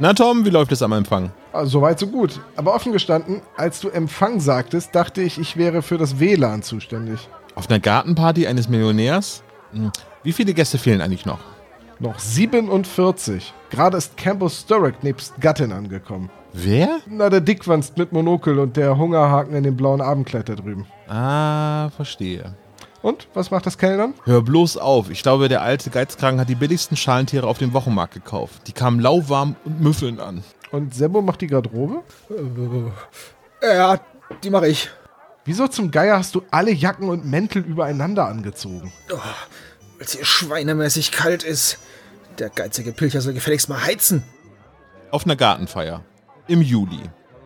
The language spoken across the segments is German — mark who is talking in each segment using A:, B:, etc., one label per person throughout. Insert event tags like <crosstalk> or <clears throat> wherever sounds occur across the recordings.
A: Na Tom, wie läuft es am Empfang?
B: Also, Soweit, so gut. Aber offen gestanden, als du Empfang sagtest, dachte ich, ich wäre für das WLAN zuständig.
A: Auf einer Gartenparty eines Millionärs? Hm, Wie viele Gäste fehlen eigentlich noch?
B: Noch 47. Gerade ist Campbell Sturrock nebst Gattin angekommen.
A: Wer?
B: Na, der Dickwanst mit Monokel und der Hungerhaken in dem blauen Abendkleid da drüben.
A: Ah, verstehe.
B: Und, was macht das Kellnern?
A: Hör bloß auf. Ich glaube, der alte Geizkragen hat die billigsten Schalentiere auf dem Wochenmarkt gekauft. Die kamen lauwarm und müffelnd an.
B: Und Sebo macht die Garderobe?
C: Ja, die mache ich.
B: Wieso zum Geier hast du alle Jacken und Mäntel übereinander angezogen?
C: Weil es hier schweinemäßig kalt ist. Der geizige Pilcher soll gefälligst mal heizen.
A: Auf einer Gartenfeier. Im Juli.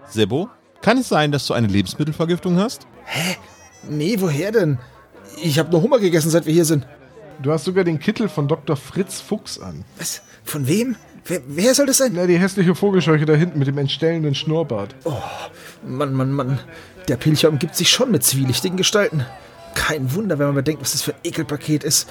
A: Sebo, kann es sein, dass du eine Lebensmittelvergiftung hast?
C: Nee, woher denn? Ich habe nur Hummer gegessen, seit wir hier sind.
B: Du hast sogar den Kittel von Dr. Fritz Fuchs an.
C: Was? Von wem? Wer, wer soll das sein?
B: Na, die hässliche Vogelscheuche da hinten mit dem entstellenden Schnurrbart.
C: Mann, Mann, Mann. Der Pilcher umgibt sich schon mit zwielichtigen Gestalten. Kein Wunder, wenn man bedenkt, was das für ein Ekelpaket ist.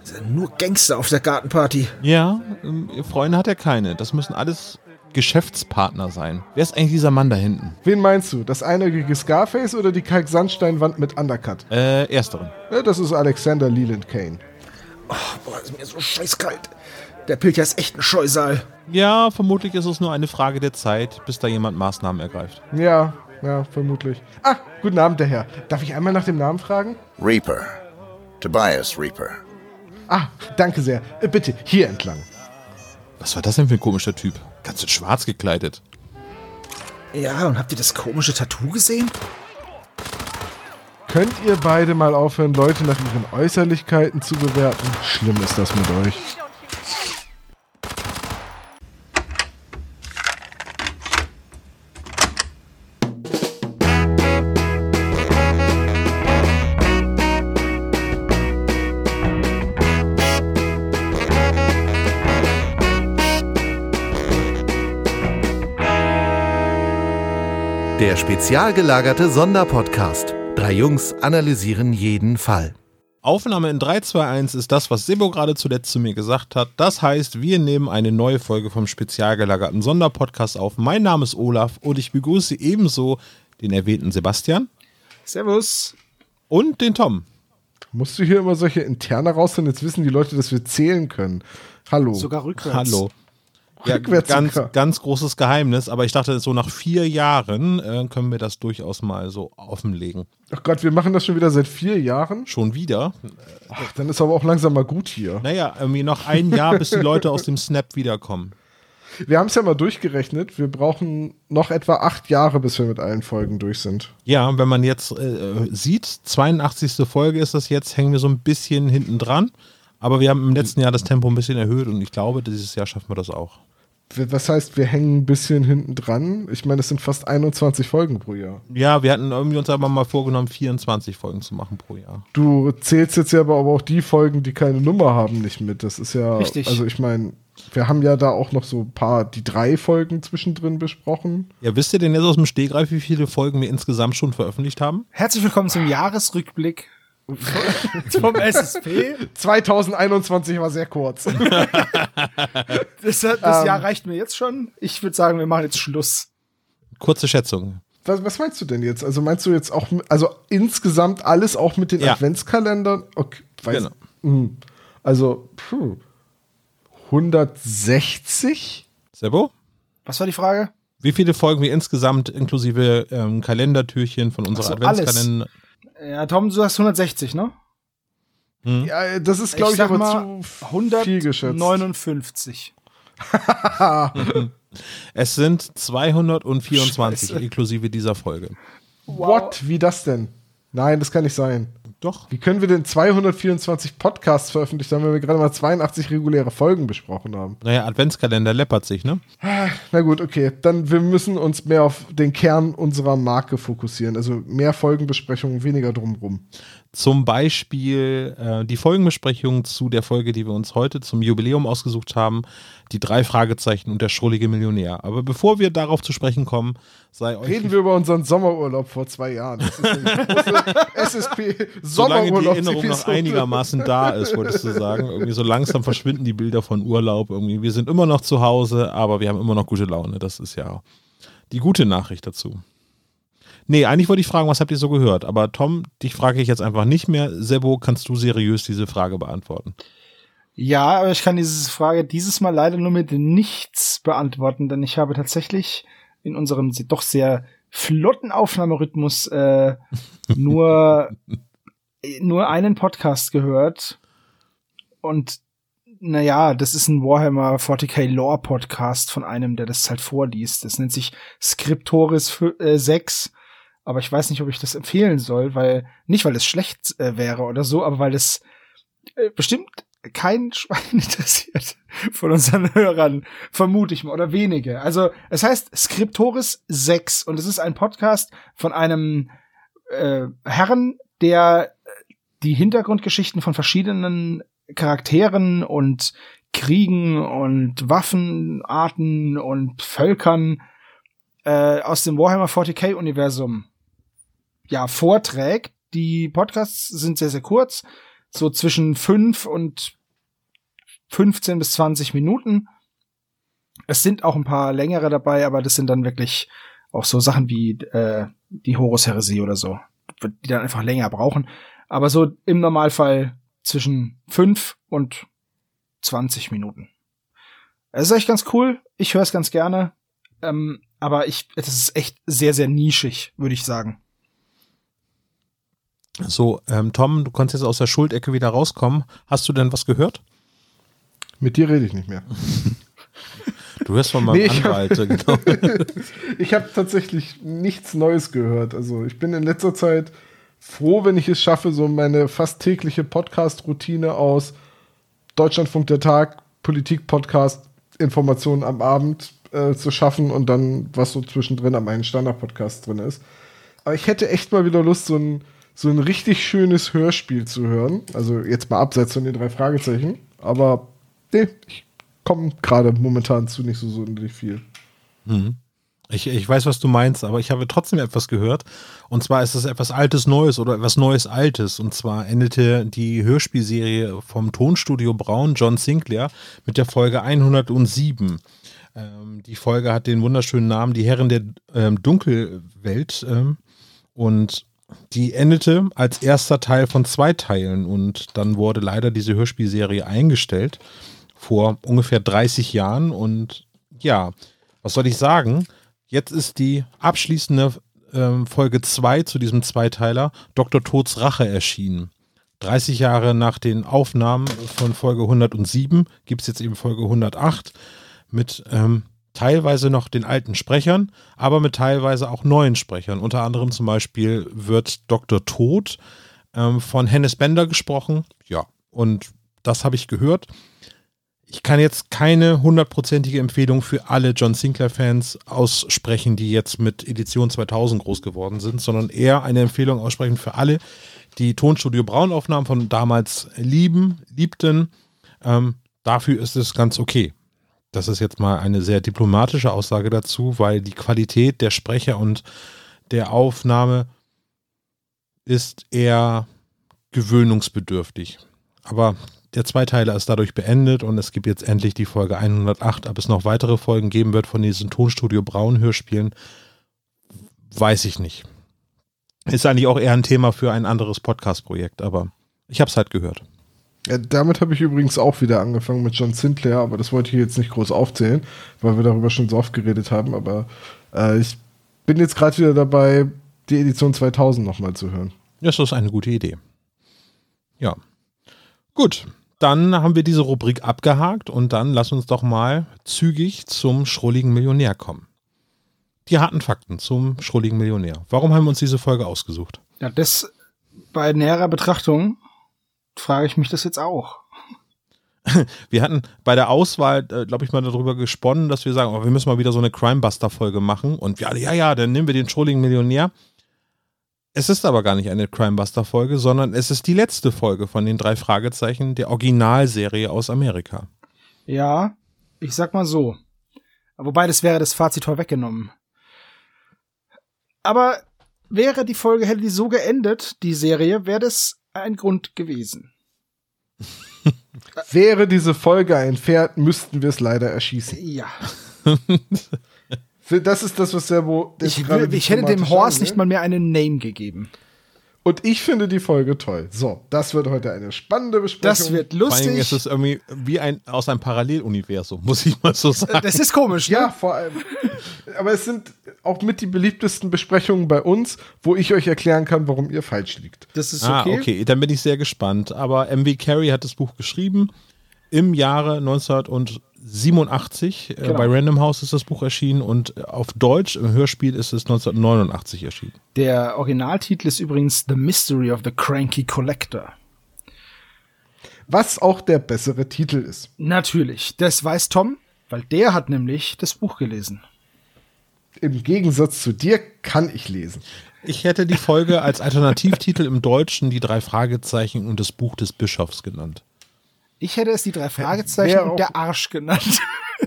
C: Das sind nur Gangster auf der Gartenparty.
A: Ja, ähm, Freunde hat er keine. Das müssen alles Geschäftspartner sein. Wer ist eigentlich dieser Mann da hinten?
B: Wen meinst du? Das einäugige Scarface oder die Kalksandsteinwand mit Undercut?
A: Äh, ersteren.
B: Ja, das ist Alexander Leland Kane.
C: Boah, ist mir so scheißkalt. Der Pilcher ist echt ein Scheusal.
A: Ja, vermutlich ist es nur eine Frage der Zeit, bis da jemand Maßnahmen ergreift.
B: Ja, ja, vermutlich. Ah, guten Abend, der Herr. Darf ich einmal nach dem Namen fragen?
D: Reaper. Tobias Reaper.
B: Ah, danke sehr. Äh, bitte, hier entlang.
A: Was war das denn für ein komischer Typ? Ganz in schwarz gekleidet.
C: Ja, und habt ihr das komische Tattoo gesehen?
B: Könnt ihr beide mal aufhören, Leute nach ihren Äußerlichkeiten zu bewerten? Schlimm ist das mit euch.
E: Der spezial gelagerte Sonderpodcast. Drei Jungs analysieren jeden Fall.
A: Aufnahme in 3, 2, 1 ist das, was Sebo gerade zuletzt zu mir gesagt hat. Das heißt, wir nehmen eine neue Folge vom spezial gelagerten Sonderpodcast auf. Mein Name ist Olaf und ich begrüße ebenso den erwähnten Sebastian
C: Servus.
A: und den Tom.
B: Musst du hier immer solche interne rausholen? Jetzt wissen die Leute, dass wir zählen können. Hallo.
C: Sogar rückwärts.
A: Hallo. Ja,
B: Rückwärts
A: ganz, ganz großes Geheimnis, aber ich dachte, so nach vier Jahren äh, können wir das durchaus mal so offenlegen.
B: Ach Gott, wir machen das schon wieder seit vier Jahren.
A: Schon wieder.
B: Ach, dann ist aber auch langsam mal gut hier.
A: Naja, irgendwie noch ein Jahr, bis die Leute aus dem Snap wiederkommen.
B: Wir haben es ja mal durchgerechnet. Wir brauchen noch etwa acht Jahre, bis wir mit allen Folgen durch sind.
A: Ja, wenn man jetzt äh, sieht, 82. Folge ist das jetzt, hängen wir so ein bisschen hinten dran. Aber wir haben im letzten Jahr das Tempo ein bisschen erhöht und ich glaube, dieses Jahr schaffen wir das auch.
B: Was heißt, wir hängen ein bisschen hinten dran? Ich meine, es sind fast 21 Folgen pro Jahr.
A: Ja, wir hatten irgendwie uns aber mal vorgenommen, 24 Folgen zu machen pro Jahr.
B: Du zählst jetzt ja aber auch die Folgen, die keine Nummer haben, nicht mit. Das ist ja.
C: Richtig.
B: Also, ich meine, wir haben ja da auch noch so ein paar, die drei Folgen zwischendrin besprochen.
A: Ja, wisst ihr denn jetzt aus dem Stegreif, wie viele Folgen wir insgesamt schon veröffentlicht haben?
F: Herzlich willkommen zum Jahresrückblick vom SSP.
B: 2021 war sehr kurz. <laughs>
F: Das, das
B: Ähm.
F: Jahr reicht mir jetzt schon. Ich würde sagen, wir machen jetzt Schluss.
A: Kurze Schätzung.
B: was, was meinst du denn jetzt? Also, meinst du jetzt auch, also insgesamt alles auch mit den
A: Ja.
B: Adventskalendern? Okay, weiß,
A: Genau.
B: Hm. Also, puh. 160?
A: Sebo?
F: Was war die Frage?
A: Wie viele Folgen wir insgesamt inklusive ähm, Kalendertürchen von unserer
F: Ach so, alles. Ja, Tom, du hast 160, ne?
B: Ja, das ist, glaube ich,
F: sag
B: aber
F: mal
B: zu viel geschätzt.
F: 159. <laughs>
A: Es sind 224
F: Scheiße.
A: inklusive dieser Folge.
B: What? Wie das denn? Nein, das kann nicht sein.
A: Doch.
B: Wie können wir denn 224 Podcasts veröffentlicht haben, wenn wir gerade mal 82 reguläre Folgen besprochen haben?
A: Naja, Adventskalender läppert sich, ne?
B: Na gut, okay. Dann wir müssen uns mehr auf den Kern unserer Marke fokussieren. Also mehr Folgenbesprechungen, weniger drumrum.
A: Zum Beispiel äh, die Folgenbesprechung zu der Folge, die wir uns heute zum Jubiläum ausgesucht haben, die drei Fragezeichen und der schrullige Millionär. Aber bevor wir darauf zu sprechen kommen, sei euch
B: Reden wir über unseren Sommerurlaub vor zwei Jahren. Das ist SSP <laughs>
A: solange die Erinnerung noch einigermaßen da ist, wolltest du sagen. Irgendwie so langsam verschwinden die Bilder von Urlaub. Irgendwie, wir sind immer noch zu Hause, aber wir haben immer noch gute Laune. Das ist ja die gute Nachricht dazu. Nee, eigentlich wollte ich fragen, was habt ihr so gehört? Aber Tom, dich frage ich jetzt einfach nicht mehr. Sebo, kannst du seriös diese Frage beantworten?
F: Ja, aber ich kann diese Frage dieses Mal leider nur mit nichts beantworten, denn ich habe tatsächlich in unserem se- doch sehr flotten Aufnahmerhythmus äh, <laughs> nur, äh, nur einen Podcast gehört. Und naja, das ist ein Warhammer 40k Lore Podcast von einem, der das halt vorliest. Das nennt sich Scriptoris fü- äh, 6. Aber ich weiß nicht, ob ich das empfehlen soll, weil, nicht weil es schlecht äh, wäre oder so, aber weil es äh, bestimmt kein <laughs> Schwein interessiert von unseren Hörern, vermute ich mal, oder wenige. Also, es heißt Scriptoris 6 und es ist ein Podcast von einem äh, Herrn, der äh, die Hintergrundgeschichten von verschiedenen Charakteren und Kriegen und Waffenarten und Völkern äh, aus dem Warhammer 40k-Universum ja, vorträgt. Die Podcasts sind sehr, sehr kurz, so zwischen 5 und 15 bis 20 Minuten. Es sind auch ein paar längere dabei, aber das sind dann wirklich auch so Sachen wie äh, die Horus-Heresie oder so, die dann einfach länger brauchen. Aber so im Normalfall zwischen 5 und 20 Minuten. Es ist echt ganz cool. Ich höre es ganz gerne. Ähm, aber ich, es ist echt sehr, sehr nischig, würde ich sagen.
A: So, ähm, Tom, du kannst jetzt aus der Schuldecke wieder rauskommen. Hast du denn was gehört?
B: Mit dir rede ich nicht mehr.
A: Du hörst von meinem
B: Nee, ich hab-
A: Anwalt, äh, genau. <laughs>
B: Ich habe tatsächlich nichts Neues gehört. Also ich bin in letzter Zeit froh, wenn ich es schaffe, so meine fast tägliche Podcast-Routine aus Deutschlandfunk der Tag, Politik-Podcast, Informationen am Abend äh, zu schaffen und dann, was so zwischendrin an meinen Standard-Podcast drin ist. Aber ich hätte echt mal wieder Lust, so ein, so ein richtig schönes Hörspiel zu hören. Also jetzt mal abseits von den drei Fragezeichen. Aber nee, ich komme gerade momentan zu nicht so sonderlich viel.
A: Ich, ich weiß, was du meinst, aber ich habe trotzdem etwas gehört. Und zwar ist es etwas Altes Neues oder etwas Neues Altes. Und zwar endete die Hörspielserie vom Tonstudio Braun, John Sinclair, mit der Folge 107. Ähm, die Folge hat den wunderschönen Namen Die Herren der ähm, Dunkelwelt. Ähm, und die endete als erster Teil von zwei Teilen. Und dann wurde leider diese Hörspielserie eingestellt vor ungefähr 30 Jahren. Und ja, was soll ich sagen? Jetzt ist die abschließende ähm, Folge 2 zu diesem Zweiteiler Dr. Tods Rache erschienen. 30 Jahre nach den Aufnahmen von Folge 107 gibt es jetzt eben Folge 108 mit ähm, teilweise noch den alten Sprechern, aber mit teilweise auch neuen Sprechern. Unter anderem zum Beispiel wird Dr. Tod ähm, von Hennes Bender gesprochen. Ja, und das habe ich gehört. Ich kann jetzt keine hundertprozentige Empfehlung für alle John Sinclair-Fans aussprechen, die jetzt mit Edition 2000 groß geworden sind, sondern eher eine Empfehlung aussprechen für alle, die Tonstudio Braun-Aufnahmen von damals lieben, liebten. Ähm, dafür ist es ganz okay. Das ist jetzt mal eine sehr diplomatische Aussage dazu, weil die Qualität der Sprecher und der Aufnahme ist eher gewöhnungsbedürftig. Aber der Zweiteiler ist dadurch beendet und es gibt jetzt endlich die Folge 108. Ob es noch weitere Folgen geben wird von diesen Tonstudio Braun Hörspielen, weiß ich nicht. Ist eigentlich auch eher ein Thema für ein anderes Podcast-Projekt, aber ich habe es halt gehört.
B: Ja, damit habe ich übrigens auch wieder angefangen mit John Sinclair, aber das wollte ich jetzt nicht groß aufzählen, weil wir darüber schon so oft geredet haben. Aber äh, ich bin jetzt gerade wieder dabei, die Edition 2000 nochmal zu hören.
A: Das ist eine gute Idee. Ja. Gut, dann haben wir diese Rubrik abgehakt und dann lass uns doch mal zügig zum schrulligen Millionär kommen. Die harten Fakten zum schrulligen Millionär. Warum haben wir uns diese Folge ausgesucht?
F: Ja, das bei näherer Betrachtung frage ich mich das jetzt auch. <laughs>
A: Wir hatten bei der Auswahl, äh, glaube ich, mal darüber gesponnen, dass wir sagen, oh, wir müssen mal wieder so eine Crimebuster-Folge machen. Und ja, ja, ja, dann nehmen wir den schrulligen Millionär. Es ist aber gar nicht eine Crimebuster-Folge, sondern es ist die letzte Folge von den drei Fragezeichen der Originalserie aus Amerika.
F: Ja, ich sag mal so. Wobei, das wäre das Fazit vorweggenommen. Aber wäre die Folge, hätte die so geendet, die Serie, wäre das ein Grund gewesen. <laughs>
B: Wäre diese Folge ein Pferd, müssten wir es leider erschießen.
F: Ja. <laughs>
B: Das ist das, was Servo.
F: Ich, will, ich hätte dem Horst nicht mal mehr einen Name gegeben.
B: Und ich finde die Folge toll. So, das wird heute eine spannende Besprechung.
F: Das wird lustig.
A: Vor allem ist es irgendwie wie ein, aus einem Paralleluniversum, muss ich mal so sagen.
F: Das ist komisch, ne?
B: Ja, vor allem. Aber es sind auch mit die beliebtesten Besprechungen bei uns, wo ich euch erklären kann, warum ihr falsch liegt.
F: Das ist
A: ah,
F: okay.
A: Ah, okay, dann bin ich sehr gespannt. Aber M.V. Carey hat das Buch geschrieben im Jahre 1900 87 äh,
F: genau.
A: bei Random House ist das Buch erschienen und äh, auf Deutsch im Hörspiel ist es 1989 erschienen.
F: Der Originaltitel ist übrigens The Mystery of the Cranky Collector.
B: Was auch der bessere Titel ist.
F: Natürlich, das weiß Tom, weil der hat nämlich das Buch gelesen.
B: Im Gegensatz zu dir kann ich lesen.
A: Ich hätte die Folge als Alternativtitel im Deutschen die drei Fragezeichen und das Buch des Bischofs genannt.
F: Ich hätte es die drei Fragezeichen und der Arsch genannt.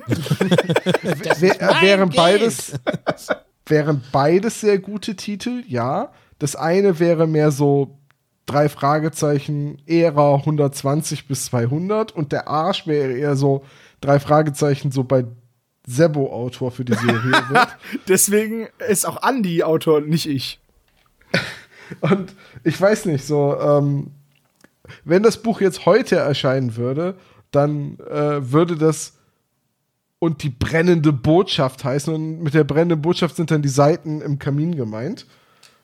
B: Wär, wären beides wären beides sehr gute Titel, ja. Das eine wäre mehr so drei Fragezeichen Ära 120 bis 200 und der Arsch wäre eher so drei Fragezeichen so bei Sebo Autor für die Serie <laughs> wird.
F: Deswegen ist auch Andy Autor, nicht ich.
B: Und ich weiß nicht, so, ähm, wenn das Buch jetzt heute erscheinen würde, dann äh, würde das und die brennende Botschaft heißen. Und mit der brennenden Botschaft sind dann die Seiten im Kamin gemeint.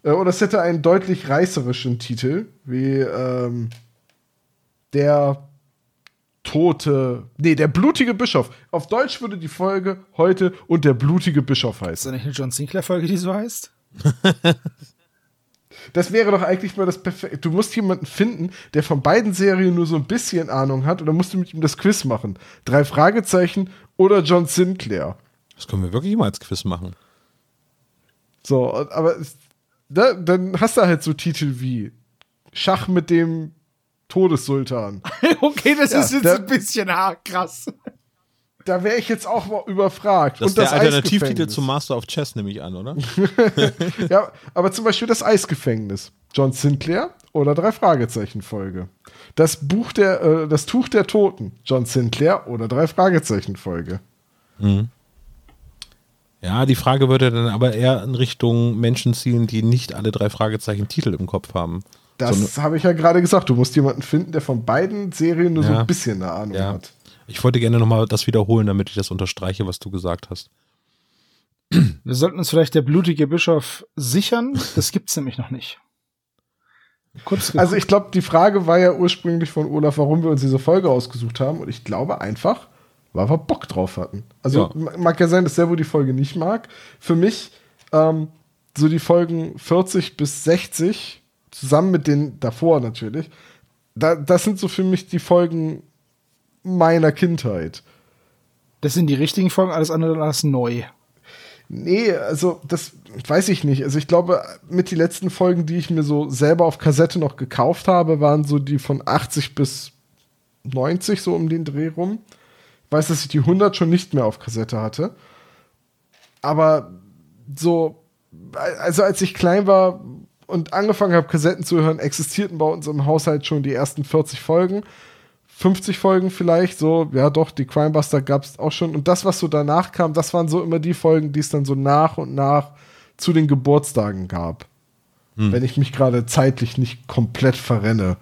B: Äh, und es hätte einen deutlich reißerischen Titel, wie ähm, der tote, nee, der blutige Bischof. Auf Deutsch würde die Folge heute und der blutige Bischof
F: Ist
B: heißen.
F: das nicht eine John Sinclair-Folge, die so heißt? <laughs>
B: Das wäre doch eigentlich mal das perfekte. Du musst jemanden finden, der von beiden Serien nur so ein bisschen Ahnung hat, und dann musst du mit ihm das Quiz machen. Drei Fragezeichen oder John Sinclair.
A: Das können wir wirklich mal als Quiz machen.
B: So, aber da, dann hast du halt so Titel wie Schach mit dem Todessultan. <laughs>
F: okay, das
B: Ja,
F: ist jetzt
B: der-
F: ein bisschen krass.
B: Da wäre ich jetzt auch mal überfragt.
A: Das ist
B: und das
A: der Alternativtitel zum Master of Chess, nehme ich an, oder? <laughs>
B: Ja, aber zum Beispiel das Eisgefängnis. John Sinclair oder drei Fragezeichen Folge. Das Buch der, äh, das Tuch der Toten. John Sinclair oder drei Fragezeichen Folge.
A: Ja, die Frage würde dann aber eher in Richtung Menschen zielen, die nicht alle drei Fragezeichen Titel im Kopf haben.
B: Das
A: So
B: habe ich ja gerade gesagt. Du musst jemanden finden, der von beiden Serien nur so
A: Ja.
B: ein bisschen eine Ahnung
A: Ja.
B: hat.
A: Ich wollte gerne nochmal das wiederholen, damit ich das unterstreiche, was du gesagt hast. <clears throat>
F: Wir sollten uns vielleicht der blutige Bischof sichern. Das gibt's nämlich noch nicht. Kurz.
B: Also ich glaube, die Frage war ja ursprünglich von Olaf, warum wir uns diese Folge ausgesucht haben. Und ich glaube einfach, weil wir Bock drauf hatten. Also
A: Ja.
B: ma- mag ja sein, dass Servo die Folge nicht mag. Für mich ähm, so die Folgen 40 bis 60, zusammen mit den davor natürlich, da, das sind so für mich die Folgen meiner Kindheit.
F: das sind die richtigen Folgen, alles andere ist neu.
B: Nee, also das weiß ich nicht. Also ich glaube, mit die letzten Folgen, die ich mir so selber auf Kassette noch gekauft habe, waren so die von 80 bis 90 so um den Dreh rum. Ich weiß, dass ich die 100 schon nicht mehr auf Kassette hatte. Aber so, also als ich klein war und angefangen habe, Kassetten zu hören, existierten bei uns im Haushalt schon die ersten 40 Folgen. 50 Folgen vielleicht, so, ja doch, die Crimebuster gab es auch schon. Und das, was so danach kam, das waren so immer die Folgen, die es dann so nach und nach zu den Geburtstagen gab. Wenn ich mich gerade zeitlich nicht komplett verrenne.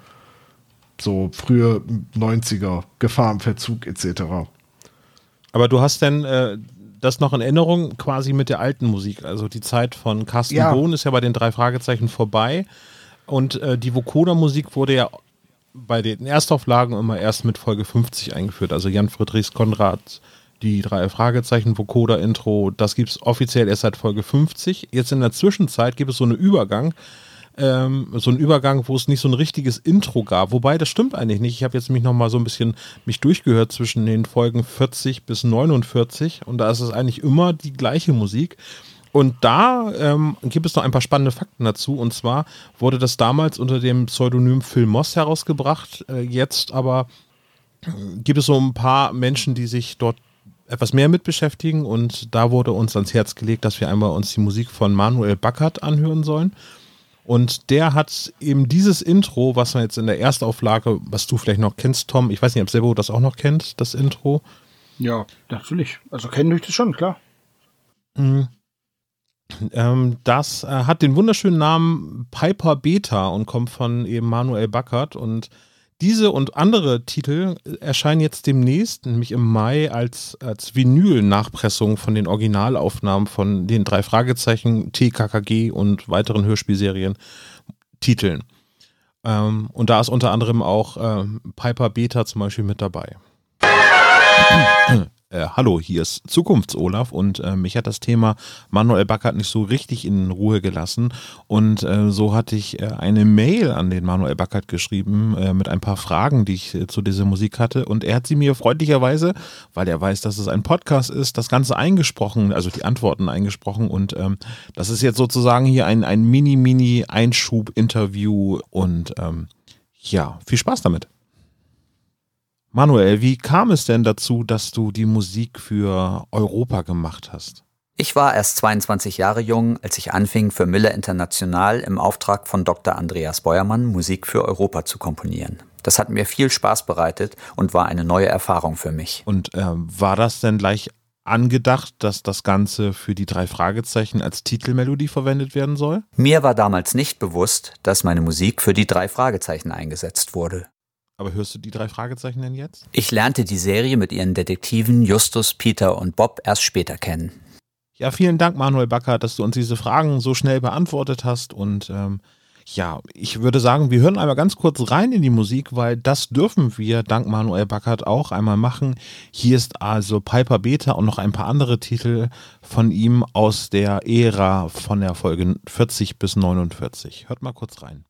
B: So frühe 90er, Gefahr im Verzug etc.
A: Aber du hast denn äh, das noch in Erinnerung quasi mit der alten Musik. Also die Zeit von Carsten
B: Ja.
A: Bohn ist ja bei den drei Fragezeichen vorbei. Und äh, die Vocoder-Musik wurde ja bei den Erstauflagen immer erst mit Folge 50 eingeführt. Also Jan Friedrichs Konrad, die drei Fragezeichen Vocoder-Intro, das gibt es offiziell erst seit Folge 50. Jetzt in der Zwischenzeit gibt es so einen Übergang. Ähm, so einen Übergang, wo es nicht so ein richtiges Intro gab. Wobei, das stimmt eigentlich nicht. Ich habe jetzt mich noch mal so ein bisschen mich durchgehört zwischen den Folgen 40 bis 49 und da ist es eigentlich immer die gleiche Musik. Und da ähm, gibt es noch ein paar spannende Fakten dazu. Und zwar wurde das damals unter dem Pseudonym Phil Moss herausgebracht. Äh, jetzt aber gibt es so ein paar Menschen, die sich dort etwas mehr mit beschäftigen. Und da wurde uns ans Herz gelegt, dass wir einmal uns die Musik von Manuel Backert anhören sollen. Und der hat eben dieses Intro, was man jetzt in der Erstauflage, was du vielleicht noch kennst, Tom, ich weiß nicht, ob Sebo das auch noch kennt, das Intro.
F: Ja, natürlich. Also kennen durch das schon, klar.
A: Mhm. Ähm, das äh, hat den wunderschönen Namen Piper Beta und kommt von eben Manuel Backert. Und diese und andere Titel erscheinen jetzt demnächst, nämlich im Mai, als, als Vinyl-Nachpressung von den Originalaufnahmen von den drei Fragezeichen, TKKG und weiteren Hörspielserien Titeln. Ähm, und da ist unter anderem auch äh, Piper Beta zum Beispiel mit dabei. <clears throat> Äh, hallo, hier ist Zukunfts-Olaf und äh, mich hat das Thema Manuel Backert nicht so richtig in Ruhe gelassen und äh, so hatte ich äh, eine Mail an den Manuel Backert geschrieben äh, mit ein paar Fragen, die ich äh, zu dieser Musik hatte und er hat sie mir freundlicherweise, weil er weiß, dass es ein Podcast ist, das Ganze eingesprochen, also die Antworten eingesprochen und ähm, das ist jetzt sozusagen hier ein, ein Mini-Mini-Einschub-Interview und ähm, ja, viel Spaß damit. Manuel, wie kam es denn dazu, dass du die Musik für Europa gemacht hast?
G: Ich war erst 22 Jahre jung, als ich anfing, für Miller International im Auftrag von Dr. Andreas Beuermann Musik für Europa zu komponieren. Das hat mir viel Spaß bereitet und war eine neue Erfahrung für mich.
A: Und äh, war das denn gleich angedacht, dass das Ganze für die drei Fragezeichen als Titelmelodie verwendet werden soll?
G: Mir war damals nicht bewusst, dass meine Musik für die drei Fragezeichen eingesetzt wurde.
A: Aber hörst du die drei Fragezeichen denn jetzt?
G: Ich lernte die Serie mit ihren Detektiven Justus, Peter und Bob erst später kennen.
A: Ja, vielen Dank, Manuel Backer, dass du uns diese Fragen so schnell beantwortet hast. Und ähm, ja, ich würde sagen, wir hören einmal ganz kurz rein in die Musik, weil das dürfen wir dank Manuel Backert auch einmal machen. Hier ist also Piper Beta und noch ein paar andere Titel von ihm aus der Ära von der Folge 40 bis 49. Hört mal kurz rein.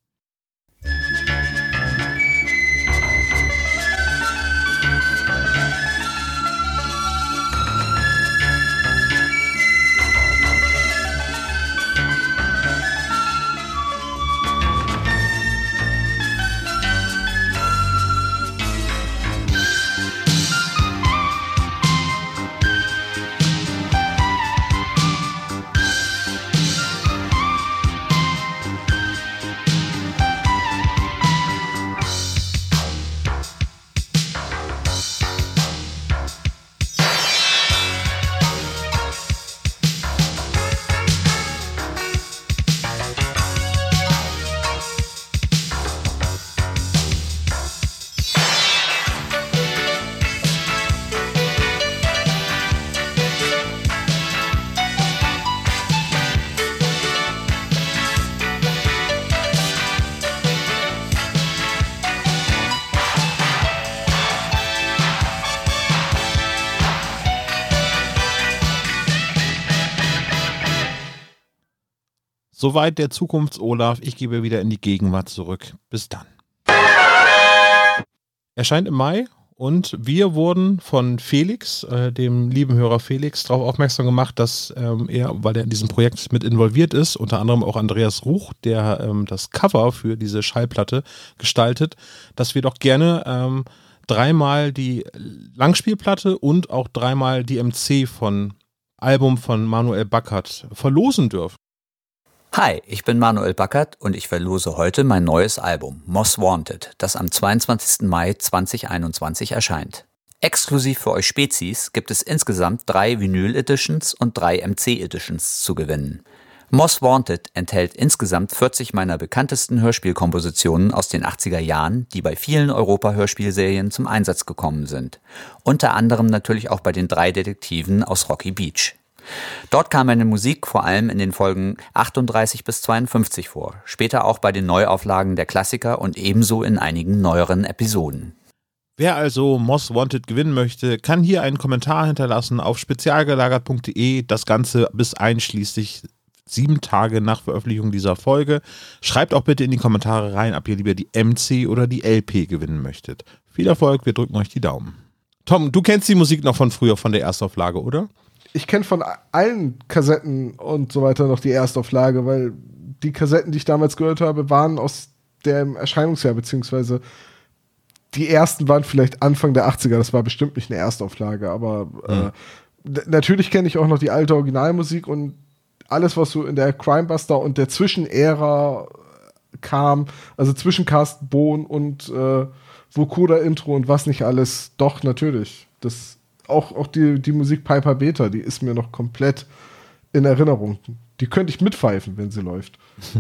A: Soweit der Zukunfts-Olaf. Ich gebe wieder in die Gegenwart zurück. Bis dann. Erscheint im Mai und wir wurden von Felix, äh, dem lieben Hörer Felix, darauf aufmerksam gemacht, dass ähm, er, weil er in diesem Projekt mit involviert ist, unter anderem auch Andreas Ruch, der ähm, das Cover für diese Schallplatte gestaltet, dass wir doch gerne ähm, dreimal die Langspielplatte und auch dreimal die MC von Album von Manuel Backert verlosen dürfen.
G: Hi, ich bin Manuel Backert und ich verlose heute mein neues Album Moss Wanted, das am 22. Mai 2021 erscheint. Exklusiv für euch Spezies gibt es insgesamt drei Vinyl Editions und drei MC Editions zu gewinnen. Moss Wanted enthält insgesamt 40 meiner bekanntesten Hörspielkompositionen aus den 80er Jahren, die bei vielen Europa-Hörspielserien zum Einsatz gekommen sind. Unter anderem natürlich auch bei den drei Detektiven aus Rocky Beach. Dort kam meine Musik vor allem in den Folgen 38 bis 52 vor, später auch bei den Neuauflagen der Klassiker und ebenso in einigen neueren Episoden.
A: Wer also Moss Wanted gewinnen möchte, kann hier einen Kommentar hinterlassen auf spezialgelagert.de. Das Ganze bis einschließlich sieben Tage nach Veröffentlichung dieser Folge. Schreibt auch bitte in die Kommentare rein, ob ihr lieber die MC oder die LP gewinnen möchtet. Viel Erfolg, wir drücken euch die Daumen. Tom, du kennst die Musik noch von früher, von der Erstauflage, oder?
B: Ich kenne von allen Kassetten und so weiter noch die Erstauflage, weil die Kassetten, die ich damals gehört habe, waren aus dem Erscheinungsjahr, beziehungsweise die ersten waren vielleicht Anfang der 80er, das war bestimmt nicht eine Erstauflage, aber äh, natürlich kenne ich auch noch die alte Originalmusik und alles, was so in der Crimebuster und der Zwischenära kam, also zwischen Carsten Bohn und äh, Vokoda Intro und was nicht alles, doch natürlich. Das auch, auch die, die Musik Piper Beta, die ist mir noch komplett in Erinnerung. Die könnte ich mitpfeifen, wenn sie läuft. <laughs>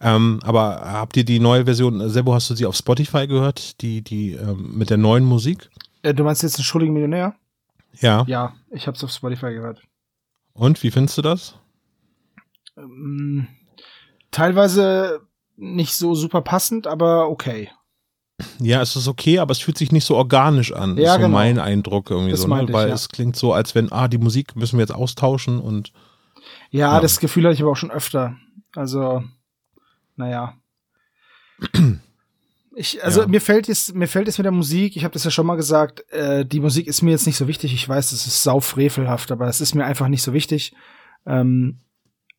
A: Ähm, aber habt ihr die neue Version, Sebo, hast du sie auf Spotify gehört? Die, die ähm, mit der neuen Musik?
F: Äh, du meinst jetzt einen schuldigen Millionär?
A: Ja.
F: Ja, ich hab's auf Spotify gehört.
A: Und wie findest du das?
F: Ähm, teilweise nicht so super passend, aber okay.
A: Ja, es ist okay, aber es fühlt sich nicht so organisch an.
F: Ja,
A: ist so
F: genau.
A: mein Eindruck irgendwie
F: Das
A: so, ne?
F: ich,
A: weil
F: ja.
A: es klingt so, als wenn, ah, die Musik müssen wir jetzt austauschen und
F: Ja,
A: Ja.
F: das Gefühl hatte ich aber auch schon öfter. Also, naja. Ich, also
A: Ja.
F: mir fällt es, mir fällt es mit der Musik, ich habe das ja schon mal gesagt, äh, die Musik ist mir jetzt nicht so wichtig. Ich weiß, es ist saufrevelhaft, aber es ist mir einfach nicht so wichtig. Ähm,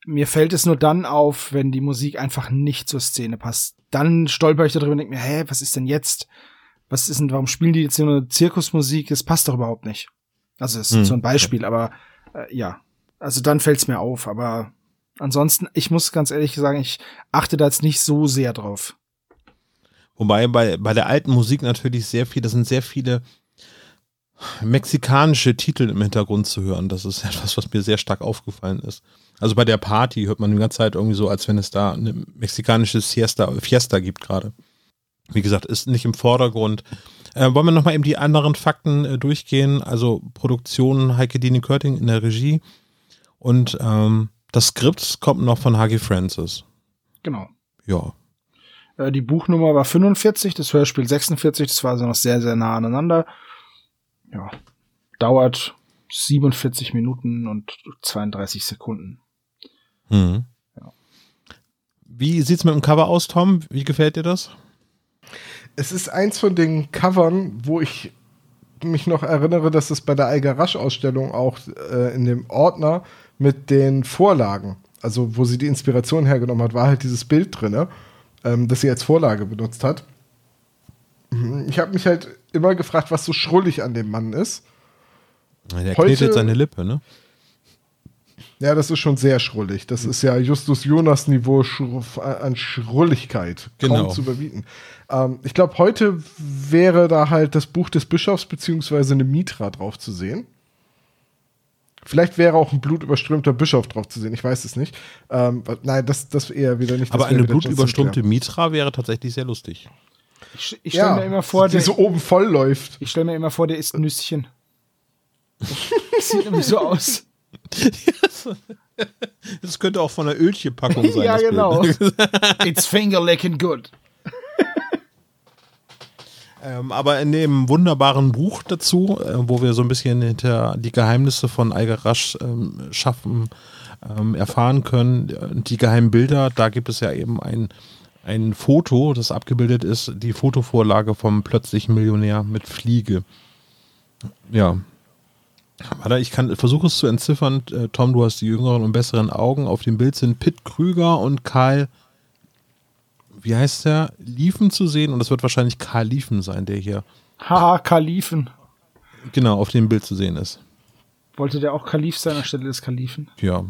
F: mir fällt es nur dann auf, wenn die Musik einfach nicht zur Szene passt. Dann stolper ich darüber und denke mir, hä, was ist denn jetzt? Was ist denn, warum spielen die jetzt so eine Zirkusmusik? Das passt doch überhaupt nicht. Also das ist
A: Hm.
F: so ein Beispiel, aber äh, ja. Also dann fällt es mir auf, aber ansonsten, ich muss ganz ehrlich sagen, ich achte da jetzt nicht so sehr drauf.
A: Wobei bei, bei der alten Musik natürlich sehr viel, das sind sehr viele mexikanische Titel im Hintergrund zu hören. Das ist <laughs> etwas, was mir sehr stark aufgefallen ist. Also bei der Party hört man die ganze Zeit irgendwie so, als wenn es da eine mexikanische Siesta, Fiesta gibt gerade. Wie gesagt, ist nicht im Vordergrund. Äh, wollen wir nochmal eben die anderen Fakten äh, durchgehen? Also Produktion Heike Dini Körting in der Regie und ähm, das Skript kommt noch von Hagi Francis.
F: Genau.
A: Ja,
F: Äh, die Buchnummer war 45, das Hörspiel 46, das war also noch sehr, sehr nah aneinander. Ja. Dauert 47 Minuten und 32 Sekunden.
A: Mhm. Wie sieht's mit dem Cover aus, Tom? Wie gefällt dir das?
B: Es ist eins von den Covern, wo ich mich noch erinnere, dass es bei der Algarasch-Ausstellung auch äh, in dem Ordner mit den Vorlagen, also wo sie die Inspiration hergenommen hat, war halt dieses Bild drin, ähm, das sie als Vorlage benutzt hat. Mhm, Ich habe mich halt immer gefragt, was so schrullig an dem Mann ist.
A: Der
B: Heute-
A: knetet seine Lippe, ne?
B: Ja, das ist schon sehr schrullig. Das ist ja Justus Jonas Niveau Schru an Schrulligkeit.
A: Genau.
B: Kaum zu überbieten. Ähm, ich glaube, heute wäre da halt das Buch des Bischofs beziehungsweise eine Mitra drauf zu sehen. Vielleicht wäre auch ein blutüberströmter Bischof drauf zu sehen. Ich weiß es nicht. Ähm, nein, das, das eher wieder nicht.
A: Aber eine blutüberströmte. Mitra wäre tatsächlich sehr lustig.
F: Ich, ich stelle
B: Ja,
F: mir immer vor,
B: die
F: der,
B: so oben voll läuft.
F: ich stelle mir immer vor, der isst Nüsschen. Sieht <laughs> nämlich so aus. <laughs>
A: Das könnte auch von einer Ölchenpackung sein.
F: ja, genau.
A: ne? <laughs>
F: It's finger licking good.
A: Ähm, aber in dem wunderbaren Buch dazu, äh, wo wir so ein bisschen hinter die Geheimnisse von Algarasch ähm, schaffen, ähm, erfahren können, äh, die geheimen Bilder, da gibt es ja eben ein, ein Foto, das abgebildet ist, die Fotovorlage vom plötzlichen Millionär mit Fliege. Ja. Warte, ich kann versuche es zu entziffern. Äh, Tom, du hast die jüngeren und besseren Augen. Auf dem Bild sind Pitt Krüger und Karl wie heißt der, Liefen zu sehen und das wird wahrscheinlich Karl Liefen sein, der hier
F: Haha, Kalifen.
A: genau auf dem Bild zu sehen ist.
F: Wollte der auch Kalif sein anstelle des Kalifen?
A: Ja.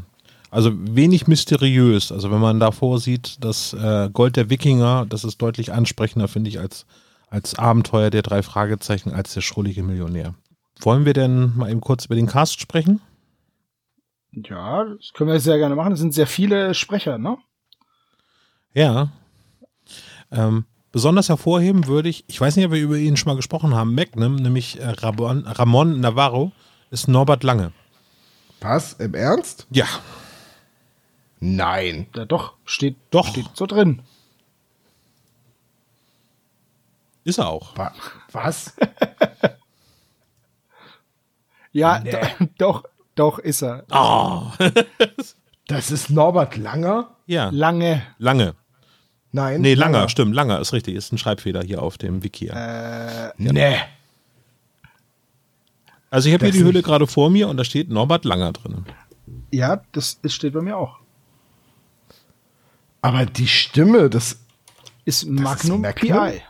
A: Also wenig mysteriös. Also wenn man davor sieht, das äh, Gold der Wikinger, das ist deutlich ansprechender, finde ich, als, als Abenteuer der drei Fragezeichen, als der schrullige Millionär. Wollen wir denn mal eben kurz über den Cast sprechen?
F: Ja, das können wir sehr gerne machen. Es sind sehr viele Sprecher, ne?
A: Ja. Ähm, besonders hervorheben würde ich, ich weiß nicht, ob wir über ihn schon mal gesprochen haben, Magnum, nämlich äh, Ramon, Ramon Navarro, ist Norbert Lange.
B: Was? Im Ernst?
A: Ja,
B: Nein.
F: Ja, doch, steht,
A: Doch.
F: steht so drin.
A: ist er auch.
B: Wa was? <laughs>
F: Ja, do- <laughs> doch, doch ist er.
A: Oh. <laughs>
B: Das ist Norbert Langer?
A: Ja,
F: Lange.
A: Lange.
B: Nein.
A: Nee, Langer, stimmt, Langer ist richtig, ist ein Schreibfehler hier auf dem Wiki.
F: Äh,
B: Nee.
A: Also ich habe hier
B: Das
A: die Hülle gerade vor mir und da steht Norbert Langer drin.
F: Ja, das, das steht bei mir auch.
B: Aber die Stimme, das.
F: Ist Magnum,
B: Magnum?
F: PI.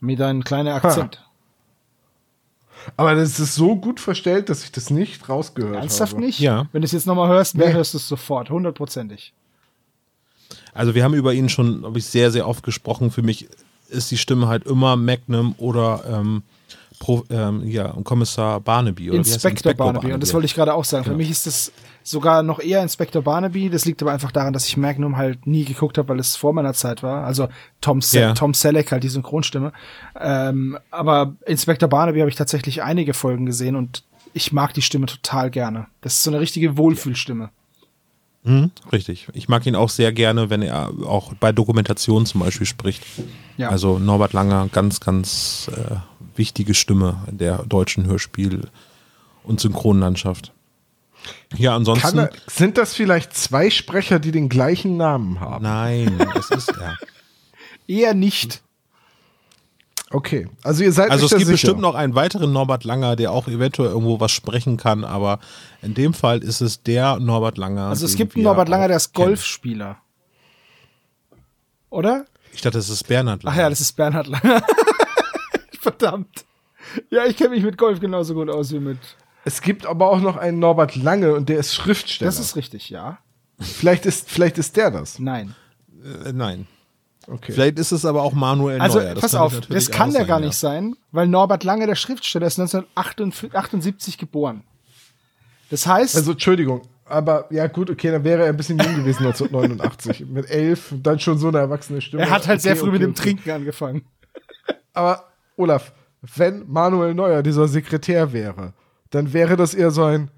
F: Mit einem kleinen Akzent.
B: Aber das ist so gut verstellt, dass ich das nicht rausgehört
F: Ernsthaft
B: habe.
F: nicht?
A: Ja.
F: Wenn du es jetzt nochmal hörst, mehr
B: Nee.
F: hörst du es sofort, hundertprozentig.
A: Also wir haben über ihn schon, glaube ich, sehr, sehr oft gesprochen. Für mich ist die Stimme halt immer Magnum oder ähm, Pro, ähm, ja, Kommissar Barnaby. Oder der?
F: Inspector Barnaby. Und das wollte ich gerade auch sagen. Für
A: Genau.
F: mich ist das sogar noch eher Inspector Barnaby. Das liegt aber einfach daran, dass ich Magnum halt nie geguckt habe, weil es vor meiner Zeit war. Also Tom, Se
A: Ja.
F: Tom Selleck halt die Synchronstimme. Ähm, aber Inspector Barnaby habe ich tatsächlich einige Folgen gesehen und ich mag die Stimme total gerne. Das ist so eine richtige Wohlfühlstimme.
A: Mhm, richtig. Ich mag ihn auch sehr gerne, wenn er auch bei Dokumentationen zum Beispiel spricht.
F: Ja.
A: Also Norbert Langer, ganz, ganz äh, wichtige Stimme der deutschen Hörspiel- und Synchronlandschaft. Ja, ansonsten.
B: Er, sind das vielleicht zwei Sprecher, die den gleichen Namen haben?
A: Nein, das ist er. <laughs>
F: Eher nicht.
B: Okay, also ihr seid
A: Also es gibt
B: sicher.
A: bestimmt noch einen weiteren Norbert Langer, der auch eventuell irgendwo was sprechen kann, aber in dem Fall ist es der Norbert Langer.
F: Also es gibt einen Norbert Langer, der ist. Golfspieler. Oder?
A: Ich dachte, das ist Bernhard Langer.
F: Ach ja, das ist Bernhard Langer. <laughs> Verdammt. Ja, ich kenne mich mit Golf genauso gut aus wie mit.
B: Es gibt aber auch noch einen Norbert Lange und der ist Schriftsteller.
F: Das ist richtig, ja.
B: vielleicht, ist, vielleicht ist der das.
F: Nein.
A: Äh, nein.
B: Okay.
A: Vielleicht ist es aber auch Manuel
F: Also,
A: Neuer. Das
F: pass auf, das kann der
A: sein,
F: gar
A: ja.
F: nicht sein, weil Norbert Lange, der Schriftsteller, ist 1978 geboren. Das heißt,
B: Also, Entschuldigung, aber ja, gut, okay, dann wäre er ein bisschen jung gewesen 1989. <laughs> mit elf, dann schon so eine erwachsene Stimme.
F: er hat halt sehr
B: Okay,
F: früh
B: okay,
F: mit dem
B: okay.
F: Trinken angefangen. <laughs>
B: Aber, Olaf, wenn Manuel Neuer dieser Sekretär wäre, dann wäre das eher so ein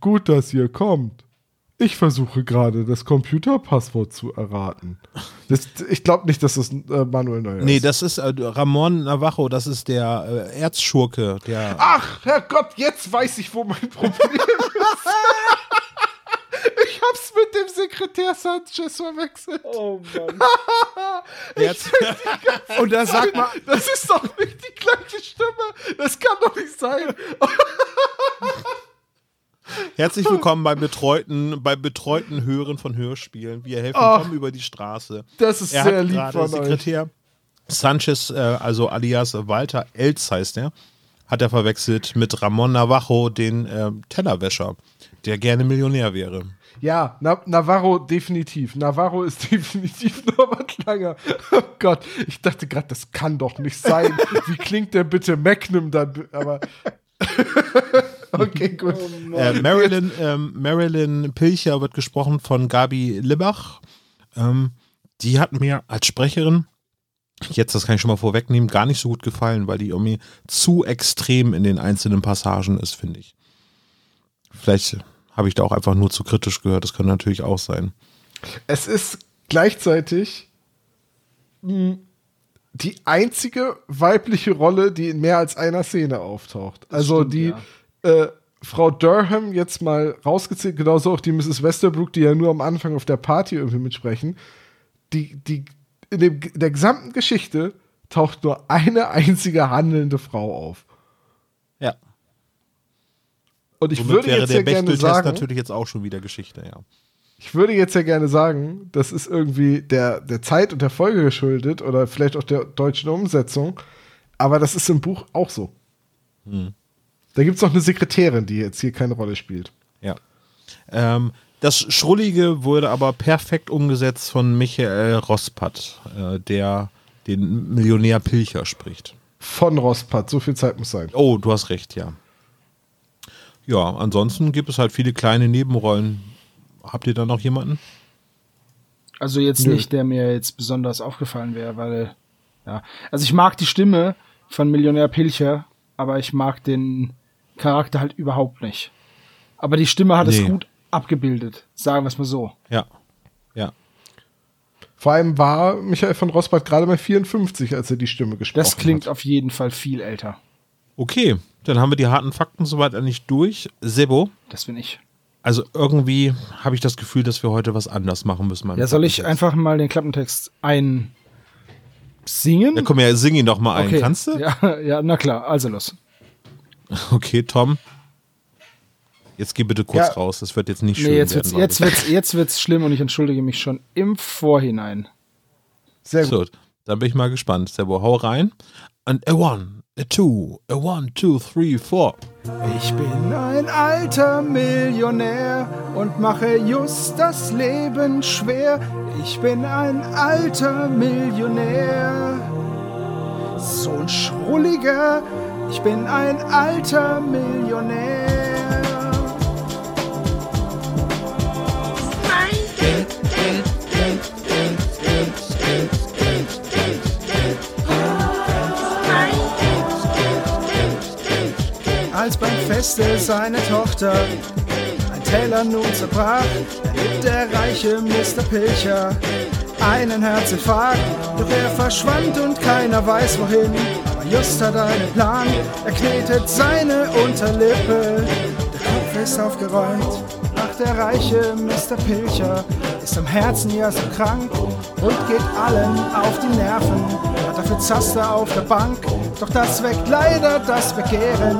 B: Gut, dass ihr kommt. Ich versuche gerade, das Computerpasswort zu erraten. Das, ich glaube nicht, dass das äh, Manuel Neuer
A: Nee,
B: ist.
A: das ist äh, Ramon Navajo, das ist der äh, Erzschurke, der.
B: Ach, Herrgott, jetzt weiß ich, wo mein Problem ist. <laughs> ich hab's mit dem Sekretär Sanchez verwechselt.
F: Oh Mann. <laughs>
A: Erz
F: Und da sag mal,
B: Das ist doch nicht die gleiche Stimme. Das kann doch nicht sein. <laughs>
A: Herzlich willkommen beim betreuten, beim betreuten Hören von Hörspielen. Wir helfen
B: Ach,
A: Tom über die Straße.
B: Das ist
A: Er
B: sehr lieb von euch.
A: Sekretär Sanchez, äh, also alias Walter Elz heißt er, hat er verwechselt mit Ramon Navajo, den äh, Tellerwäscher, der gerne Millionär wäre.
B: Ja, Na Navarro definitiv. Navarro ist <laughs> definitiv Norbert Langer. Oh Gott, ich dachte gerade, das kann doch nicht sein. Wie klingt der bitte Magnum dann? Aber <laughs> <laughs> okay, gut.
A: Äh, Marilyn, ähm, Marilyn Pilcher wird gesprochen von Gabi Libbach. Ähm, die hat mir als Sprecherin, jetzt das kann ich schon mal vorwegnehmen, gar nicht so gut gefallen, weil die irgendwie zu extrem in den einzelnen Passagen ist, finde ich. Vielleicht habe ich da auch einfach nur zu kritisch gehört, das kann natürlich auch sein.
B: Es ist gleichzeitig mh, die einzige weibliche Rolle, die in mehr als einer Szene auftaucht. also
F: stimmt,
B: die
F: ja.
B: Äh, Frau Durham jetzt mal rausgezählt, genauso auch die Mrs. Westerbrook, die ja nur am Anfang auf der Party irgendwie mitsprechen. Die, die, in, dem, in der gesamten Geschichte taucht nur eine einzige handelnde Frau auf.
A: Ja.
B: Und ich
A: Somit
B: würde
A: wäre
B: jetzt
A: der
B: ja gerne sagen,
A: natürlich jetzt auch schon wieder Geschichte, ja.
B: Ich würde jetzt ja gerne sagen, das ist irgendwie der, der Zeit und der Folge geschuldet oder vielleicht auch der deutschen Umsetzung, aber das ist im Buch auch so. Da gibt es noch eine Sekretärin, die jetzt hier keine Rolle spielt.
A: Ja. Ähm, das Schrullige wurde aber perfekt umgesetzt von Michael Rospat, äh, der den Millionär Pilcher spricht.
B: Von Rospat, so viel Zeit muss sein.
A: Oh, du hast recht, ja. Ja, ansonsten gibt es halt viele kleine Nebenrollen. Habt ihr da noch jemanden?
F: Also jetzt
B: Nö.
F: nicht, der mir jetzt besonders aufgefallen wäre, weil, ja. Also ich mag die Stimme von Millionär Pilcher, aber ich mag den Charakter halt überhaupt nicht. Aber die Stimme hat es
A: Nee.
F: gut abgebildet, sagen wir es mal so.
A: Ja. Ja.
B: Vor allem war Michael von Rospat gerade mal 54, als er die Stimme gesprochen
F: Das klingt
B: hat.
F: auf jeden Fall viel älter.
A: Okay, dann haben wir die harten Fakten soweit eigentlich durch. Sebo,
F: Das bin ich.
A: also irgendwie habe ich das Gefühl, dass wir heute was anders machen müssen.
F: Ja, soll ich einfach mal den Klappentext ein singen?
A: Ja, komm her, sing ihn doch mal ein. Kannst du?
F: Ja, <laughs> ja, na klar, also los. <laughs>
A: Okay, Tom. Jetzt geh bitte kurz
B: Ja.
A: raus. Das wird jetzt nicht schön
F: Nee, jetzt
A: werden.
F: wird's, jetzt wird's, jetzt wird's schlimm und ich entschuldige mich schon im Vorhinein.
B: Sehr gut.
A: So, dann bin ich mal gespannt. Sebo, hau rein. And a one, a two, a one, two, three, four.
F: Ich bin ein alter Millionär und mache just das Leben schwer. Ich bin ein alter Millionär. So ein Schrulliger. Ich bin ein alter Millionär. Als beim Feste seine Tochter ein Teller nun zerbrach, erlitt der reiche Mr. Pilcher einen Herzinfarkt. Doch er verschwand und keiner weiß wohin. Just hat einen Plan, er knetet seine Unterlippe. Der Kopf ist aufgeräumt, ach der reiche Mr. Pilcher ist am Herzen ja so krank und geht allen auf die Nerven. Hat dafür Zaster auf der Bank, doch das weckt leider das Begehren.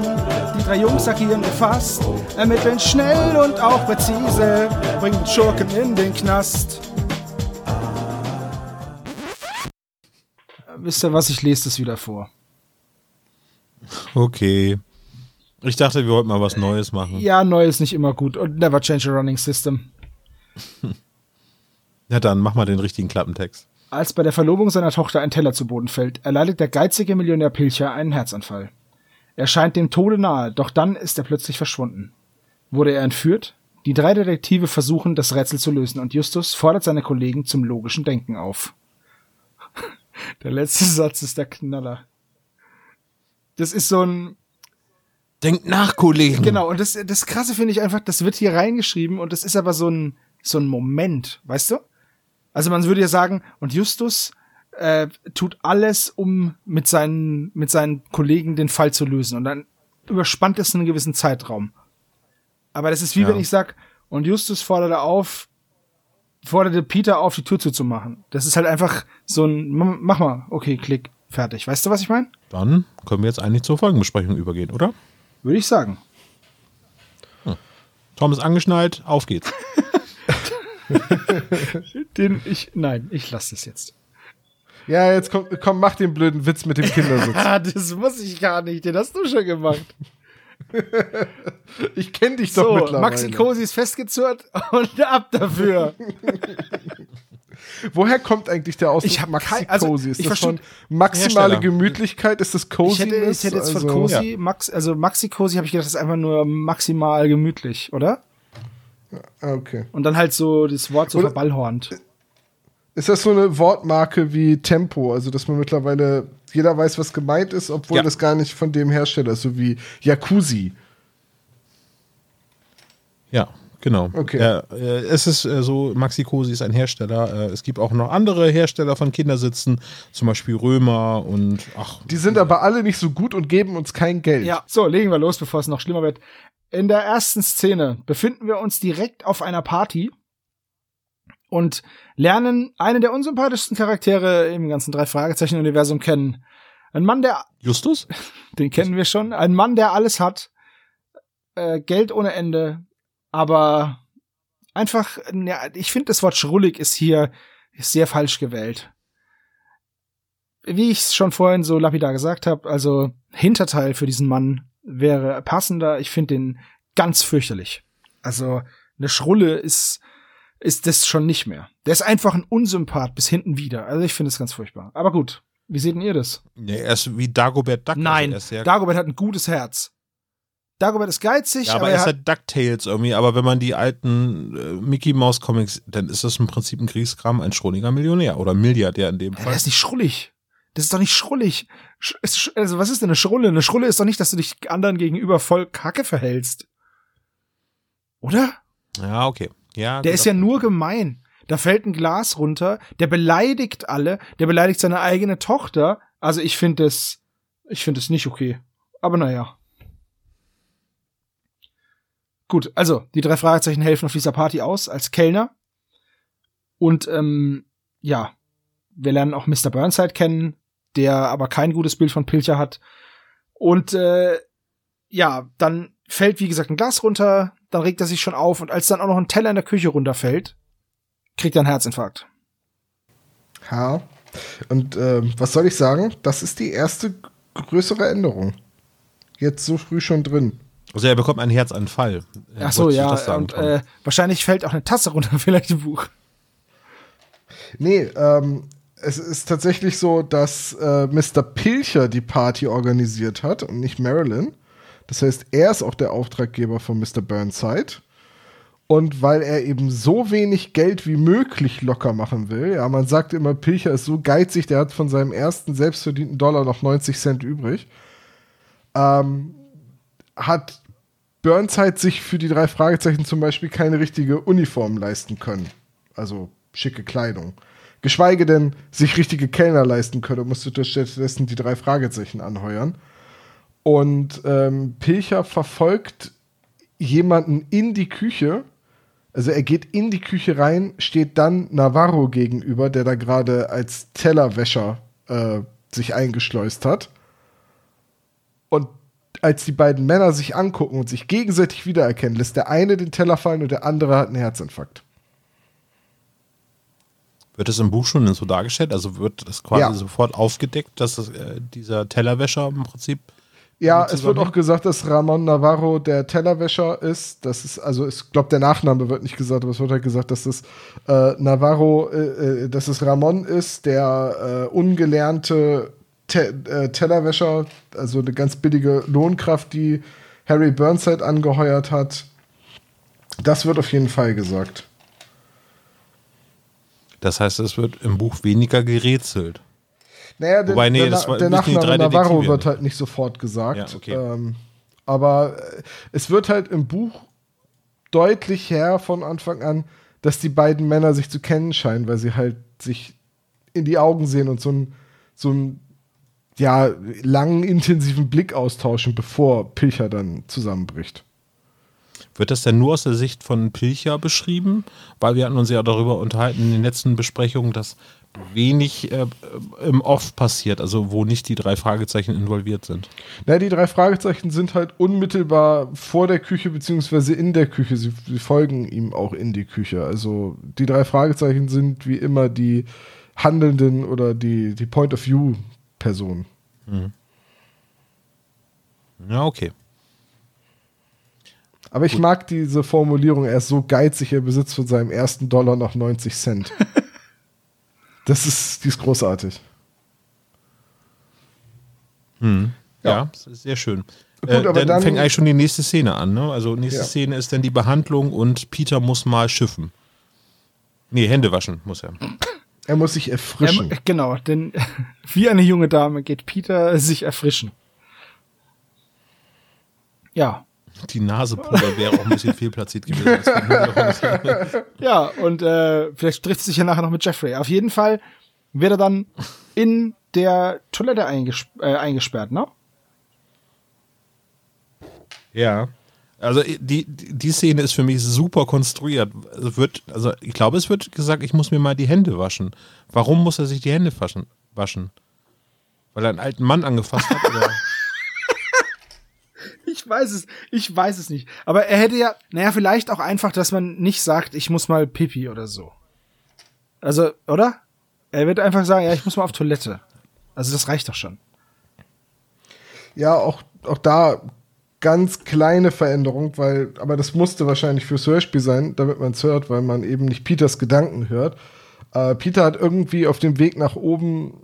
F: Die drei Jungs agieren gefasst, ermitteln schnell und auch präzise, bringen Schurken in den Knast. Wisst ihr was, ich lese das wieder vor.
A: Okay. Ich dachte, wir wollten mal was Neues machen.
F: Ja, neu ist nicht immer gut und never change a running system. <laughs>
A: Ja, dann mach mal den richtigen Klappentext.
F: Als bei der Verlobung seiner Tochter ein Teller zu Boden fällt, erleidet der geizige Millionär Pilcher einen Herzanfall. Er scheint dem Tode nahe, doch dann ist er plötzlich verschwunden. Wurde er entführt? Die drei Detektive versuchen, das Rätsel zu lösen und Justus fordert seine Kollegen zum logischen Denken auf. <laughs> Der letzte Satz ist der Knaller. Das ist so ein,
A: Denkt nach, Kollegen.
F: Genau, und das, das Krasse finde ich einfach, das wird hier reingeschrieben und das ist aber so ein, so ein Moment, weißt du? Also man würde ja sagen, und Justus äh, tut alles, um mit seinen, mit seinen Kollegen den Fall zu lösen und dann überspannt es einen gewissen Zeitraum. Aber das ist wie
A: Ja.
F: wenn ich sag, und Justus forderte auf, forderte Peter auf, die Tür zuzumachen. Das ist halt einfach so ein, mach mal, okay, klick, fertig. Weißt du, was ich meine?
A: Dann können wir jetzt eigentlich zur Folgenbesprechung übergehen, oder?
F: Würde ich sagen.
A: Tom ist angeschnallt, auf geht's. <laughs>
F: Den ich, nein, ich lasse das jetzt.
B: Ja, jetzt komm, komm, mach den blöden Witz mit dem Kindersitz. <laughs>
F: Ah, das muss ich gar nicht. Den hast du schon gemacht.
B: Ich kenne dich doch
F: So,
B: mittlerweile.
F: Maxi Cosi ist festgezurrt <laughs> und ab dafür.
B: Woher kommt eigentlich der Ausdruck
F: Ich hab
B: Maxi
F: kein- also,
B: Cozy? Ist
F: ich
B: das von
F: versteh-
B: maximale
A: Hersteller.
B: Gemütlichkeit? Ist das
F: Ich
B: Cozy?
F: hätte, ich hätte jetzt von
B: also,
F: Cosi, Max, also Maxi Cosi habe ich gedacht, das ist einfach nur maximal gemütlich, oder?
B: Ah, Okay.
F: Und dann halt so das Wort so
B: Oder-
F: verballhornt.
B: Ist das so eine Wortmarke wie Tempo? Also, dass man mittlerweile jeder weiß, was gemeint ist, obwohl
A: Ja.
B: das gar nicht von dem Hersteller ist, so wie Jacuzzi.
A: Ja, genau.
B: Okay.
A: Ja, äh, es ist äh, so, Maxi Cosi ist ein Hersteller. Äh, es gibt auch noch andere Hersteller von Kindersitzen, zum Beispiel Römer und ach,
B: Die sind aber alle nicht so gut und geben uns kein Geld.
F: Ja, so, legen wir los, bevor es noch schlimmer wird. In der ersten Szene befinden wir uns direkt auf einer Party und lernen einen der unsympathischsten Charaktere im ganzen Drei-Fragezeichen-Universum kennen. Ein Mann, der,
A: Justus? <laughs>
F: den kennen wir schon, ein Mann, der alles hat, Geld ohne Ende, aber einfach, ja, ich finde, das Wort schrullig ist hier sehr falsch gewählt. Wie ich es schon vorhin so lapidar gesagt habe, also Hinterteil für diesen Mann wäre passender. Ich finde den ganz fürchterlich. Also eine Schrulle ist ist das schon nicht mehr. Der ist einfach ein Unsympath bis hinten wieder. Also ich finde es ganz furchtbar. Aber gut, wie seht denn ihr das?
A: Ja, er ist wie Dagobert Duck.
F: Nein,
A: Also er ist sehr,
F: Dagobert hat ein gutes Herz. Dagobert ist geizig,
A: ja, aber
F: aber
A: er ist halt DuckTales irgendwie. Aber wenn man die alten äh, Mickey Mouse Comics, dann ist das im Prinzip ein Kriegskram, ein schrulliger Millionär oder Milliardär in dem
F: Ja,
A: Fall.
F: der ist nicht schrullig. Das ist doch nicht schrullig. Sch ist- Also, was ist denn eine Schrulle? Eine Schrulle ist doch nicht, dass du dich anderen gegenüber voll kacke verhältst. Oder?
A: Ja, okay. Ja,
F: Der ist ja nur gemein. Da fällt ein Glas runter, der beleidigt alle, der beleidigt seine eigene Tochter. Also ich finde das, ich finde es nicht okay. Aber naja. Gut, also die drei Fragezeichen helfen auf dieser Party aus als Kellner. Und ähm, ja, wir lernen auch Mr. Burnside kennen, der aber kein gutes Bild von Pilcher hat. Und äh, ja, dann fällt, wie gesagt, ein Glas runter, dann regt er sich schon auf und als dann auch noch ein Teller in der Küche runterfällt, kriegt er einen Herzinfarkt.
B: Ja. Und ähm, was soll ich sagen? Das ist die erste größere Änderung. Jetzt so früh schon drin.
A: Also er bekommt einen Herzanfall. Er
F: Ach so, ja, und äh, wahrscheinlich fällt auch eine Tasse runter, <laughs> vielleicht im Buch.
B: Nee, ähm, es ist tatsächlich so, dass äh, Mr. Pilcher die Party organisiert hat und nicht Marilyn. Das heißt, er ist auch der Auftraggeber von Mr. Burnside. Und weil er eben so wenig Geld wie möglich locker machen will, ja, man sagt immer, Pilcher ist so geizig, der hat von seinem ersten selbstverdienten Dollar noch 90 Cent übrig, ähm, hat Burnside sich für die drei Fragezeichen zum Beispiel keine richtige Uniform leisten können. Also schicke Kleidung. Geschweige denn sich richtige Kellner leisten können, musste stattdessen die drei Fragezeichen anheuern. Und ähm, Pilcher verfolgt jemanden in die Küche. Also er geht in die Küche rein, steht dann Navarro gegenüber, der da gerade als Tellerwäscher äh, sich eingeschleust hat. Und als die beiden Männer sich angucken und sich gegenseitig wiedererkennen, lässt der eine den Teller fallen und der andere hat einen Herzinfarkt.
A: Wird es im Buch schon so dargestellt? Also wird es quasi
B: Ja.
A: sofort aufgedeckt, dass das, äh, dieser Tellerwäscher im Prinzip.
B: Ja, es wird auch gesagt, dass Ramon Navarro der Tellerwäscher ist. Das ist, also ich glaube, der Nachname wird nicht gesagt, aber es wird halt gesagt, dass das äh, Navarro, äh, äh, dass es Ramon ist, der äh, ungelernte Te äh, Tellerwäscher, also eine ganz billige Lohnkraft, die Harry Burnside angeheuert hat. Das wird auf jeden Fall gesagt.
A: Das heißt, es wird im Buch weniger gerätselt.
B: Naja, der,
A: Wobei, nee,
B: der,
A: das war-
B: der Nachname Navarro wird halt nicht sofort gesagt.
A: Ja, okay.
B: ähm, aber äh, es wird halt im Buch deutlich her von Anfang an, dass die beiden Männer sich zu kennen scheinen, weil sie halt sich in die Augen sehen und so einen so einen, ja, langen, intensiven Blick austauschen, bevor Pilcher dann zusammenbricht.
A: Wird das denn nur aus der Sicht von Pilcher beschrieben? Weil wir hatten uns ja darüber unterhalten in den letzten Besprechungen, dass wenig äh, im Off passiert, also wo nicht die drei Fragezeichen involviert sind.
B: Na, die drei Fragezeichen sind halt unmittelbar vor der Küche beziehungsweise in der Küche. Sie, sie folgen ihm auch in die Küche. Also die drei Fragezeichen sind wie immer die Handelnden oder die, die Point of View Personen.
A: Ja, okay.
B: Aber ich mag diese Formulierung, er ist so geizig, er besitzt von seinem ersten Dollar noch 90 Cent. <laughs> das ist, die ist großartig.
A: Ja, das ist sehr schön.
B: Gut,
A: äh,
B: aber
A: dann,
B: dann-
A: fängt eigentlich schon die nächste Szene an. Ne? Also nächste
B: Ja.
A: Szene ist dann die Behandlung und Peter muss mal schiffen. Nee, Hände waschen muss er.
B: Er muss sich erfrischen.
F: Ähm, genau, denn <laughs> wie eine junge Dame geht Peter sich erfrischen. Ja.
A: Die Nasepuder wäre auch ein bisschen fehlplatziert gewesen. <laughs>
F: Ja, und äh, vielleicht trifft es sich ja nachher noch mit Jeffrey. Auf jeden Fall wird er dann in der Toilette eingesp äh, eingesperrt, ne?
A: ja. Also die, die die Szene ist für mich super konstruiert. Es wird, also ich glaube, es wird gesagt, ich muss mir mal die Hände waschen. Warum muss er sich die Hände waschen? waschen? Weil er einen alten Mann angefasst hat? Oder? <laughs>
F: Ich weiß es, ich weiß es nicht. Aber er hätte ja, naja, vielleicht auch einfach, dass man nicht sagt, ich muss mal pipi oder so. Also, oder? Er wird einfach sagen, ja, ich muss mal auf Toilette. Also das reicht doch schon.
B: Ja, auch, auch da ganz kleine Veränderung, weil, aber das musste wahrscheinlich fürs Hörspiel sein, damit man es hört, weil man eben nicht Peters Gedanken hört. Äh, Peter hat irgendwie auf dem Weg nach oben,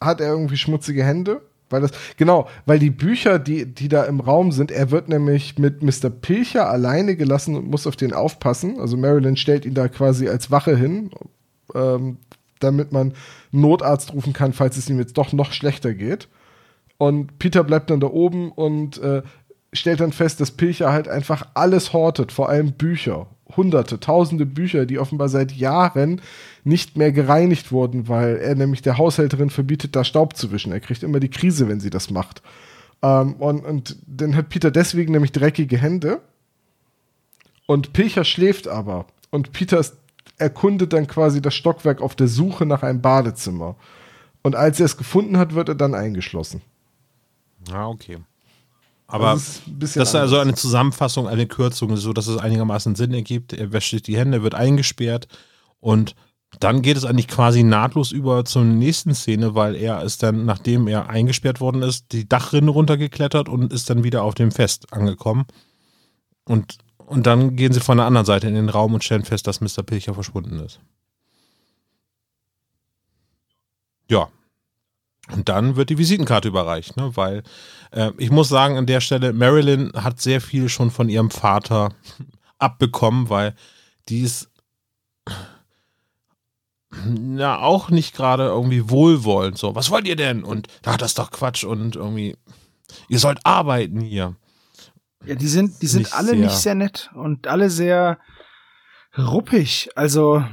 B: hat er irgendwie schmutzige Hände. Weil das, genau, weil die Bücher, die, die da im Raum sind, er wird nämlich mit Mr. Pilcher alleine gelassen und muss auf den aufpassen. Also Marilyn stellt ihn da quasi als Wache hin, ähm, damit man Notarzt rufen kann, falls es ihm jetzt doch noch schlechter geht. Und Peter bleibt dann da oben und äh, stellt dann fest, dass Pilcher halt einfach alles hortet, vor allem Bücher. Hunderte, tausende Bücher, die offenbar seit Jahren nicht mehr gereinigt wurden, weil er nämlich der Haushälterin verbietet, da Staub zu wischen. Er kriegt immer die Krise, wenn sie das macht. Ähm, und, und dann hat Peter deswegen nämlich dreckige Hände. Und Pilcher schläft aber. Und Peter erkundet dann quasi das Stockwerk auf der Suche nach einem Badezimmer. Und als er es gefunden hat, wird er dann eingeschlossen.
A: Ja, okay. Aber
B: Das ist ein bisschen
A: das ist also eine Zusammenfassung, eine Kürzung, so dass es einigermaßen Sinn ergibt. Er wäscht sich die Hände, wird eingesperrt und dann geht es eigentlich quasi nahtlos über zur nächsten Szene, weil er ist dann, nachdem er eingesperrt worden ist, die Dachrinne runtergeklettert und ist dann wieder auf dem Fest angekommen. Und, und dann gehen sie von der anderen Seite in den Raum und stellen fest, dass Mr. Pilcher verschwunden ist. Ja. Und dann wird die Visitenkarte überreicht, ne? weil äh, ich muss sagen, an der Stelle, Marilyn hat sehr viel schon von ihrem Vater <laughs> abbekommen, weil die ist <clears throat> ja auch nicht gerade irgendwie wohlwollend. So, was wollt ihr denn? Und ach, das ist doch Quatsch und irgendwie, ihr sollt arbeiten hier.
F: Ja, die sind, die sind
A: Nicht
F: alle
A: sehr.
F: nicht sehr nett und alle sehr ruppig. Also,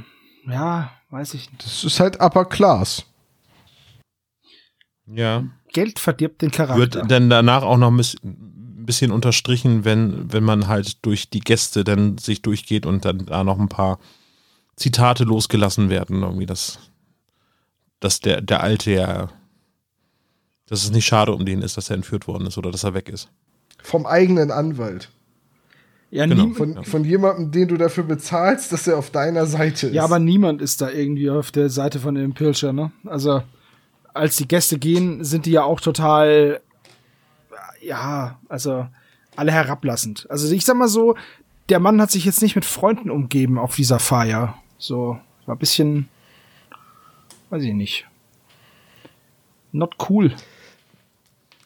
F: ja, weiß ich nicht.
B: Das ist halt Upper Class.
A: Ja.
F: Geld verdirbt den Charakter.
A: Wird dann danach auch noch ein bisschen- unterstrichen, wenn, wenn man halt durch die Gäste dann sich durchgeht und dann da noch ein paar Zitate losgelassen werden. Irgendwie, dass, dass der, der Alte ja, dass es nicht schade um den ist, dass er entführt worden ist oder dass er weg ist.
B: Vom eigenen Anwalt.
F: ja,
A: genau.
B: Von, von jemandem, den du dafür bezahlst, dass er auf deiner Seite ist.
F: ja, aber niemand ist da irgendwie auf der Seite von dem Pilcher, ne? Also, als die Gäste gehen, sind die ja auch total, ja, also alle herablassend. Also ich sag mal so, der Mann hat sich jetzt nicht mit Freunden umgeben auf dieser Feier. So, war ein bisschen, weiß ich nicht. Not cool.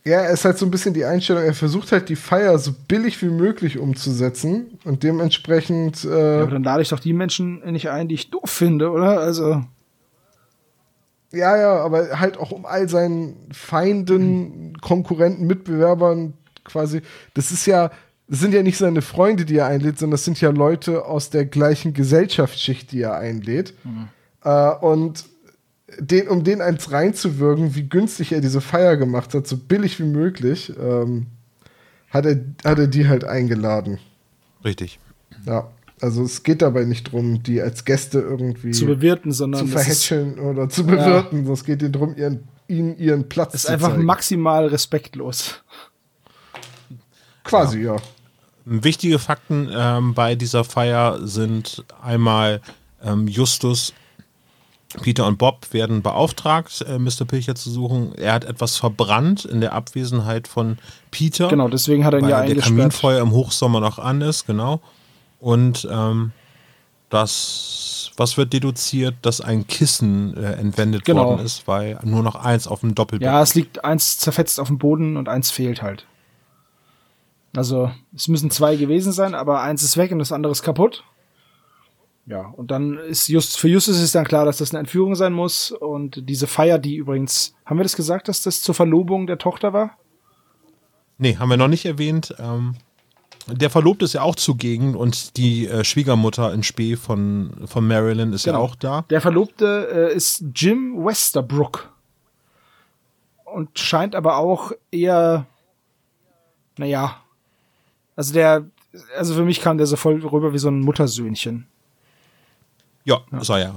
B: Ja, er ist halt so ein bisschen die Einstellung, er versucht halt die Feier so billig wie möglich umzusetzen und dementsprechend,
F: Ja,
B: äh,
F: aber dann lade ich doch die Menschen nicht ein, die ich doof finde, oder? Also,
B: ja, ja, aber halt auch um all seinen Feinden, Konkurrenten, Mitbewerbern quasi, das ist ja, das sind ja nicht seine Freunde, die er einlädt, sondern das sind ja Leute aus der gleichen Gesellschaftsschicht, die er einlädt. Äh, und den, um den eins reinzuwirken, wie günstig er diese Feier gemacht hat, so billig wie möglich, ähm, hat, er, hat er die halt eingeladen.
A: Richtig.
B: Ja, also es geht dabei nicht drum, die als Gäste irgendwie
F: zu bewirten, sondern
B: zu verhätscheln oder zu bewirten. sondern Es geht ihnen darum, ihren, ihnen ihren Platz
F: ist
B: zu
F: einfach
B: zeigen.
F: maximal respektlos.
B: Quasi, ja.
A: Wichtige Fakten ähm, bei dieser Feier sind einmal ähm, Justus, Peter und Bob werden beauftragt, äh, Mr. Pilcher zu suchen. Er hat etwas verbrannt in der Abwesenheit von Peter.
F: Genau, deswegen hat er ihn
A: weil
F: ja
A: der
F: eingesperrt.
A: Kaminfeuer im Hochsommer noch an ist, genau. Und ähm, das, was wird deduziert, dass ein Kissen äh, entwendet
F: Genau.
A: worden ist, weil nur noch eins auf dem Doppelbett
F: Ja, es liegt eins zerfetzt auf dem Boden und eins fehlt halt. Also, es müssen zwei gewesen sein, aber eins ist weg und das andere ist kaputt. Ja, und dann ist just, für Justus ist dann klar, dass das eine Entführung sein muss. Und diese Feier, die übrigens, haben wir das gesagt, dass das zur Verlobung der Tochter war?
A: Nee, haben wir noch nicht erwähnt. Ähm, der Verlobte ist ja auch zugegen und die äh, Schwiegermutter in Spee von, von Marilyn ist ja
F: Genau.
A: auch da.
F: Der Verlobte äh, ist Jim Westerbrook. Und scheint aber auch eher, naja, also der, also für mich kam der so voll rüber wie so ein Muttersöhnchen.
A: Ja, ist er ja.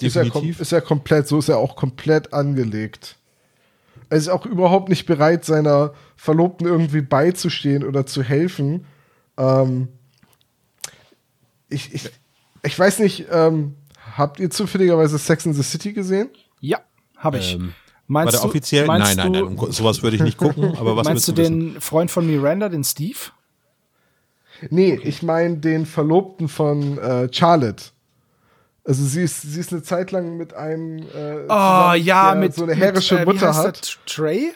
B: Ist ja, kom
A: Definitiv.
B: ist ja komplett, so ist er auch komplett angelegt. Er ist auch überhaupt nicht bereit, seiner Verlobten irgendwie beizustehen oder zu helfen. Ähm, ich, ich, ich weiß nicht, ähm, habt ihr zufälligerweise Sex in the City gesehen?
F: Ja, habe ich.
A: Ähm,
F: meinst
A: War der
F: du,
A: offiziell?
F: Meinst
A: Nein, nein,
F: du,
A: nein, um sowas würde ich nicht gucken, <laughs> aber was
F: meinst du
A: du wissen?
F: den Freund von Miranda, den Steve?
B: Nee, ich meine den Verlobten von äh, Charlotte. Also sie ist, sie ist eine Zeit lang mit einem äh,
F: Oh
B: zusammen,
F: ja,
B: der
F: mit
B: so eine herrische
F: mit, äh,
B: Mutter hat.
F: Trey?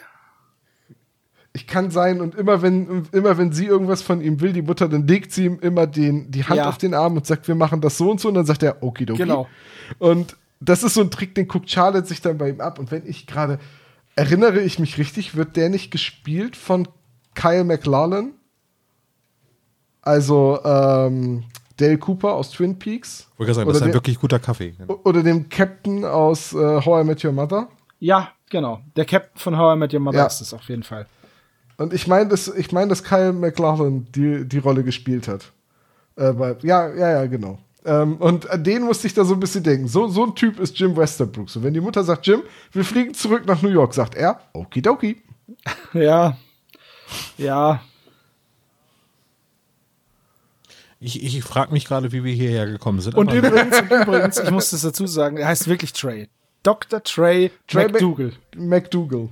B: Ich kann sein und immer wenn immer wenn sie irgendwas von ihm will, die Mutter, dann legt sie ihm immer den die Hand
F: Ja.
B: auf den Arm und sagt, wir machen das so und so und dann sagt er okidoki.
F: Genau.
B: Und das ist so ein Trick, den guckt Charlotte sich dann bei ihm ab und wenn ich gerade erinnere ich mich richtig, wird der nicht gespielt von Kyle MacLachlan? Also ähm, Dale Cooper aus Twin Peaks
A: Ich wollte sagen, das
B: Oder
A: ist ein wirklich guter Kaffee.
B: oder dem Captain aus äh, How I Met Your Mother.
F: Ja, genau. Der Captain von How I Met Your Mother
B: Ja.
F: ist es auf jeden Fall.
B: Und ich meine, dass, ich mein, dass Kyle MacLachlan die, die Rolle gespielt hat. Äh, bei, ja, ja, ja, genau. Ähm, und an den musste ich da so ein bisschen denken. So, so ein Typ ist Jim Westerbrook. So, wenn die Mutter sagt, Jim, wir fliegen zurück nach New York, sagt er, okidoki. <laughs>
F: Ja. Ja,
A: Ich, ich frage mich gerade, wie wir hierher gekommen sind.
F: und übrigens, und übrigens, ich muss das dazu sagen, er heißt wirklich Trey. Dr. Trey,
B: Trey
F: McDougal.
B: McDougal.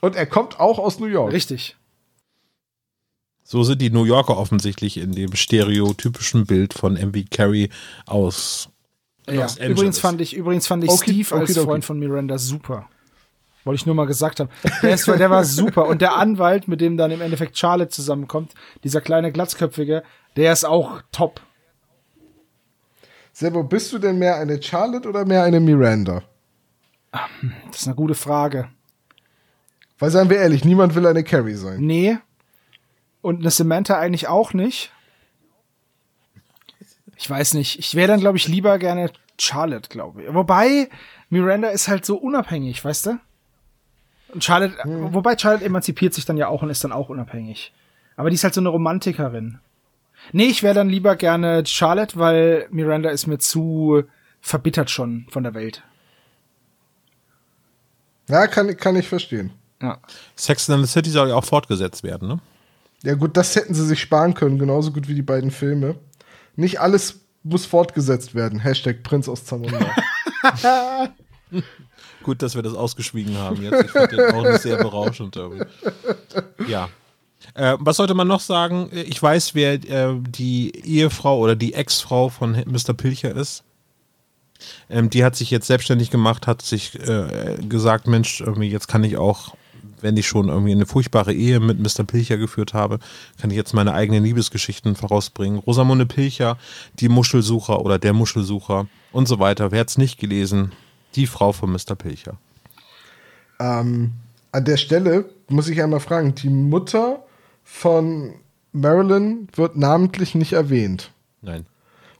B: Und er kommt auch aus New York.
F: Richtig.
A: So sind die New Yorker offensichtlich in dem stereotypischen Bild von MB Carey aus.
F: Ja.
A: Los Angeles.
F: Übrigens fand ich, übrigens fand ich
B: Okay,
F: Steve als
B: okidoki.
F: Freund von Miranda super. Wollte ich nur mal gesagt haben. Der, ist, der war super. Und der Anwalt, mit dem dann im Endeffekt Charlotte zusammenkommt, dieser kleine Glatzköpfige, der ist auch top.
B: Sebo, bist du denn mehr eine Charlotte oder mehr eine Miranda?
F: Das ist eine gute Frage.
B: Weil seien wir ehrlich, niemand will eine Carrie sein.
F: Nee. Und eine Samantha eigentlich auch nicht. Ich weiß nicht. Ich wäre dann, glaube ich, lieber gerne Charlotte, glaube ich. Wobei, Miranda ist halt so unabhängig, weißt du? Und Charlotte, wobei Charlotte emanzipiert sich dann ja auch und ist dann auch unabhängig. Aber die ist halt so eine Romantikerin. Nee, ich wäre dann lieber gerne Charlotte, weil Miranda ist mir zu verbittert schon von der Welt.
B: Ja, kann, kann ich verstehen.
F: Ja.
A: Sex and the City soll ja auch fortgesetzt werden, ne?
B: Ja gut, das hätten sie sich sparen können, genauso gut wie die beiden Filme. Nicht alles muss fortgesetzt werden. Hashtag Prinz aus Zamunda. <laughs>
A: Gut, dass wir das ausgeschwiegen haben jetzt. Ich fand den auch nicht sehr berauschend irgendwie. Ja. Äh, was sollte man noch sagen? Ich weiß, wer äh, die Ehefrau oder die Ex-Frau von Mr. Pilcher ist. Ähm, die hat sich jetzt selbstständig gemacht, hat sich äh, gesagt, Mensch, irgendwie jetzt kann ich auch, wenn ich schon irgendwie eine furchtbare Ehe mit Mr. Pilcher geführt habe, kann ich jetzt meine eigenen Liebesgeschichten vorausbringen. Rosamunde Pilcher, die Muschelsucher oder der Muschelsucher und so weiter. Wer hat es nicht gelesen? Die Frau von Mr. Pilcher.
B: ähm, an der Stelle muss ich einmal fragen, die Mutter von Marilyn wird namentlich nicht erwähnt.
A: Nein.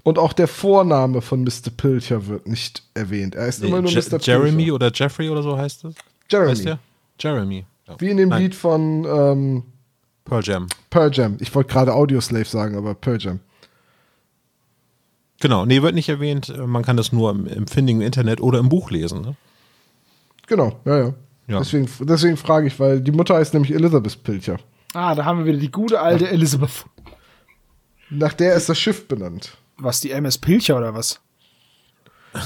B: Und auch der Vorname von Mr. Pilcher wird nicht erwähnt. Er ist immer nur
A: Je
B: Mr.
A: Jeremy
B: Pilcher.
A: oder Jeffrey oder so heißt es?
B: Jeremy.
A: Heißt der? Jeremy. Ja.
B: Wie in dem
A: Nein,
B: Lied von ähm,
A: Pearl Jam.
B: Pearl Jam. Ich wollte gerade Audioslave sagen, aber Pearl Jam.
A: Genau, nee, wird nicht erwähnt. Äh, Man kann das nur im, im findigen Internet oder im Buch lesen. Ne?
B: Genau, ja, ja.
A: Ja.
B: Deswegen, deswegen frage ich, weil die Mutter heißt nämlich Elizabeth Pilcher.
F: Ah, da haben wir wieder die gute alte Elizabeth.
B: Nach der ist das Schiff benannt.
F: Was, die MS Pilcher oder was? <laughs>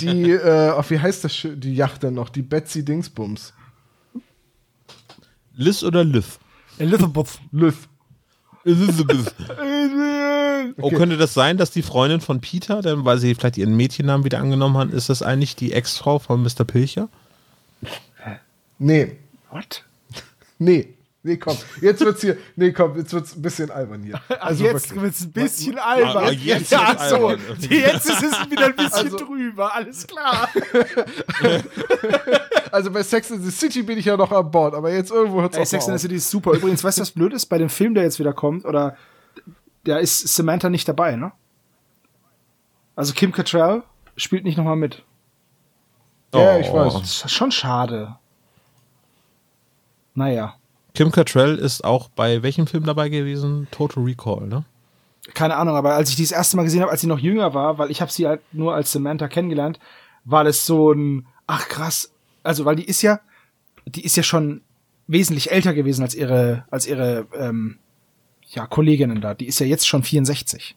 B: Die, äh, ach, wie heißt das Schiff, die Yacht denn noch? Die Betsy Dingsbums.
A: Liz oder Liv?
F: Elizabeth.
B: Liv.
A: Elizabeth. <laughs> Oh, könnte das sein, dass die Freundin von Peter, denn weil sie vielleicht ihren Mädchennamen wieder angenommen hat, ist das eigentlich die Ex-Frau von Mr. Pilcher?
B: Nee,
F: What?
B: nee. Nee, komm. Jetzt wird's hier. Nee, komm, jetzt wird's ein bisschen albern hier. Also
F: jetzt
B: wirklich.
F: wird's ein bisschen albern.
A: Ah, jetzt
F: ja, so.
A: albern.
F: Jetzt ist es wieder ein bisschen
B: Also-
F: drüber, alles klar. <laughs>
B: Also bei Sex in the City bin ich ja noch an Bord, aber jetzt irgendwo hört's
F: Ey,
B: auch
F: Sex
B: auf.
F: the City ist super. Übrigens, weißt du, was blöd ist? Bei dem Film, der jetzt wieder kommt, oder da ist Samantha nicht dabei, ne? Also Kim Cattrall spielt nicht nochmal mit.
B: Ja,
A: Oh.
B: ich weiß.
F: Das ist schon schade. Naja.
A: Kim Cattrall ist auch bei welchem Film dabei gewesen? Total Recall, ne?
F: keine Ahnung, aber als ich die das erste Mal gesehen habe, als sie noch jünger war, weil ich habe sie halt nur als Samantha kennengelernt, war das so ein, ach krass, also weil die ist ja, die ist ja schon wesentlich älter gewesen als ihre, als ihre, ähm, ja, Kolleginnen da. Die ist ja jetzt schon 64.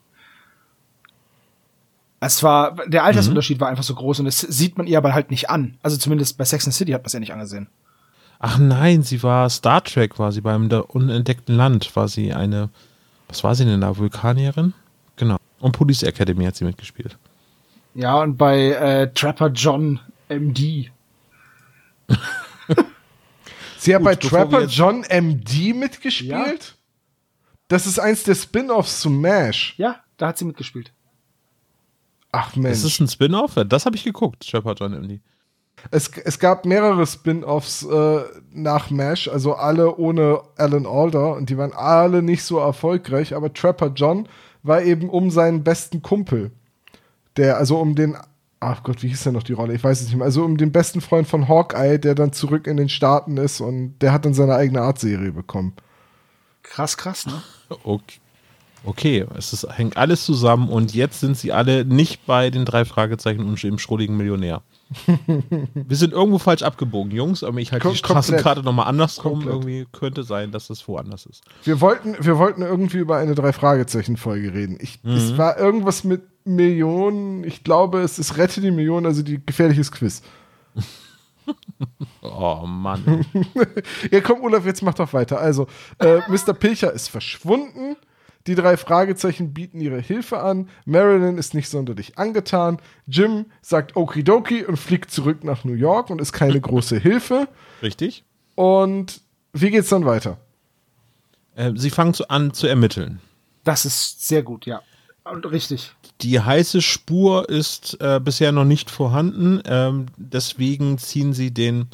F: Es war, der Altersunterschied war einfach so groß und das sieht man ihr aber halt nicht an. Also zumindest bei Sex and City hat man es ja nicht angesehen.
A: Ach nein, sie war Star Trek, war sie beim unentdeckten Land, war sie eine, was war sie denn da, Vulkanierin? Genau. Und Police Academy hat sie mitgespielt.
F: Ja, und bei äh, Trapper John MD. <laughs>
B: Sie hat
A: Gut,
B: bei Trapper John MD mitgespielt? Das ist eins der Spin-offs zu MASH.
F: Ja, da hat sie mitgespielt.
B: Ach Mensch.
A: Das ist ein Spin-off? Das habe ich geguckt, Shepard John Emily.
B: Es, es gab mehrere Spin-offs äh, nach MASH, also alle ohne Alan Alda und die waren alle nicht so erfolgreich, aber Trapper John war eben um seinen besten Kumpel. Der, also um den, ach Gott, wie hieß denn noch die Rolle? Ich weiß es nicht mehr. Also um den besten Freund von Hawkeye, der dann zurück in den Staaten ist und der hat dann seine eigene Art-Serie bekommen.
F: Krass, krass, ne?
A: Okay. Okay, es ist, hängt alles zusammen und jetzt sind sie alle nicht bei den drei Fragezeichen und im schrulligen Millionär. Wir sind irgendwo falsch abgebogen, Jungs, aber ich halte die Straßenkarte nochmal andersrum.
B: Komplett.
A: Irgendwie könnte sein, dass das woanders ist.
B: Wir wollten, wir wollten irgendwie über eine Drei-Fragezeichen-Folge reden. Ich, Es war irgendwas mit Millionen. Ich glaube, es ist Rette die Million, also die gefährliches Quiz. <laughs>
A: Oh Mann. <laughs>
B: Ja, komm, Olaf, jetzt mach doch weiter. Also, äh, Mr. Pilcher ist verschwunden. Die drei Fragezeichen bieten ihre Hilfe an. Marilyn ist nicht sonderlich angetan. Jim sagt Okidoki und fliegt zurück nach New York und ist keine große Hilfe.
A: Richtig?
B: Und wie geht's dann weiter?
A: Äh, sie fangen zu, an zu ermitteln.
F: Das ist sehr gut, ja. Und richtig.
A: Die heiße Spur ist äh, bisher noch nicht vorhanden. Ähm, deswegen ziehen sie den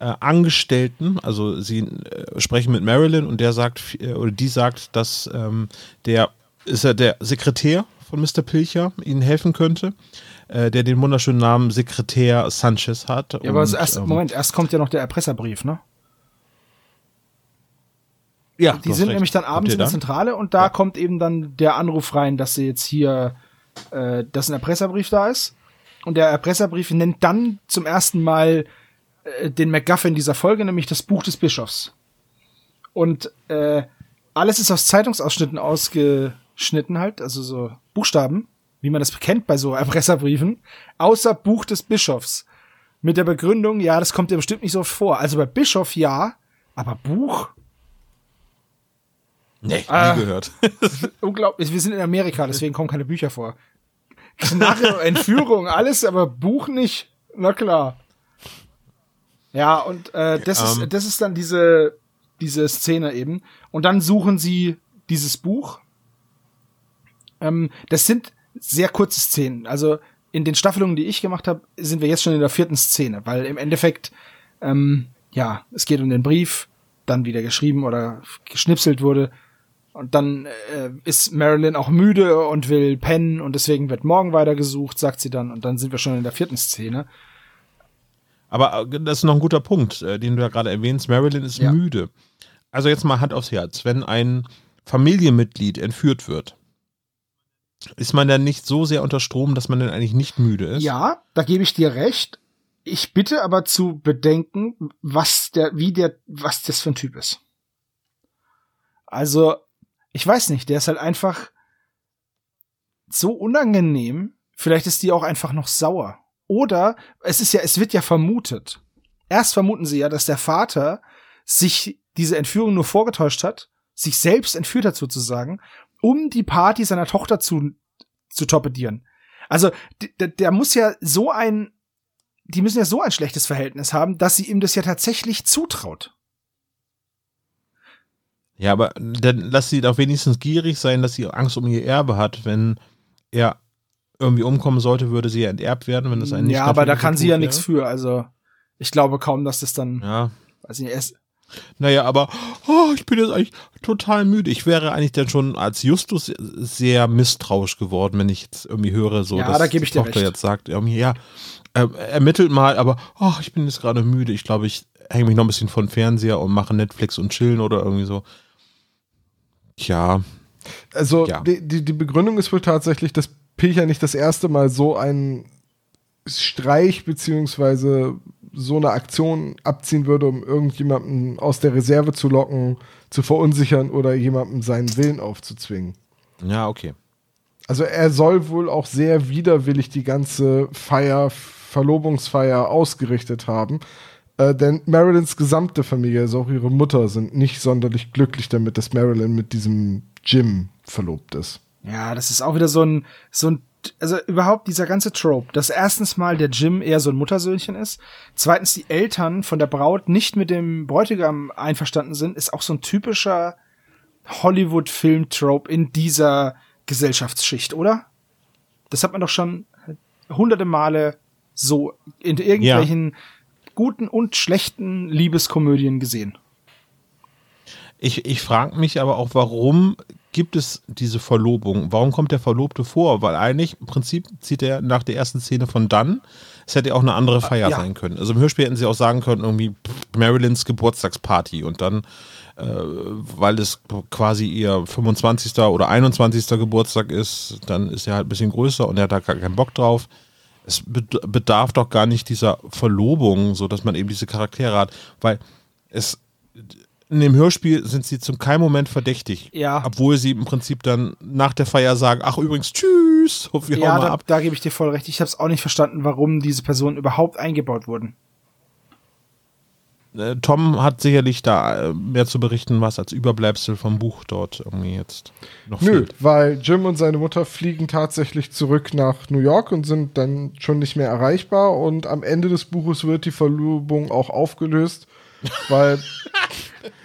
A: äh, Angestellten, also sie äh, sprechen mit Marilyn und der sagt, äh, oder die sagt, dass ähm, der ist ja der Sekretär von Mr. Pilcher ihnen helfen könnte, äh, der den wunderschönen Namen Sekretär Sanchez hat.
F: Ja, aber
A: Und,
F: erst,
A: ähm,
F: Moment, erst kommt ja noch der Erpresserbrief, ne?
A: ja,
F: Die sind nämlich dann abends in der Zentrale und da kommt eben dann der Anruf rein, dass sie jetzt hier, äh, dass ein Erpresserbrief da ist. Und der Erpresserbrief nennt dann zum ersten Mal äh, den MacGuffin dieser Folge, nämlich das Buch des Bischofs. Und äh, alles ist aus Zeitungsausschnitten ausgeschnitten halt, also so Buchstaben, wie man das kennt bei so <laughs> Erpresserbriefen, außer Buch des Bischofs. Mit der Begründung, ja, das kommt ja bestimmt nicht so oft vor. Also bei Bischof ja, aber Buch?
A: Nee,
F: Ah.
A: nie gehört. <laughs>
F: Unglaublich, wir sind in Amerika, deswegen kommen keine Bücher vor. Knarre, Entführung, alles, aber Buch nicht. Na klar. Ja, und äh, das,
A: Ähm.
F: ist, das ist dann diese, diese Szene eben. Und dann suchen sie dieses Buch. Ähm, das sind sehr kurze Szenen. Also in den Staffelungen, die ich gemacht habe, sind wir jetzt schon in der vierten Szene, weil im Endeffekt, ähm, ja, es geht um den Brief, dann wieder geschrieben oder geschnipselt wurde. Und dann äh, ist Marilyn auch müde und will pennen und deswegen wird morgen weitergesucht, sagt sie dann. Und dann sind wir schon in der vierten Szene.
A: Aber äh, das ist noch ein guter Punkt, äh, den du ja gerade erwähnst. Marilyn ist
F: Ja.
A: müde. Also jetzt mal Hand aufs Herz. Wenn ein Familienmitglied entführt wird, ist man dann nicht so sehr unter Strom, dass man dann eigentlich nicht müde ist?
F: Ja, da gebe ich dir recht. Ich bitte aber zu bedenken, was der, wie der, was das für ein Typ ist. Also, ich weiß nicht, der ist halt einfach so unangenehm. Vielleicht ist die auch einfach noch sauer. Oder es ist ja, es wird ja vermutet. Erst vermuten sie ja, dass der Vater sich diese Entführung nur vorgetäuscht hat, sich selbst entführt hat sozusagen, um die Party seiner Tochter zu, zu torpedieren. Also, der, der muss ja so ein, die müssen ja so ein schlechtes Verhältnis haben, dass sie ihm das ja tatsächlich zutraut.
A: Ja, aber dann lass sie doch wenigstens gierig sein, dass sie Angst um ihr Erbe hat. Wenn er irgendwie umkommen sollte, würde sie ja enterbt werden, wenn das ein nicht
F: ja, aber da kann sie ja nichts für. Also, ich glaube kaum, dass das dann,
A: Ja,
F: weiß ich nicht, erst,
A: Naja, aber oh, ich bin jetzt eigentlich total müde. Ich wäre eigentlich dann schon als Justus sehr misstrauisch geworden, wenn ich jetzt irgendwie höre, so
F: Ja,
A: dass
F: da gebe ich
A: die Tochter
F: recht.
A: jetzt sagt, irgendwie, ja, äh, ermittelt mal, aber oh, ich bin jetzt gerade müde. Ich glaube, ich hänge mich noch ein bisschen von Fernseher und mache Netflix und chillen oder irgendwie so. Tja,
B: Also
A: Ja.
B: die, die, die Begründung ist wohl tatsächlich, dass Pilcher nicht das erste Mal so einen Streich beziehungsweise so eine Aktion abziehen würde, um irgendjemanden aus der Reserve zu locken, zu verunsichern oder jemandem seinen Willen aufzuzwingen.
A: ja, okay.
B: Also er soll wohl auch sehr widerwillig die ganze Feier, Verlobungsfeier ausgerichtet haben. Äh, denn Marilyns gesamte Familie, also auch ihre Mutter, sind nicht sonderlich glücklich damit, dass Marilyn mit diesem Jim verlobt ist.
F: Ja, das ist auch wieder so ein, so ein, also überhaupt dieser ganze Trope, dass erstens mal der Jim eher so ein Muttersöhnchen ist, zweitens die Eltern von der Braut nicht mit dem Bräutigam einverstanden sind, ist auch so ein typischer Hollywood-Film-Trope in dieser Gesellschaftsschicht, oder? Das hat man doch schon hunderte Male so in irgendwelchen guten und schlechten Liebeskomödien gesehen.
A: Ich, ich frage mich aber auch, warum gibt es diese Verlobung? Warum kommt der Verlobte vor? Weil eigentlich im Prinzip zieht er nach der ersten Szene von dann. Es hätte ja auch eine andere Feier
F: ja.
A: sein können. Also im Hörspiel hätten sie auch sagen können, irgendwie Marilyns Geburtstagsparty und dann, äh, weil es quasi ihr 25. oder 21. Geburtstag ist, dann ist er halt ein bisschen größer und er hat da gar keinen Bock drauf. Es bed- bedarf doch gar nicht dieser Verlobung, so dass man eben diese Charaktere hat, weil es in dem Hörspiel sind sie zum keinen Moment verdächtig.
F: Ja.
A: Obwohl sie im Prinzip dann nach der Feier sagen, ach übrigens, tschüss, <laughs> wir
F: Ja,
A: hauen mal
F: da,
A: ab.
F: da gebe ich dir voll recht. Ich habe es auch nicht verstanden, warum diese Personen überhaupt eingebaut wurden.
A: Äh, Tom hat sicherlich da äh, mehr zu berichten, was als Überbleibsel vom Buch dort irgendwie jetzt noch
B: Nö,
A: fehlt.
B: weil Jim und seine Mutter fliegen tatsächlich zurück nach New York und sind dann schon nicht mehr erreichbar. Und am Ende des Buches wird die Verlobung auch aufgelöst, weil,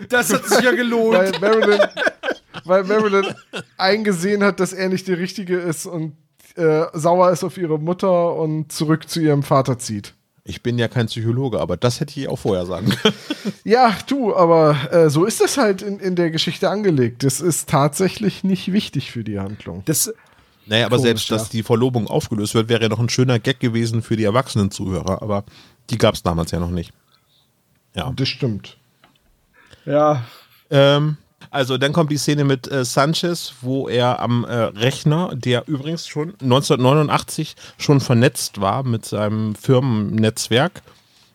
F: Das hat sich ja gelohnt.
B: weil, Marilyn, weil Marilyn eingesehen hat, dass er nicht der Richtige ist und äh, sauer ist auf ihre Mutter und zurück zu ihrem Vater zieht.
A: Ich bin ja kein Psychologe, aber das hätte ich auch vorher sagen können.
B: Ja, du, aber äh, so ist das halt in, in der Geschichte angelegt. Das ist tatsächlich nicht wichtig für die Handlung.
F: Das,
A: Naja, aber
F: Komisch,
A: selbst,
F: ja.
A: dass die Verlobung aufgelöst wird, wäre ja noch ein schöner Gag gewesen für die erwachsenen Zuhörer, aber die gab es damals ja noch nicht. Ja.
B: Das stimmt.
F: ja,
A: Ähm, also dann kommt die Szene mit äh, Sanchez, wo er am äh, Rechner, der übrigens schon 1989 schon vernetzt war mit seinem Firmennetzwerk,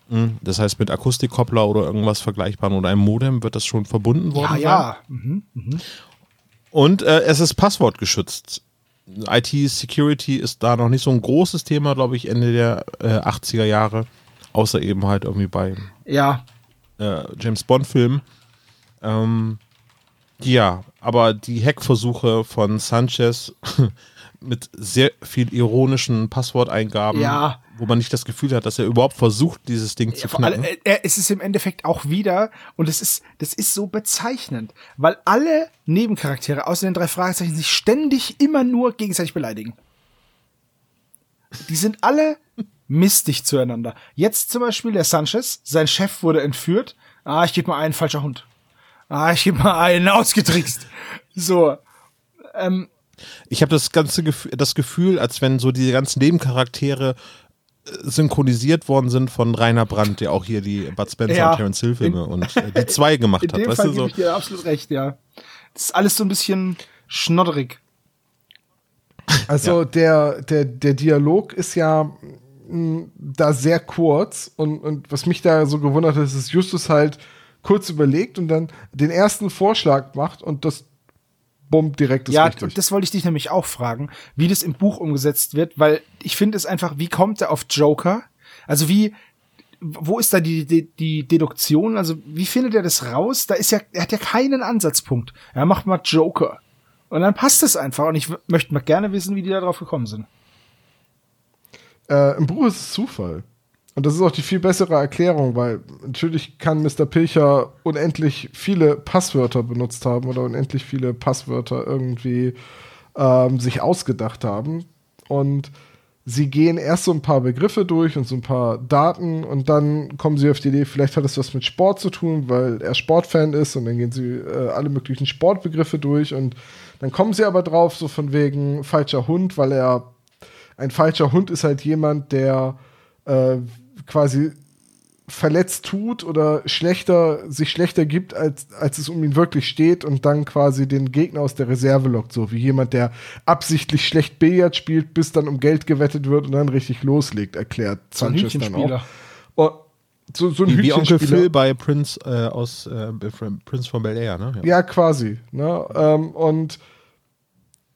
A: mh, das heißt mit Akustikkoppler oder irgendwas Vergleichbarem oder einem Modem wird das schon verbunden worden.
F: ja,
A: sein.
F: ja.
A: Und äh, es ist passwortgeschützt. IT-Security ist da noch nicht so ein großes Thema, glaube ich, Ende der äh, 80er Jahre. Außer eben halt irgendwie bei
F: Ja,
A: äh, James Bond-Film. Ähm, ja, aber die Hackversuche von Sanchez <laughs> mit sehr viel ironischen Passworteingaben,
F: Ja.
A: wo man nicht das Gefühl hat, dass er überhaupt versucht, dieses Ding zu knacken.
F: äh, äh, es ist im Endeffekt auch wieder, und es ist, das ist so bezeichnend, weil alle Nebencharaktere außer den drei Fragezeichen sich ständig immer nur gegenseitig beleidigen. Die sind alle mistig zueinander. Jetzt zum Beispiel der Sanchez, sein Chef wurde entführt. Ah, ich gebe mal einen falscher Hund. Ah, ich gebe mal einen ausgetrickst. <laughs> So. Ähm,
A: Ich habe das ganze Gefühl, das Gefühl, als wenn so diese ganzen Nebencharaktere äh, synchronisiert worden sind von Rainer Brandt, der auch hier die Bud Spencer
F: Ja.
A: und Terence Hill Filme und äh, die zwei gemacht <laughs>
F: in
A: hat.
F: dem
A: Weißt
F: Fall
A: du
F: gebe
A: so?
F: ich dir absolut recht, ja. Das ist alles so ein bisschen schnodderig.
B: Also der, der, der Dialog ist ja da sehr kurz und, und was mich da so gewundert hat, ist, dass Justus halt kurz überlegt und dann den ersten Vorschlag macht und das bumm direkt ist
F: ja,
B: richtig.
F: und das wollte ich dich nämlich auch fragen, wie das im Buch umgesetzt wird, weil ich finde es einfach, wie kommt er auf Joker? Also wie, wo ist da die, die, die Deduktion? Also wie findet er das raus? Da ist ja, er hat ja keinen Ansatzpunkt. Er macht mal Joker. Und dann passt es einfach. Und ich möchte mal gerne wissen, wie die da drauf gekommen sind.
B: Äh, Im Buch ist es Zufall. Und das ist auch die viel bessere Erklärung, weil natürlich kann Mr. Pilcher unendlich viele Passwörter benutzt haben oder unendlich viele Passwörter irgendwie ähm, sich ausgedacht haben. Und sie gehen erst so ein paar Begriffe durch und so ein paar Daten und dann kommen sie auf die Idee, vielleicht hat es was mit Sport zu tun, weil er Sportfan ist und dann gehen sie äh, alle möglichen Sportbegriffe durch und dann kommen sie aber drauf, so von wegen falscher Hund, weil er ein falscher Hund ist halt jemand, der äh, quasi verletzt tut oder schlechter, sich schlechter gibt, als, als es um ihn wirklich steht und dann quasi den Gegner aus der Reserve lockt, so wie jemand, der absichtlich schlecht Billard spielt, bis dann um Geld gewettet wird und dann richtig loslegt, erklärt
F: So ein
B: Sanchez dann
F: Hütchenspieler.
B: auch. Und so, so ein
A: Wie, wie Onkel. Phil bei Prince äh, aus äh, Prince von Bel Air, ne?
B: Ja, quasi. Ne? Ähm, und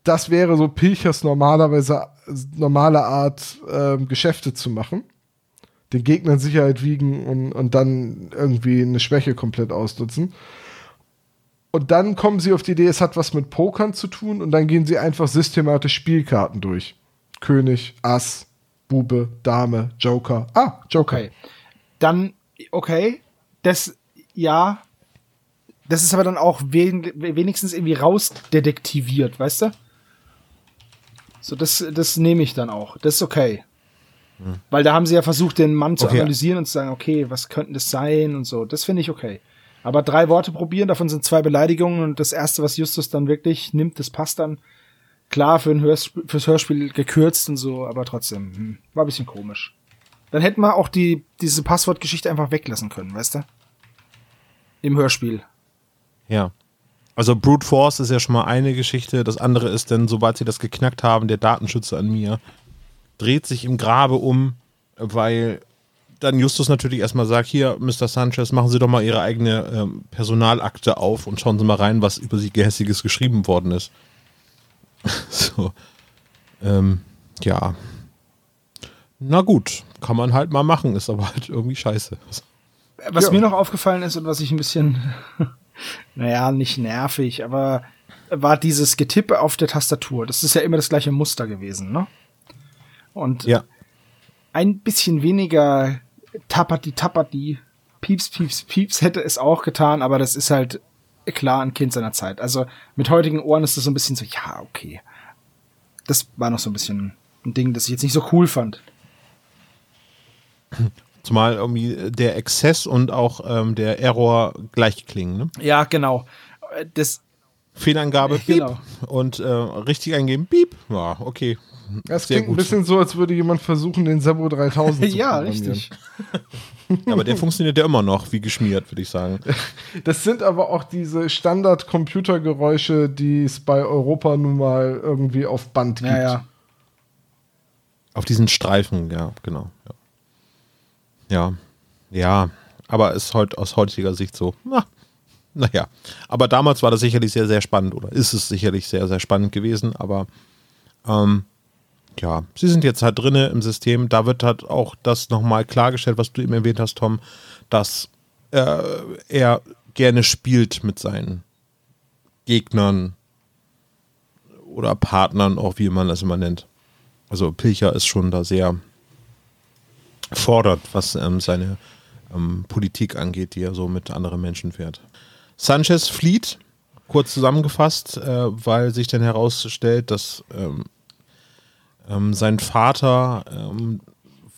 B: das wäre so Pilchers normalerweise normale Art, ähm, Geschäfte zu machen. Den Gegnern Sicherheit wiegen und, und dann irgendwie eine Schwäche komplett ausnutzen. Und dann kommen sie auf die Idee, es hat was mit Pokern zu tun und dann gehen sie einfach systematisch Spielkarten durch. König, Ass, Bube, Dame, Joker. Ah, Joker.
F: Okay. Dann, okay, das, ja, das ist aber dann auch wen, wenigstens irgendwie rausdetektiviert, weißt du? So, das, das nehme ich dann auch. Das ist okay. Weil da haben sie ja versucht, den Mann zu
A: Okay.
F: analysieren und zu sagen, okay, was könnte das sein und so. Das finde ich okay. Aber drei Worte probieren, davon sind zwei Beleidigungen und das erste, was Justus dann wirklich nimmt, das passt dann. Klar, für ein Hörsp fürs Hörspiel gekürzt und so, aber trotzdem, hm, war ein bisschen komisch. Dann hätten wir auch die, diese Passwortgeschichte einfach weglassen können, weißt du? Im Hörspiel.
A: Ja. Also Brute Force ist ja schon mal eine Geschichte. Das andere ist dann, sobald sie das geknackt haben, der Datenschützer an mir dreht sich im Grabe um, weil dann Justus natürlich erstmal sagt, hier, Mr. Sanchez, machen Sie doch mal Ihre eigene ähm, Personalakte auf und schauen Sie mal rein, was über Sie Gehässiges geschrieben worden ist. <laughs> so. Ähm, ja. Na gut, kann man halt mal machen, ist aber halt irgendwie scheiße.
F: Was ja. mir noch aufgefallen ist und was ich ein bisschen, naja, nicht nervig, aber war dieses Getippe auf der Tastatur. Das ist ja immer das gleiche Muster gewesen, ne? Und
A: ja.
F: ein bisschen weniger Tapati Tapati, Pieps, Pieps, Pieps hätte es auch getan, aber das ist halt klar ein Kind seiner Zeit. Also mit heutigen Ohren ist das so ein bisschen so, ja, okay. Das war noch so ein bisschen ein Ding, das ich jetzt nicht so cool fand.
A: Zumal irgendwie der Exzess und auch ähm, der Error gleich klingen, ne?
F: Ja, genau. Das
A: Fehlangabe, piep. Genau. Und äh, richtig eingeben, piep. Ja, okay.
B: Das Sehr klingt gut. ein bisschen so, als würde jemand versuchen, den Sebo 3000 zu <laughs>
F: Ja, richtig. <laughs>
A: aber der funktioniert ja immer noch wie geschmiert, würde ich sagen. <laughs>
B: Das sind aber auch diese Standard-Computergeräusche, die es bei Europa nun mal irgendwie auf Band gibt.
F: Ja, ja.
A: Auf diesen Streifen, ja, genau. Ja, ja, ja aber ist heute aus heutiger Sicht so. Na, naja, aber damals war das sicherlich sehr, sehr spannend oder ist es sicherlich sehr, sehr spannend gewesen, aber ähm, ja, sie sind jetzt halt drinne im System. Da wird halt auch das nochmal klargestellt, was du eben erwähnt hast, Tom, dass äh, er gerne spielt mit seinen Gegnern oder Partnern, auch wie man das immer nennt. Also Pilcher ist schon da sehr fordert, was ähm, seine ähm, Politik angeht, die er so mit anderen Menschen fährt. Sanchez flieht, kurz zusammengefasst, äh, weil sich dann herausstellt, dass ähm, ähm, sein Vater ähm,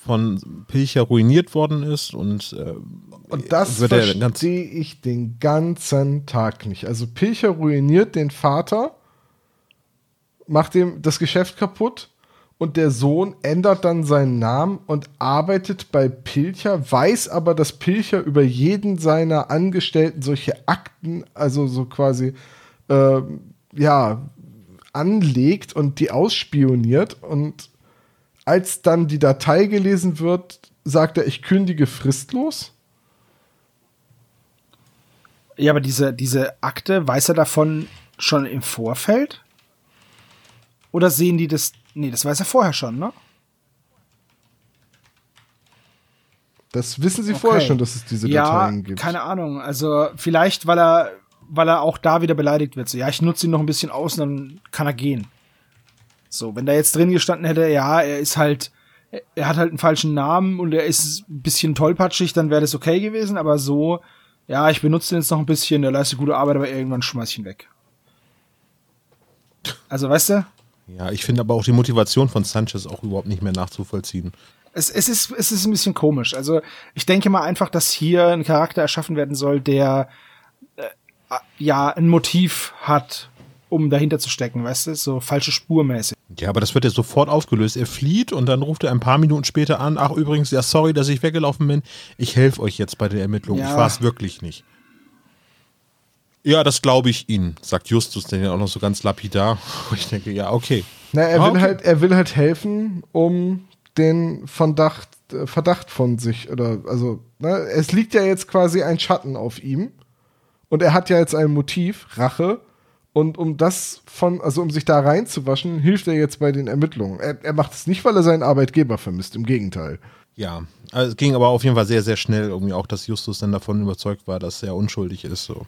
A: von Pilcher ruiniert worden ist und äh,
B: und das verstehe ich den ganzen Tag nicht. Also Pilcher ruiniert den Vater, macht ihm das Geschäft kaputt und der Sohn ändert dann seinen Namen und arbeitet bei Pilcher, weiß aber, dass Pilcher über jeden seiner Angestellten solche Akten, also so quasi, äh, ja, anlegt und die ausspioniert und als dann die Datei gelesen wird, sagt er, ich kündige fristlos.
F: Ja, aber diese, diese Akte, weiß er davon schon im Vorfeld? Oder sehen die das? Nee, das weiß er vorher schon, ne?
B: Das wissen sie okay. vorher schon, dass es diese Dateien ja, gibt.
F: Keine Ahnung. Also vielleicht, weil er weil er auch da wieder beleidigt wird. So, ja, ich nutze ihn noch ein bisschen aus und dann kann er gehen. So, wenn da jetzt drin gestanden hätte, ja, er ist halt, er hat halt einen falschen Namen und er ist ein bisschen tollpatschig, dann wäre das okay gewesen, aber so, ja, ich benutze den jetzt noch ein bisschen, der leistet gute Arbeit, aber irgendwann schmeiß ich ihn weg. Also, weißt du?
A: Ja, ich finde aber auch die Motivation von Sanchez auch überhaupt nicht mehr nachzuvollziehen.
F: Es, es, ist, es ist ein bisschen komisch. Also, ich denke mal einfach, dass hier ein Charakter erschaffen werden soll, der ja ein Motiv hat, um dahinter zu stecken, weißt du, so falsche Spurmäßig.
A: Ja, aber das wird ja sofort aufgelöst. Er flieht und dann ruft er ein paar Minuten später an, ach übrigens, ja sorry, dass ich weggelaufen bin, ich helfe euch jetzt bei der Ermittlung, ja. ich war es wirklich nicht. Ja, das glaube ich Ihnen, sagt Justus, denn ja auch noch so ganz lapidar. <laughs> Ich denke, ja, okay.
B: Na, er will okay. halt, er will halt helfen, um den Verdacht, äh, Verdacht von sich oder also, ne, es liegt ja jetzt quasi ein Schatten auf ihm und er hat ja jetzt ein Motiv, Rache. Und um das von, also um sich da reinzuwaschen, hilft er jetzt bei den Ermittlungen. Er, er macht es nicht, weil er seinen Arbeitgeber vermisst, im Gegenteil.
A: Ja, also es ging aber auf jeden Fall sehr, sehr schnell, irgendwie auch, dass Justus dann davon überzeugt war, dass er unschuldig ist. So.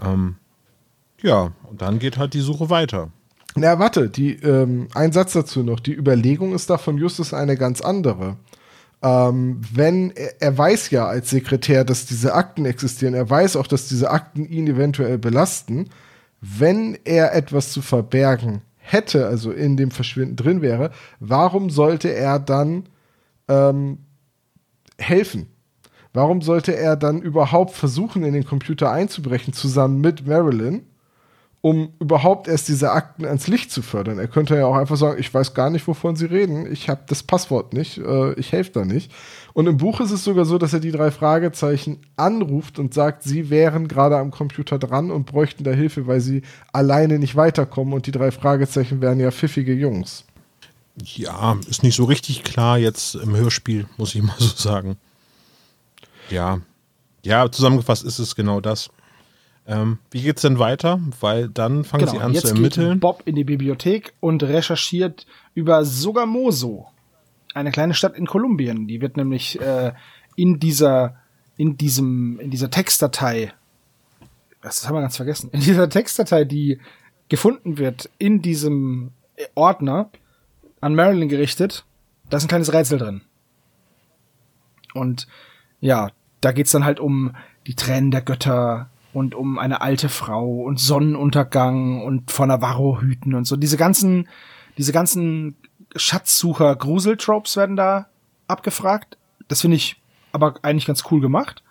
A: Ähm, ja, und dann geht halt die Suche weiter.
B: Na, warte, die, ähm, ein Satz dazu noch. Die Überlegung ist da von Justus eine ganz andere ähm, wenn er, er, weiß ja als Sekretär, dass diese Akten existieren, er weiß auch, dass diese Akten ihn eventuell belasten. Wenn er etwas zu verbergen hätte, also in dem Verschwinden drin wäre, warum sollte er dann ähm, helfen? Warum sollte er dann überhaupt versuchen, in den Computer einzubrechen, zusammen mit Marilyn, um überhaupt erst diese Akten ans Licht zu fördern? Er könnte ja auch einfach sagen, ich weiß gar nicht, wovon Sie reden, ich habe das Passwort nicht, äh, ich helfe da nicht. Und im Buch ist es sogar so, dass er die drei Fragezeichen anruft und sagt, sie wären gerade am Computer dran und bräuchten da Hilfe, weil sie alleine nicht weiterkommen und die drei Fragezeichen wären ja pfiffige Jungs.
A: Ja, ist nicht so richtig klar jetzt im Hörspiel, muss ich mal so sagen. Ja. Ja, zusammengefasst ist es genau das. Ähm, wie geht's denn weiter? Weil dann fangen sie an
F: Genau, jetzt
A: zu
F: geht
A: ermitteln.
F: Bob in die Bibliothek und recherchiert über Sogamoso, eine kleine Stadt in Kolumbien. Die wird nämlich äh, in dieser in diesem in dieser Textdatei, das haben wir ganz vergessen, in dieser Textdatei, die gefunden wird in diesem Ordner an Marilyn gerichtet, da ist ein kleines Rätsel drin. Und ja, da geht's dann halt um die Tränen der Götter und um eine alte Frau und Sonnenuntergang und vor Navarro hüten und so. Diese ganzen, diese ganzen Schatzsucher Gruseltropes werden da abgefragt. Das finde ich aber eigentlich ganz cool gemacht.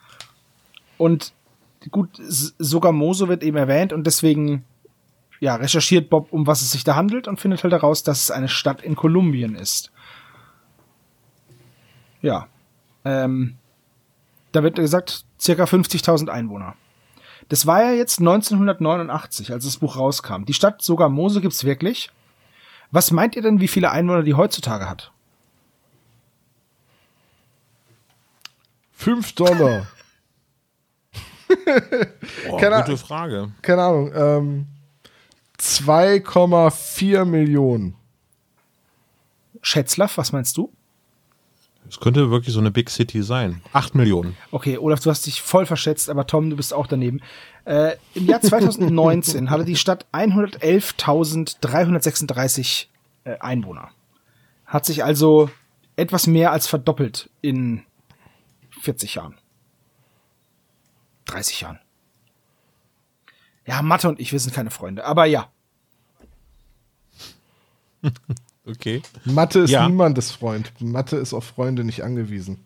F: Und gut, sogar Moso wird eben erwähnt und deswegen ja, recherchiert Bob, um was es sich da handelt und findet halt heraus, dass es eine Stadt in Kolumbien ist. Ja. Ähm, da wird gesagt, circa 50.000 Einwohner. Das war ja jetzt 1989, als das Buch rauskam. Die Stadt Sogamoso gibt's wirklich. Was meint ihr denn, wie viele Einwohner die heutzutage hat?
B: Fünf Dollar. <laughs>
A: Boah,
B: keine
A: gute
B: Ahnung.
A: Frage.
B: Keine Ahnung. Ähm, 2,4 Millionen.
F: Schätzlaff, was meinst du?
A: Es könnte wirklich so eine Big City sein. Acht Millionen.
F: Okay, Olaf, du hast dich voll verschätzt, aber Tom, du bist auch daneben. Äh, Im Jahr 2019 <laughs> hatte die Stadt 111.336 äh, Einwohner. Hat sich also etwas mehr als verdoppelt in 40 Jahren. 30 Jahren. Ja, Mathe und ich, wir sind keine Freunde, aber ja. <laughs>
A: Okay.
B: Mathe ist
A: Ja.
B: niemandes Freund. Mathe ist auf Freunde nicht angewiesen.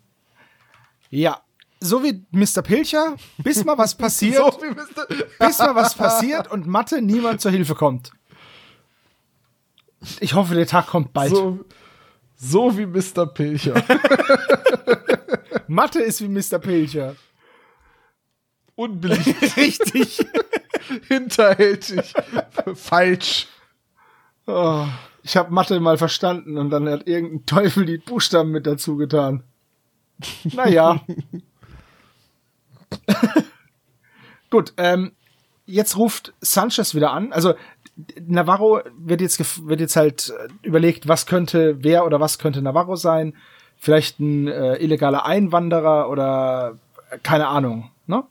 F: Ja. So wie Mr. Pilcher, bis mal was <laughs> passiert.
B: So <laughs>
F: bis mal was passiert und Mathe niemand zur Hilfe kommt. Ich hoffe, der Tag kommt bald.
B: So, so wie Mr. Pilcher. <laughs>
F: Mathe ist wie Mr. Pilcher.
B: Unbeliebt,
F: Richtig.
B: hinterhältig, falsch.
F: Oh, ich habe Mathe mal verstanden und dann hat irgendein Teufel die Buchstaben mit dazu getan. Naja. <laughs> Gut, ähm, jetzt ruft Sanchez wieder an. Also Navarro wird jetzt wird jetzt halt äh, überlegt, was könnte wer oder was könnte Navarro sein? Vielleicht ein äh, illegaler Einwanderer oder äh, keine Ahnung, ne?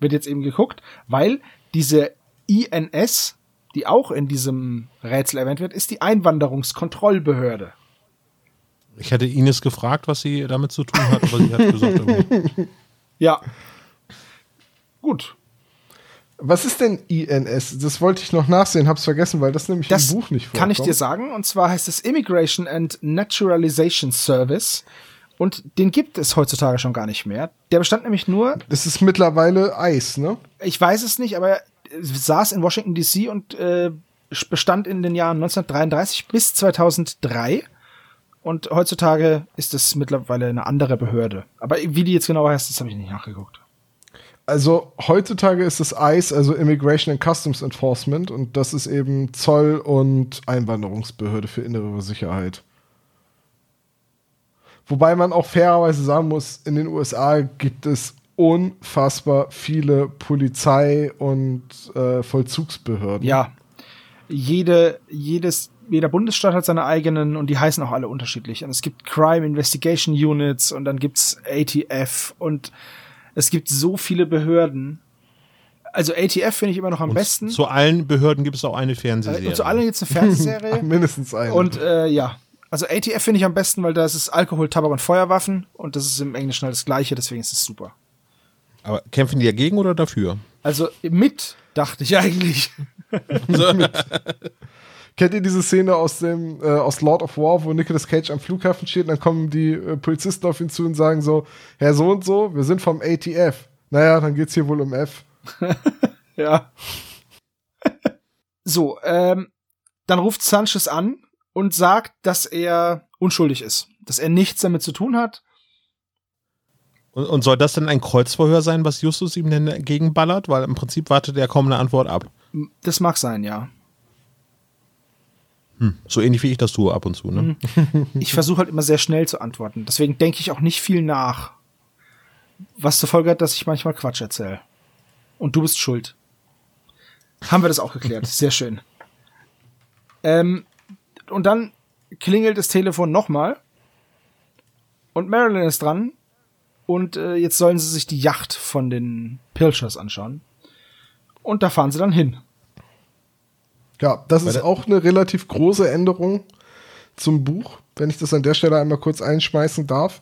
F: Wird jetzt eben geguckt, weil diese INS, die auch in diesem Rätsel erwähnt wird, ist die Einwanderungskontrollbehörde.
A: Ich hätte Ines gefragt, was sie damit zu tun hat, aber sie hat gesagt, irgendwie. <laughs>
F: Ja. Gut.
B: Was ist denn INS? Das wollte ich noch nachsehen, hab's vergessen, weil das nämlich
F: Das
B: im Buch nicht vorkommt.
F: kann ich dir sagen. Und zwar heißt es Immigration and Naturalization Service. Und den gibt es heutzutage schon gar nicht mehr. Der bestand nämlich nur,
B: Das ist mittlerweile Eis, ne?
F: ich weiß es nicht, aber saß in Washington DC und äh, bestand in den Jahren 1933 bis 2003. Und heutzutage ist es mittlerweile eine andere Behörde. Aber wie die jetzt genau heißt, das habe ich nicht nachgeguckt.
B: Also heutzutage ist es ICE, also Immigration and Customs Enforcement, und das ist eben Zoll- und Einwanderungsbehörde für innere Sicherheit. Wobei man auch fairerweise sagen muss, in den USA gibt es unfassbar viele Polizei- und äh, Vollzugsbehörden.
F: Ja. Jede, jedes, jeder Bundesstaat hat seine eigenen und die heißen auch alle unterschiedlich. Und es gibt Crime Investigation Units und dann gibt's ATF und es gibt so viele Behörden. Also ATF finde ich immer noch am besten.
A: Zu allen Behörden gibt es auch eine
F: Äh,
A: Fernsehserie.
F: und zu allen gibt's eine Fernsehserie. <laughs>
B: Mindestens eine.
F: und äh, ja. Also ATF finde ich am besten, weil da ist es Alkohol, Tabak und Feuerwaffen und das ist im Englischen halt das gleiche, deswegen ist es super.
A: Aber kämpfen die dagegen oder dafür?
F: Also mit, dachte ich eigentlich. <laughs>
B: Kennt ihr diese Szene aus dem äh, aus Lord of War, wo Nicolas Cage am Flughafen steht und dann kommen die äh, Polizisten auf ihn zu und sagen so, Herr so und so, wir sind vom ATF. Naja, dann geht's hier wohl um F. <laughs>
F: ja. so, ähm, dann ruft Sanchez an und sagt, dass er unschuldig ist, dass er nichts damit zu tun hat.
A: Und, und soll das denn ein Kreuzverhör sein, was Justus ihm denn entgegenballert? Weil im Prinzip wartet er kaum eine Antwort ab.
F: Das mag sein, ja.
A: Hm. So ähnlich wie ich das tue ab und zu, ne?
F: Ich versuche halt immer sehr schnell zu antworten. Deswegen denke ich auch nicht viel nach. Was zur Folge hat, dass ich manchmal Quatsch erzähle. Und du bist schuld. Haben wir das auch geklärt. <laughs> Sehr schön. Ähm, und dann klingelt das Telefon nochmal. Und Marilyn ist dran. Und äh, jetzt sollen sie sich die Yacht von den Pilchers anschauen. Und da fahren sie dann hin.
B: Ja, das ist auch eine relativ große Änderung zum Buch, wenn ich das an der Stelle einmal kurz einschmeißen darf.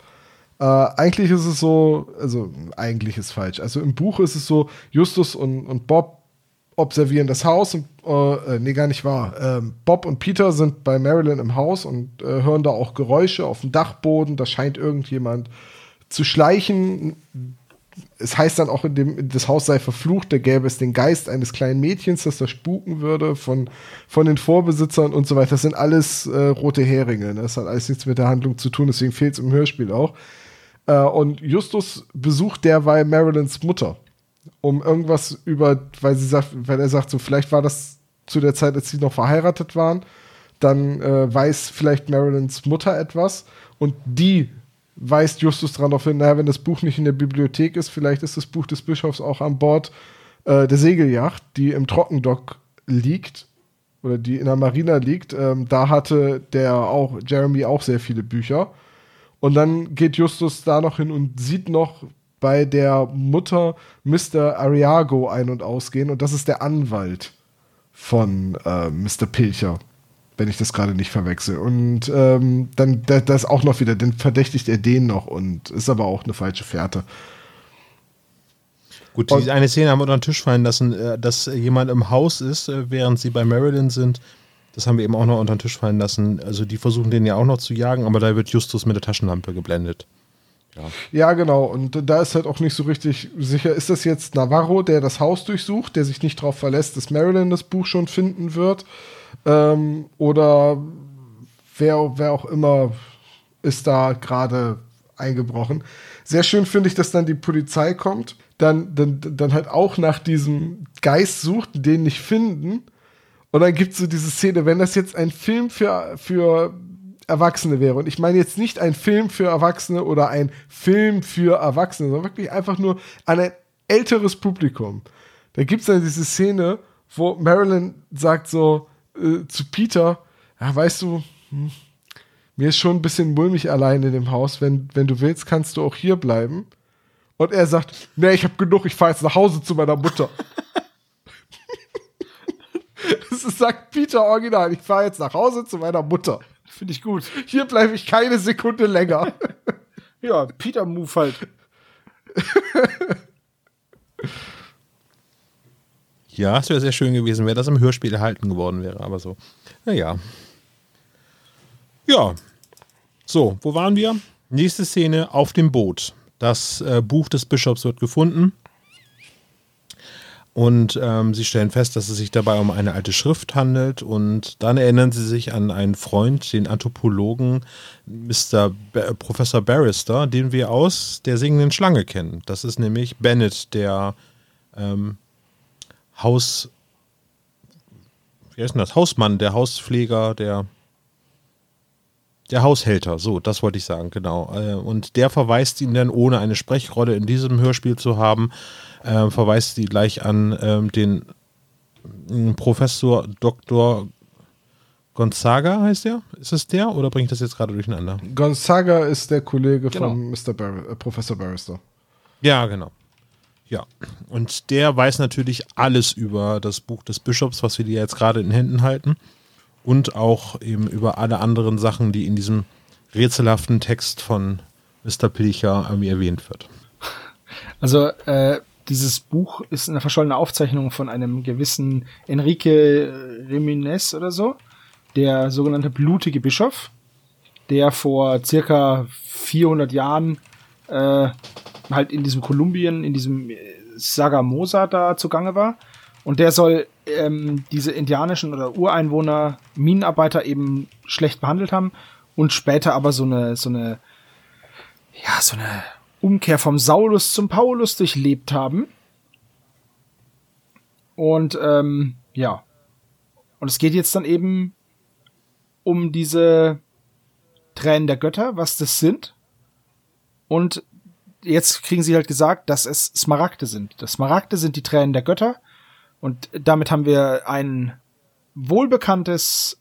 B: Äh, eigentlich ist es so, also eigentlich ist falsch. Also im Buch ist es so, Justus und, und Bob observieren das Haus und äh, äh nee, gar nicht wahr. Ähm, Bob und Peter sind bei Marilyn im Haus und äh, hören da auch Geräusche auf dem Dachboden. Da scheint irgendjemand zu schleichen es heißt dann auch, in dem, das Haus sei verflucht, da gäbe es den Geist eines kleinen Mädchens, das da spuken würde von, von den Vorbesitzern und so weiter. Das sind alles äh, rote Heringe. Ne? Das hat alles nichts mit der Handlung zu tun, deswegen fehlt es im Hörspiel auch. Äh, und Justus besucht derweil Marilyns Mutter, um irgendwas über, weil sie sagt, weil er sagt, so vielleicht war das zu der Zeit, als sie noch verheiratet waren, dann äh, weiß vielleicht Marilyns Mutter etwas und die weist Justus darauf hin, naja, wenn das Buch nicht in der Bibliothek ist, vielleicht ist das Buch des Bischofs auch an Bord äh, der Segelyacht, die im Trockendock liegt oder die in der Marina liegt. Ähm, da hatte der auch, Jeremy auch sehr viele Bücher. Und dann geht Justus da noch hin und sieht noch bei der Mutter Mr. Ariago ein- und ausgehen. Und das ist der Anwalt von äh, Mr. Pilcher wenn ich das gerade nicht verwechsel. Und ähm, dann da, das auch noch wieder, dann verdächtigt er den noch und ist aber auch eine falsche Fährte.
A: Gut, diese eine Szene haben wir unter den Tisch fallen lassen, äh, dass jemand im Haus ist, äh, während sie bei Marilyn sind. Das haben wir eben auch noch unter den Tisch fallen lassen. Also die versuchen den ja auch noch zu jagen, aber da wird Justus mit der Taschenlampe geblendet.
B: Ja. ja, genau. Und da ist halt auch nicht so richtig sicher, ist das jetzt Navarro, der das Haus durchsucht, der sich nicht darauf verlässt, dass Marilyn das Buch schon finden wird? Ähm, oder wer, wer auch immer ist da gerade eingebrochen. Sehr schön finde ich, dass dann die Polizei kommt, dann, dann, dann halt auch nach diesem Geist sucht, den nicht finden. Und dann gibt es so diese Szene, wenn das jetzt ein Film für, für Erwachsene wäre. Und ich meine jetzt nicht ein Film für Erwachsene oder ein Film für Erwachsene, sondern wirklich einfach nur an ein älteres Publikum. Da gibt es dann diese Szene, wo Marilyn sagt so, äh, zu Peter, ja, weißt du, hm, mir ist schon ein bisschen mulmig allein in dem Haus. Wenn, wenn du willst, kannst du auch hier bleiben. Und er sagt, nee, ich habe genug, ich fahre jetzt nach Hause zu meiner Mutter. <laughs> das sagt Peter original, ich fahre jetzt nach Hause zu meiner Mutter.
F: Finde ich gut.
B: Hier bleibe ich keine Sekunde länger. <laughs>
F: ja, Peter-Move halt. <laughs>
A: Ja, es wäre sehr schön gewesen, wäre das im Hörspiel erhalten geworden wäre, aber so. Naja. Ja. So, wo waren wir? Nächste Szene auf dem Boot. Das äh, Buch des Bischofs wird gefunden. Und ähm, sie stellen fest, dass es sich dabei um eine alte Schrift handelt. Und dann erinnern sie sich an einen Freund, den Anthropologen Mr. Ba Professor Barrister, den wir aus der singenden Schlange kennen. Das ist nämlich Bennett, der ähm, Haus, wie heißt denn das? Hausmann, der Hauspfleger, der, der Haushälter, so, das wollte ich sagen, genau. Äh, und der verweist ihn dann, ohne eine Sprechrolle in diesem Hörspiel zu haben, äh, verweist sie gleich an äh, den äh, Professor Dr. Gonzaga heißt der? Ist es der oder bringe ich das jetzt gerade durcheinander?
B: Gonzaga ist der Kollege genau. von Mr. Bar äh, Professor Barrister.
A: Ja, genau. Ja, und der weiß natürlich alles über das Buch des Bischofs, was wir dir jetzt gerade in Händen halten. Und auch eben über alle anderen Sachen, die in diesem rätselhaften Text von Mr. Pilcher irgendwie erwähnt wird.
F: Also, äh, dieses Buch ist eine verschollene Aufzeichnung von einem gewissen Enrique Reminez oder so. der sogenannte blutige Bischof, der vor circa 400 Jahren äh, halt in diesem Kolumbien, in diesem äh, Sagamosa da zugange war. Und der soll ähm, diese indianischen oder Ureinwohner, Minenarbeiter eben schlecht behandelt haben und später aber so eine, so eine, ja, so eine Umkehr vom Saulus zum Paulus durchlebt haben. Und ähm, ja. Und es geht jetzt dann eben um diese Tränen der Götter, was das sind. Und jetzt kriegen sie halt gesagt, dass es Smaragde sind. Das Smaragde sind die Tränen der Götter. Und damit haben wir ein wohlbekanntes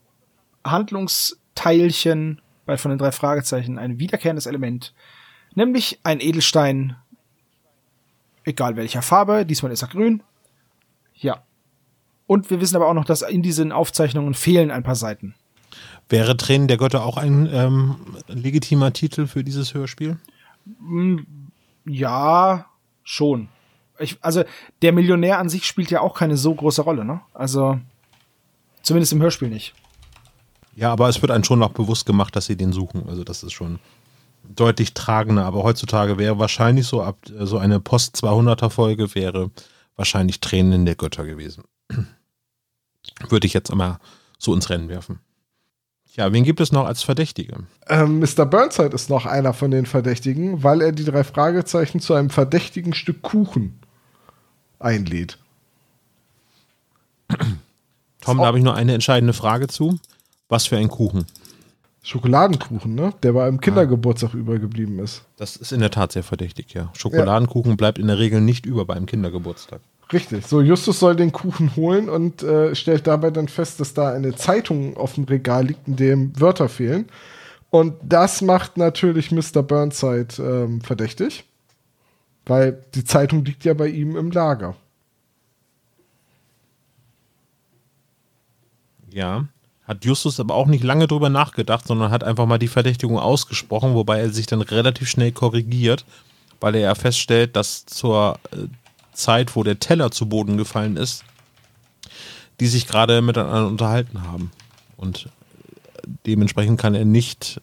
F: Handlungsteilchen bei von den drei Fragezeichen, ein wiederkehrendes Element, nämlich ein Edelstein, egal welcher Farbe, diesmal ist er grün. Ja. Und wir wissen aber auch noch, dass in diesen Aufzeichnungen fehlen ein paar Seiten.
A: Wäre Tränen der Götter auch ein ähm, legitimer Titel für dieses Hörspiel?
F: Ja, schon. Ich, also der Millionär an sich spielt ja auch keine so große Rolle, ne? Also zumindest im Hörspiel nicht.
A: Ja, aber es wird einem schon noch bewusst gemacht, dass sie den suchen. Also das ist schon deutlich tragender. Aber heutzutage wäre wahrscheinlich so ab so eine Post 200er Folge wäre wahrscheinlich Tränen der Götter gewesen. <clears throat> Würde ich jetzt einmal so ins Rennen werfen. Ja, wen gibt es noch als Verdächtige?
B: Ähm, Mr. Burnside ist noch einer von den Verdächtigen, weil er die drei Fragezeichen zu einem verdächtigen Stück Kuchen einlädt. <clears throat>
A: Tom, da habe ich noch eine entscheidende Frage zu. Was für ein Kuchen?
B: Schokoladenkuchen, ne? Der beim Kindergeburtstag ah. übergeblieben ist.
A: Das ist in der Tat sehr verdächtig, ja. Schokoladenkuchen ja. bleibt in der Regel nicht über beim Kindergeburtstag.
B: Richtig. So, Justus soll den Kuchen holen und äh, stellt dabei dann fest, dass da eine Zeitung auf dem Regal liegt, in dem Wörter fehlen. Und das macht natürlich Mr. Burnside ähm, verdächtig, weil die Zeitung liegt ja bei ihm im Lager.
A: Ja. Hat Justus aber auch nicht lange drüber nachgedacht, sondern hat einfach mal die Verdächtigung ausgesprochen, wobei er sich dann relativ schnell korrigiert, weil er ja feststellt, dass zur äh, Zeit, wo der Teller zu Boden gefallen ist, die sich gerade miteinander unterhalten haben. Und dementsprechend kann er nicht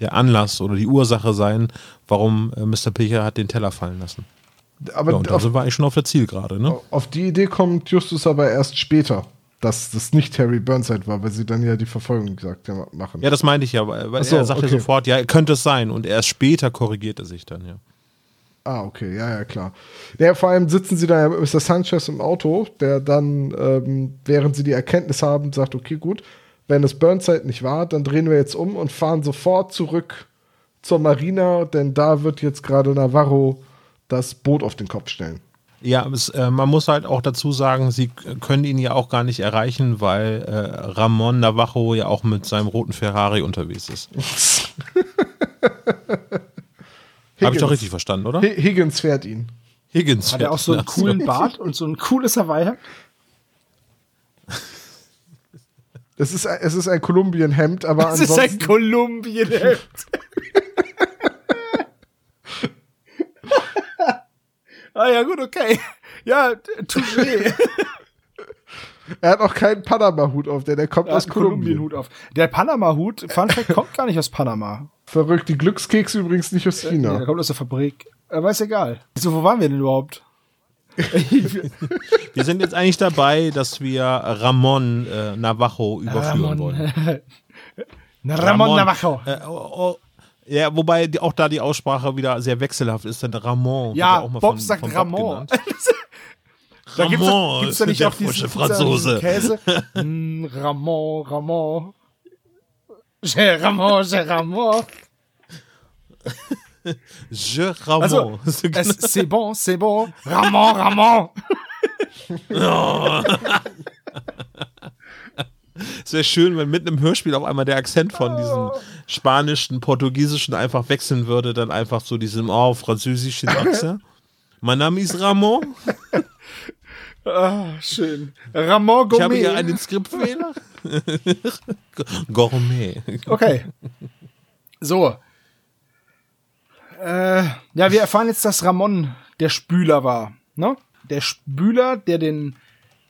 A: der Anlass oder die Ursache sein, warum äh, Mr. Pilcher hat den Teller fallen lassen.
B: Aber ja,
A: und da sind wir eigentlich schon auf der Zielgerade, ne?
B: Auf die Idee kommt Justus aber erst später dass das nicht Harry Burnside war, weil sie dann ja die Verfolgung gesagt machen.
A: Ja, das meinte ich ja, weil so, er sagte okay. sofort, ja, könnte es sein und erst später korrigiert er sich dann, ja.
B: Ah, okay, ja, ja, klar. Ja, vor allem sitzen sie da ja mit Mr. Sanchez im Auto, der dann, ähm, während sie die Erkenntnis haben, sagt, okay, gut, wenn es Burnside nicht war, dann drehen wir jetzt um und fahren sofort zurück zur Marina, denn da wird jetzt gerade Navarro das Boot auf den Kopf stellen.
A: Ja, es, äh, man muss halt auch dazu sagen, sie können ihn ja auch gar nicht erreichen, weil äh, Ramon Navajo ja auch mit seinem roten Ferrari unterwegs ist. <laughs> Habe ich doch richtig verstanden, oder?
B: Higgins fährt ihn.
A: Higgins
F: Hat er auch so einen coolen Bart und so ein cooles Hawaii?
B: Es ist, es ist ein Kolumbien-Hemd, aber
F: es ansonsten... Es ist ein Kolumbien-Hemd. <laughs> Ah ja, gut, okay. Ja, touché.
B: Er hat auch keinen Panama-Hut auf, denn der kommt aus Kolumbien.
F: Hut auf. Der Panama-Hut, Fun Fact, kommt gar nicht aus Panama.
B: Verrückt, die Glückskekse übrigens nicht aus China.
F: der kommt aus der Fabrik. Aber ist egal. So, wo waren wir denn überhaupt? <laughs>
A: wir sind jetzt eigentlich dabei, dass wir Ramon äh, Navajo überführen Ramon. wollen.
F: Ramon, Ramon Navajo.
A: Äh, oh, oh, ja, wobei die, auch da die Aussprache wieder sehr wechselhaft ist, denn Ramon.
F: Ja, auch mal Bob von, sagt von Ramon. <laughs>
A: da Ramon, gibt's, gibt's da nicht auch diesen, Franzose.
F: Käse? mm, <laughs> Ramon, Ramon. Je Ramon, je Ramon.
A: Je Ramon. Also,
F: c'est bon, c'est bon. Ramon, Ramon.
A: oh. <laughs> Es wäre schön, wenn mitten im Hörspiel auf einmal der Akzent von diesem spanischen, portugiesischen einfach wechseln würde, dann einfach so diesem oh, französischen Akzent. <laughs> mein Name ist Ramon.
F: Ah, schön. Ramon Gourmet.
A: Ich habe hier einen Skriptfehler. <laughs> Gourmet.
F: Okay. So. Äh, ja, wir erfahren jetzt, dass Ramon der Spüler war. Ne? Der Spüler, der den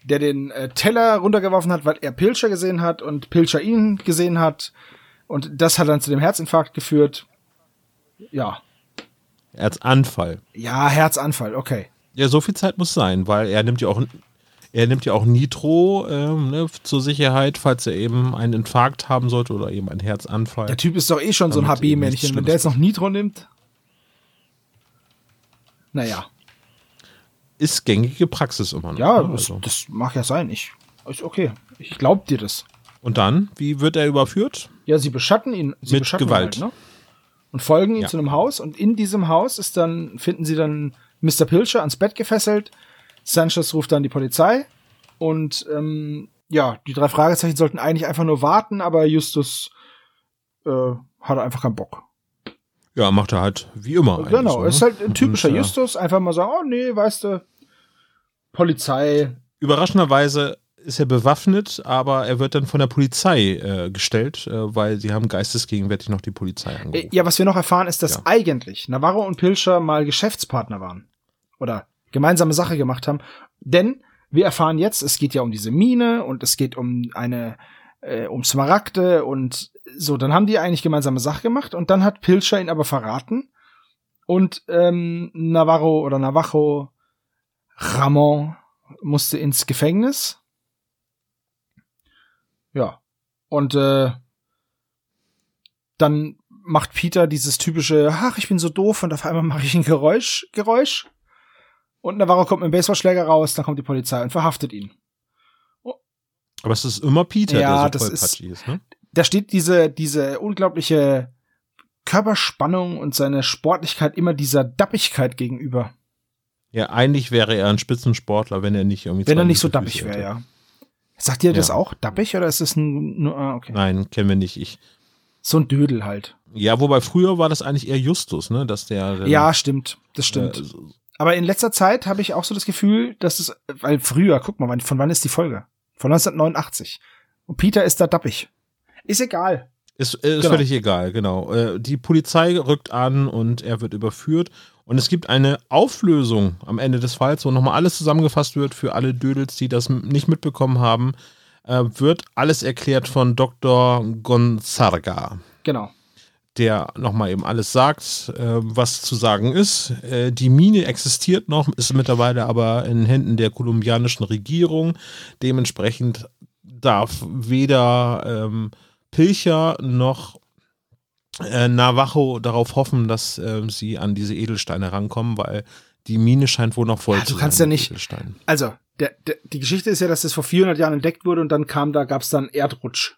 F: der den äh, Teller runtergeworfen hat, weil er Pilcher gesehen hat und Pilcher ihn gesehen hat. Und das hat dann zu dem Herzinfarkt geführt. Ja.
A: Herzanfall.
F: Ja, Herzanfall, okay.
A: Ja, so viel Zeit muss sein, weil er nimmt ja auch er nimmt ja auch Nitro ähm, ne, zur Sicherheit, falls er eben einen Infarkt haben sollte oder eben einen Herzanfall.
F: Der Typ ist doch eh schon so ein HB-Männchen. Wenn der jetzt noch Nitro nimmt. Naja.
A: Ist gängige Praxis immer noch.
F: Ja,
A: ne?
F: das,
A: Also.
F: das mag ja sein. Ich, ist okay. Ich glaub dir das.
A: Und dann, wie wird er überführt?
F: Ja, sie beschatten ihn. Sie
A: Mit
F: beschatten
A: Gewalt.
F: Ihn halt, ne? Und folgen ihm
A: Ja.
F: zu einem Haus. Und in diesem Haus ist dann, finden sie dann Mr. Pilcher ans Bett gefesselt. Sanchez ruft dann die Polizei. Und ähm, ja, die drei Fragezeichen sollten eigentlich einfach nur warten, aber Justus äh, hatte einfach keinen Bock.
A: Ja, macht er halt wie immer.
F: genau,
A: ne?
F: ist halt ein typischer
A: Und, äh,
F: Justus. Einfach mal sagen, oh nee, weißt du, Polizei.
A: Überraschenderweise ist er bewaffnet, aber er wird dann von der Polizei äh, gestellt, äh, weil sie haben geistesgegenwärtig noch die Polizei angerufen.
F: Ja, was wir noch erfahren, ist, dass
A: Ja.
F: eigentlich Navarro und Pilcher mal Geschäftspartner waren. Oder gemeinsame Sache gemacht haben. Denn wir erfahren jetzt, es geht ja um diese Mine und es geht um eine, äh, um Smaragde und so, dann haben die eigentlich gemeinsame Sache gemacht und dann hat Pilcher ihn aber verraten und ähm, Navarro oder Navajo Ramon musste ins Gefängnis. Ja. Und äh, dann macht Peter dieses typische, ach, ich bin so doof und auf einmal mache ich ein Geräusch, Geräusch. Und Navarro kommt mit einem Baseballschläger raus, dann kommt die Polizei und verhaftet ihn.
A: aber es ist immer Peter,
F: Ja,
A: der so
F: das ist-
A: ist, ne?
F: Da steht diese, diese unglaubliche Körperspannung und seine Sportlichkeit immer dieser Dappigkeit gegenüber.
A: Ja, eigentlich wäre er ein Spitzensportler, wenn er nicht irgendwie
F: Wenn er nicht so dappig wäre, ja. Sagt ihr das
A: Ja.
F: auch? Dappig oder ist das ein, nur, ah, okay.
A: Nein, kennen wir nicht. Ich,
F: So ein Dödel halt.
A: ja, wobei früher war das eigentlich eher Justus, ne, dass der
F: Ja, stimmt. Das stimmt.
A: äh, so-
F: Aber in letzter Zeit habe ich auch so das Gefühl, dass es, weil früher, guck mal, von wann ist die Folge? Von 1989. Und Peter ist da dappig. Ist egal.
A: Ist, äh, ist
F: Genau.
A: völlig egal, genau. Äh, die Polizei rückt an und er wird überführt. Und es gibt eine Auflösung am Ende des Falls, wo nochmal alles zusammengefasst wird für alle Dödels, die das nicht mitbekommen haben. Äh, wird alles erklärt von Dr. Gonzarga,
F: Genau.
A: Der nochmal eben alles sagt, äh, was zu sagen ist. Äh, die Mine existiert noch, ist mittlerweile aber in Händen der kolumbianischen Regierung. Dementsprechend darf weder ähm, Pilcher noch äh, Navajo darauf hoffen, dass ähm, sie an diese Edelsteine rankommen, weil die Mine scheint wohl noch voll
F: Ja,
A: zu
F: du kannst
A: sein
F: ja nicht-
A: Edelsteinen.
F: Also, der, der, die Geschichte ist ja, dass das vor 400 Jahren entdeckt wurde und dann kam da, gab's dann Erdrutsch.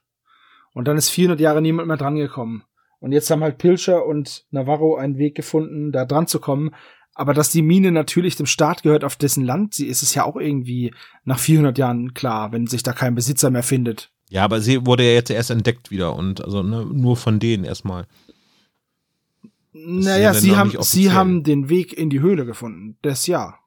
F: Und dann ist 400 Jahre niemand mehr dran gekommen. Und jetzt haben halt Pilcher und Navarro einen Weg gefunden, da dran zu kommen. Aber dass die Mine natürlich dem Staat gehört, auf dessen Land sie ist, ist ja auch irgendwie nach 400 Jahren klar, wenn sich da kein Besitzer mehr findet.
A: Ja, aber sie wurde ja jetzt erst entdeckt wieder und also ne, nur von denen erstmal.
F: Naja, sie haben, sie haben den Weg in die Höhle gefunden. Das ja.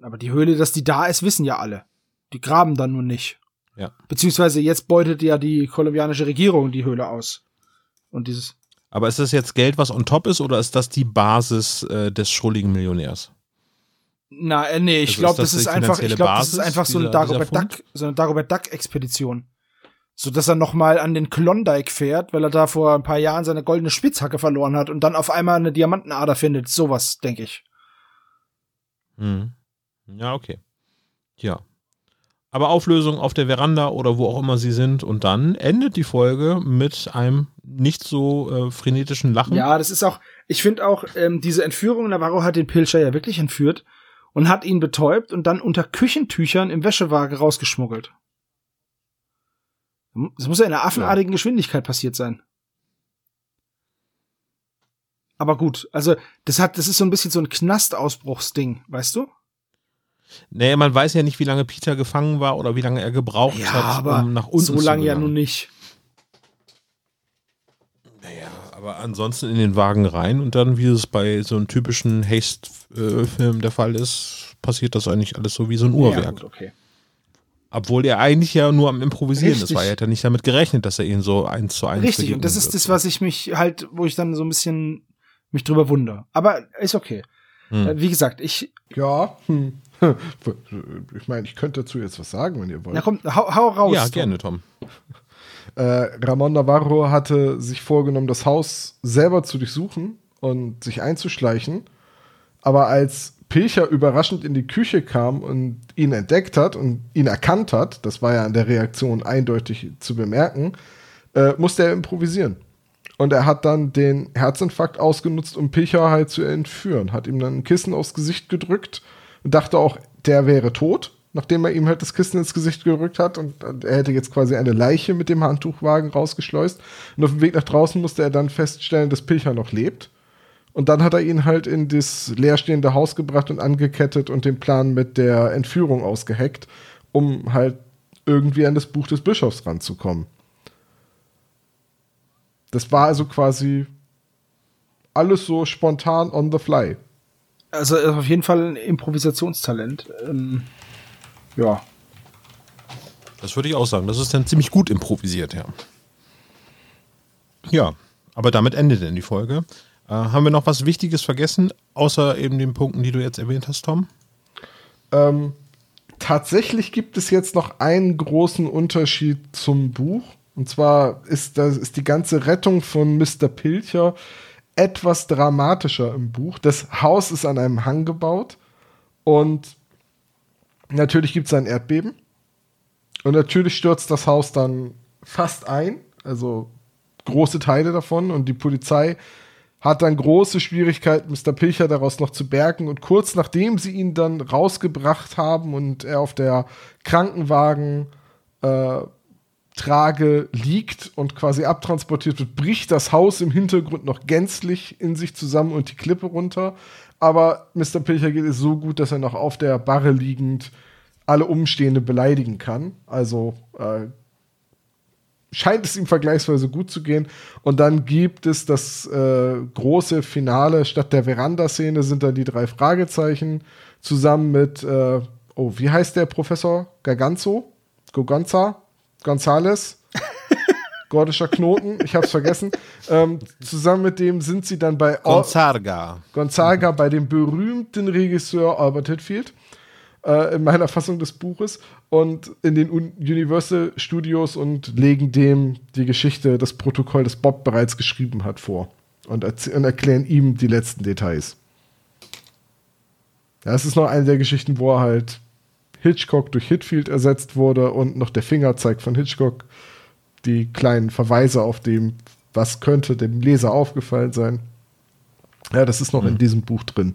F: Aber die Höhle, dass die da ist, wissen ja alle. Die graben dann nur nicht.
A: Ja.
F: Beziehungsweise jetzt beutet ja die kolumbianische Regierung die Höhle aus. Und dieses.
A: Aber ist das jetzt Geld, was on top ist, oder ist das die Basis äh, des schrulligen Millionärs?
F: Na, äh, nee, ich
A: Also
F: glaube,
A: das
F: das ist einfach, ich glaube, das ist einfach so eine
A: dieser-
F: Dagobert
A: dieser?
F: Duck, so eine Dagobert Duck Expedition. So dass er nochmal an den Klondike fährt, weil er da vor ein paar Jahren seine goldene Spitzhacke verloren hat und dann auf einmal eine Diamantenader findet. Sowas, denke ich.
A: Hm. Ja, okay. Ja. Aber Auflösung auf der Veranda oder wo auch immer sie sind und dann endet die Folge mit einem nicht so äh, frenetischen Lachen.
F: Ja, das ist auch, ich finde auch, ähm, diese Entführung, Navarro hat den Pilcher ja wirklich entführt und hat ihn betäubt und dann unter Küchentüchern im Wäschewagen rausgeschmuggelt. Das muss ja in einer affenartigen Geschwindigkeit passiert sein. Aber gut, also das hat, das ist so ein bisschen so ein Knastausbruchsding, weißt du?
A: Nee, man weiß ja nicht, wie lange Peter gefangen war oder wie lange er gebraucht hat, um nach unten
F: so
A: zu
F: lange ja nun nicht.
A: Aber ansonsten in den Wagen rein und dann, wie es bei so einem typischen Haste-Film der Fall ist, passiert das eigentlich alles so wie so ein
F: Ja,
A: Uhrwerk.
F: gut, okay.
A: Obwohl er eigentlich ja nur am Improvisieren ist,
F: Richtig.
A: weil er hat ja nicht damit gerechnet, dass er ihn so eins zu eins
F: Richtig, und das ist das, was ich mich halt, wo ich dann so ein bisschen mich drüber wundere. Aber ist okay. Äh, wie gesagt, ich.
B: Ja, hm. <laughs> ich meine, ich könnte dazu jetzt was sagen, wenn ihr wollt.
F: Na komm, hau, hau raus.
A: Ja,
F: Tom.
A: gerne, Tom.
B: Äh, Ramon Navarro hatte sich vorgenommen, das Haus selber zu durchsuchen und sich einzuschleichen. Aber als Pilcher überraschend in die Küche kam und ihn entdeckt hat und ihn erkannt hat, das war ja an der Reaktion eindeutig zu bemerken, äh, musste er improvisieren. Und er hat dann den Herzinfarkt ausgenutzt, um Pilcher halt zu entführen. Hat ihm dann ein Kissen aufs Gesicht gedrückt und dachte auch, der wäre tot, nachdem er ihm halt das Kissen ins Gesicht gerückt hat. Und er hätte jetzt quasi eine Leiche mit dem Handtuchwagen rausgeschleust. Und auf dem Weg nach draußen musste er dann feststellen, dass Pilcher noch lebt. Und dann hat er ihn halt in das leerstehende Haus gebracht und angekettet und den Plan mit der Entführung ausgeheckt, um halt irgendwie an das Buch des Bischofs ranzukommen. Das war also quasi alles so spontan on the fly.
F: Also ist auf jeden Fall ein Improvisationstalent. Ähm, ja.
A: Das würde ich auch sagen. Das ist dann ziemlich gut improvisiert, ja. Ja, aber damit endet denn die Folge. Äh, haben wir noch was Wichtiges vergessen, außer eben den Punkten, die du jetzt erwähnt hast, Tom?
B: Ähm, tatsächlich gibt es jetzt noch einen großen Unterschied zum Buch. Und zwar ist, das, ist die ganze Rettung von Mr. Pilcher etwas dramatischer im Buch. Das Haus ist an einem Hang gebaut und natürlich gibt es ein Erdbeben. Und natürlich stürzt das Haus dann fast ein, also große Teile davon. Und die Polizei hat dann große Schwierigkeiten, Mr. Pilcher daraus noch zu bergen. Und kurz nachdem sie ihn dann rausgebracht haben und er auf der Krankenwagen äh, Trage liegt und quasi abtransportiert wird, bricht das Haus im Hintergrund noch gänzlich in sich zusammen und die Klippe runter. Aber Mr. Pilcher geht es so gut, dass er noch auf der Barre liegend alle Umstehende beleidigen kann. Also äh, scheint es ihm vergleichsweise gut zu gehen. Und dann gibt es das äh, große Finale. Statt der Veranda-Szene sind dann die drei Fragezeichen zusammen mit, äh, oh, wie heißt der Professor? Garganzo? Gogonza? Gonzales? <laughs> Gordischer Knoten, ich hab's vergessen. Ähm, zusammen mit dem sind sie dann bei
A: Gonzaga.
B: Gonzaga bei dem berühmten Regisseur Albert Hitfield äh, in meiner Fassung des Buches und in den Un Universal Studios und legen dem die Geschichte, das Protokoll, das Bob bereits geschrieben hat, vor und, und erklären ihm die letzten Details. Ja, es ist noch eine der Geschichten, wo er halt Hitchcock durch Hitfield ersetzt wurde und noch der Fingerzeig von Hitchcock die kleinen Verweise auf dem, was könnte dem Leser aufgefallen sein. Ja, das ist noch
A: Mhm.
B: in diesem Buch drin.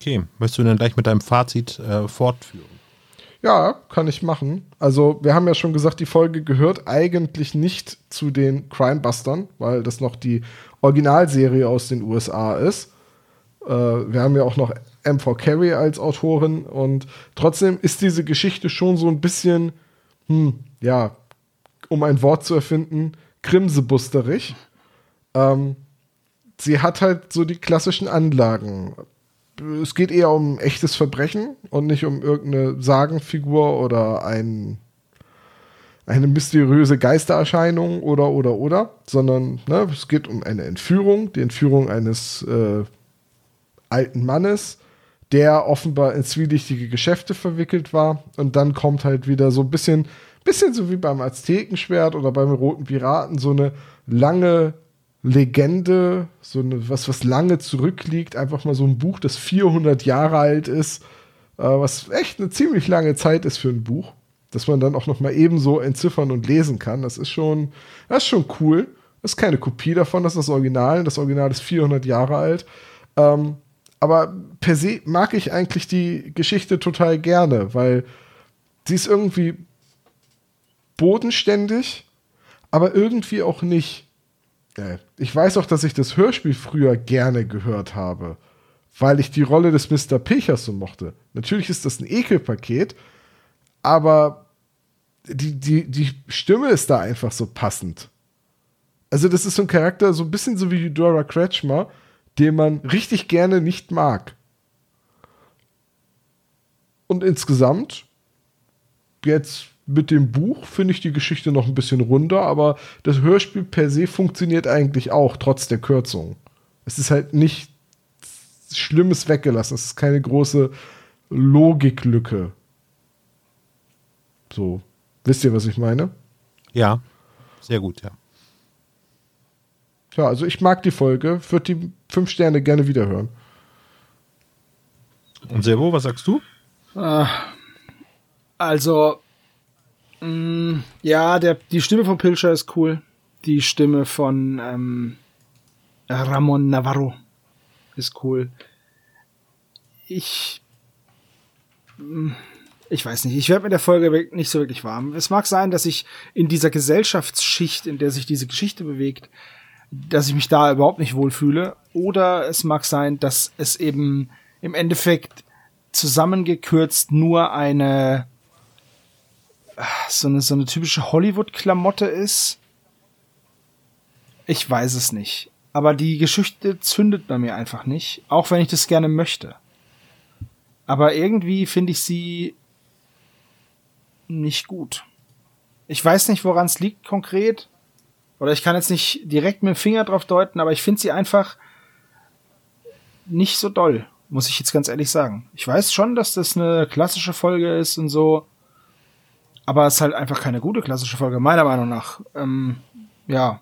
A: Okay, möchtest du dann gleich mit deinem Fazit äh, fortführen?
B: Ja, kann ich machen. Also, wir haben ja schon gesagt, die Folge gehört eigentlich nicht zu den Crimebustern, weil das noch die Originalserie aus den USA ist. Äh, wir haben ja auch noch M.V. Carey als Autorin und trotzdem ist diese Geschichte schon so ein bisschen, hm, ja, um ein Wort zu erfinden, krimsebusterig. Ähm, sie hat halt so die klassischen Anlagen es geht eher um echtes Verbrechen und nicht um irgendeine Sagenfigur oder ein, eine mysteriöse Geistererscheinung oder oder oder, sondern ne, es geht um eine Entführung, die Entführung eines äh, alten Mannes, der offenbar in zwielichtige Geschäfte verwickelt war und dann kommt halt wieder so ein bisschen, bisschen so wie beim Aztekenschwert oder beim Roten Piraten so eine lange Legende, so eine, was, was lange zurückliegt, einfach mal so ein Buch, das 400 Jahre alt ist, äh, was echt eine ziemlich lange Zeit ist für ein Buch, dass man dann auch noch mal ebenso entziffern und lesen kann. Das ist schon, das ist schon cool. Das ist keine Kopie davon, das ist das Original. Das Original ist 400 Jahre alt. Ähm, aber per se mag ich eigentlich die Geschichte total gerne, weil sie ist irgendwie bodenständig, aber irgendwie auch nicht. Ich weiß auch, dass ich das Hörspiel früher gerne gehört habe, weil ich die Rolle des Mr. Pilchers so mochte. Natürlich ist das ein Ekelpaket, aber die, die, die Stimme ist da einfach so passend. Also, das ist so ein Charakter, so ein bisschen so wie Eudora Kretschmer, den man richtig gerne nicht mag. Und insgesamt, jetzt mit dem Buch finde ich die Geschichte noch ein bisschen runder, aber das Hörspiel per se funktioniert eigentlich auch, trotz der Kürzung. Es ist halt nicht Schlimmes weggelassen. Es ist keine große Logiklücke. So. Wisst ihr, was ich meine?
A: Ja, sehr gut, ja.
B: Ja, also ich mag die Folge, würde die fünf Sterne gerne wiederhören.
A: Und Servo, was sagst du?
F: Also, mh, ja, der, die Stimme von Pilcher ist cool. Die Stimme von ähm, Ramon Navarro ist cool. Ich. mh, Ich weiß nicht, ich werde mit der Folge nicht so wirklich warm. Es mag sein, dass ich in dieser Gesellschaftsschicht, in der sich diese Geschichte bewegt, dass ich mich da überhaupt nicht wohlfühle. Oder es mag sein, dass es eben im Endeffekt zusammengekürzt nur eine so eine, so eine typische Hollywood-Klamotte ist. Ich weiß es nicht. Aber die Geschichte zündet bei mir einfach nicht, auch wenn ich das gerne möchte. Aber irgendwie finde ich sie nicht gut. Ich weiß nicht, woran es liegt konkret. Oder ich kann jetzt nicht direkt mit dem Finger drauf deuten, aber ich finde sie einfach nicht so doll, muss ich jetzt ganz ehrlich sagen. Ich weiß schon, dass das eine klassische Folge ist und so, aber es ist halt einfach keine gute klassische Folge, meiner Meinung nach. Ähm, ja,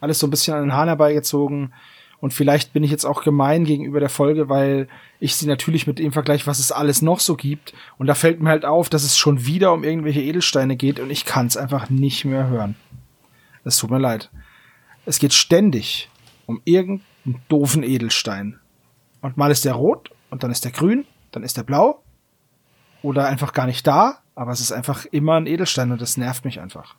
F: alles so ein bisschen an den Hahn herbeigezogen. Und vielleicht bin ich jetzt auch gemein gegenüber der Folge, weil ich sie natürlich mit dem vergleiche, was es alles noch so gibt. Und da fällt mir halt auf, dass es schon wieder um irgendwelche Edelsteine geht und ich kann es einfach nicht mehr hören. Es tut mir leid. Es geht ständig um irgendeinen doofen Edelstein. Und mal ist der rot und dann ist der grün, dann ist der blau. Oder einfach gar nicht da, aber es ist einfach immer ein Edelstein und das nervt mich einfach.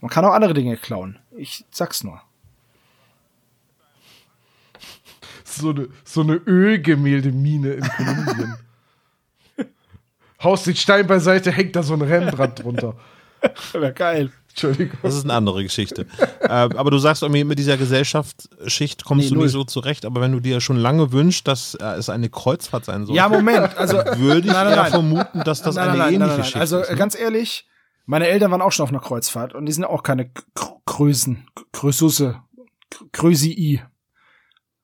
F: Man kann auch andere Dinge klauen. Ich sag's nur.
B: So eine, so eine Ölgemälde-Mine in Kolumbien. <laughs> Haust den Stein beiseite, hängt da so ein Rembrandt drunter.
F: Wäre geil.
B: Entschuldigung.
A: Das ist eine andere Geschichte. äh, aber du sagst irgendwie, mit dieser Gesellschaftsschicht kommst
F: Nee,
A: du
F: null.
A: nicht so zurecht. Aber wenn du dir schon lange wünschst, dass äh, es eine Kreuzfahrt sein soll,
F: Ja, Moment. Also, <laughs>
A: würde ich
F: Nein, nein, nein.
A: vermuten, dass das eine ähnliche Geschichte
F: Also
A: ist.
F: äh,
A: ne?
F: ganz ehrlich, meine Eltern waren auch schon auf einer Kreuzfahrt und die sind auch keine Krösen, K- Krösusse, Krösi-I.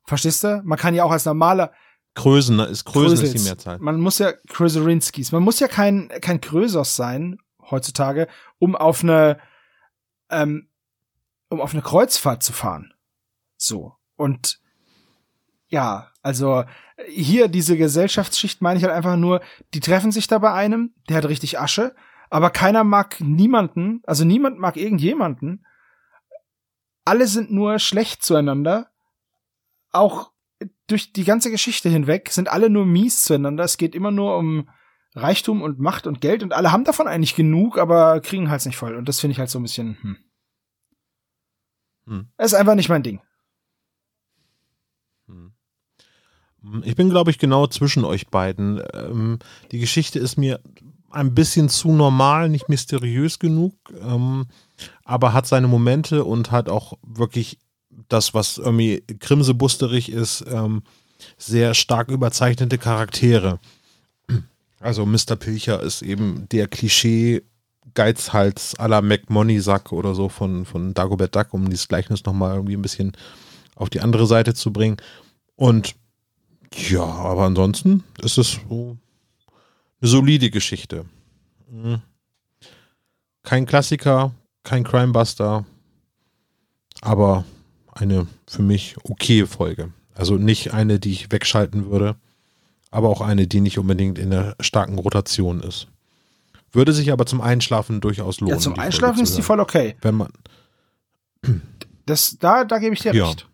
F: Verstehst du? Man kann ja auch als normaler
A: Krösen ne, ist Krösen ist die. Mehrzahl.
F: Man muss ja Kröserinskis. Man muss ja kein kein Krösos sein heutzutage, um auf eine ähm, um auf eine Kreuzfahrt zu fahren. So und ja, also hier diese Gesellschaftsschicht meine ich halt einfach nur, die treffen sich da bei einem, der hat richtig Asche, aber keiner mag niemanden, also niemand mag irgendjemanden. Alle sind nur schlecht zueinander. Auch durch die ganze Geschichte hinweg sind alle nur mies zueinander. Es geht immer nur um Reichtum und Macht und Geld und alle haben davon eigentlich genug, aber kriegen halt nicht voll. Und das finde ich halt so ein bisschen, hm.
A: Hm.
F: Ist einfach nicht mein Ding.
A: Ich bin, glaube ich, genau zwischen euch beiden. Ähm, die Geschichte ist mir ein bisschen zu normal, nicht mysteriös genug, ähm, aber hat seine Momente und hat auch wirklich das, was irgendwie krimsebusterig ist, ähm, sehr stark überzeichnete Charaktere. Also Mr. Pilcher ist eben der Klischee Geizhals à la McMoney-Sack oder so von, von Dagobert Duck, um dieses Gleichnis nochmal irgendwie ein bisschen auf die andere Seite zu bringen. Und ja, aber ansonsten ist es so eine solide Geschichte. Mhm. Kein Klassiker, kein Crimebuster, aber eine für mich okay Folge. Also nicht eine, die ich wegschalten würde, aber auch eine, die nicht unbedingt in der starken Rotation ist. Würde sich aber zum Einschlafen durchaus lohnen.
F: Ja, zum Einschlafen ist die voll okay.
A: Wenn man, <clears throat>
F: Das, da, da gebe ich dir
A: Ja.
F: recht.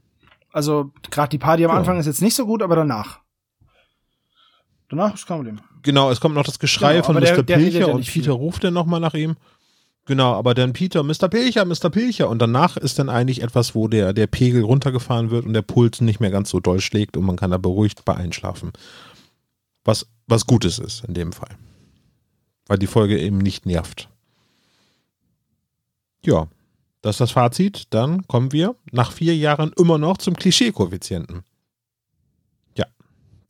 F: Also, gerade die Party am
A: Ja.
F: Anfang ist jetzt nicht so gut, aber danach. Danach ist kein Problem.
A: Genau, es kommt noch das Geschrei
F: Genau,
A: von
F: der-
A: Mr.
F: der redet
A: Pilcher und
F: nicht viel.
A: Peter ruft dann nochmal nach ihm. Genau, aber dann Peter, Mr. Pilcher, Mr. Pilcher. Und danach ist dann eigentlich etwas, wo der, der Pegel runtergefahren wird und der Puls nicht mehr ganz so doll schlägt und man kann da beruhigt bei einschlafen. Was, was Gutes ist in dem Fall. Weil die Folge eben nicht nervt. Ja, das ist das Fazit. Dann kommen wir nach vier Jahren immer noch zum Klischee-Koeffizienten. Ja,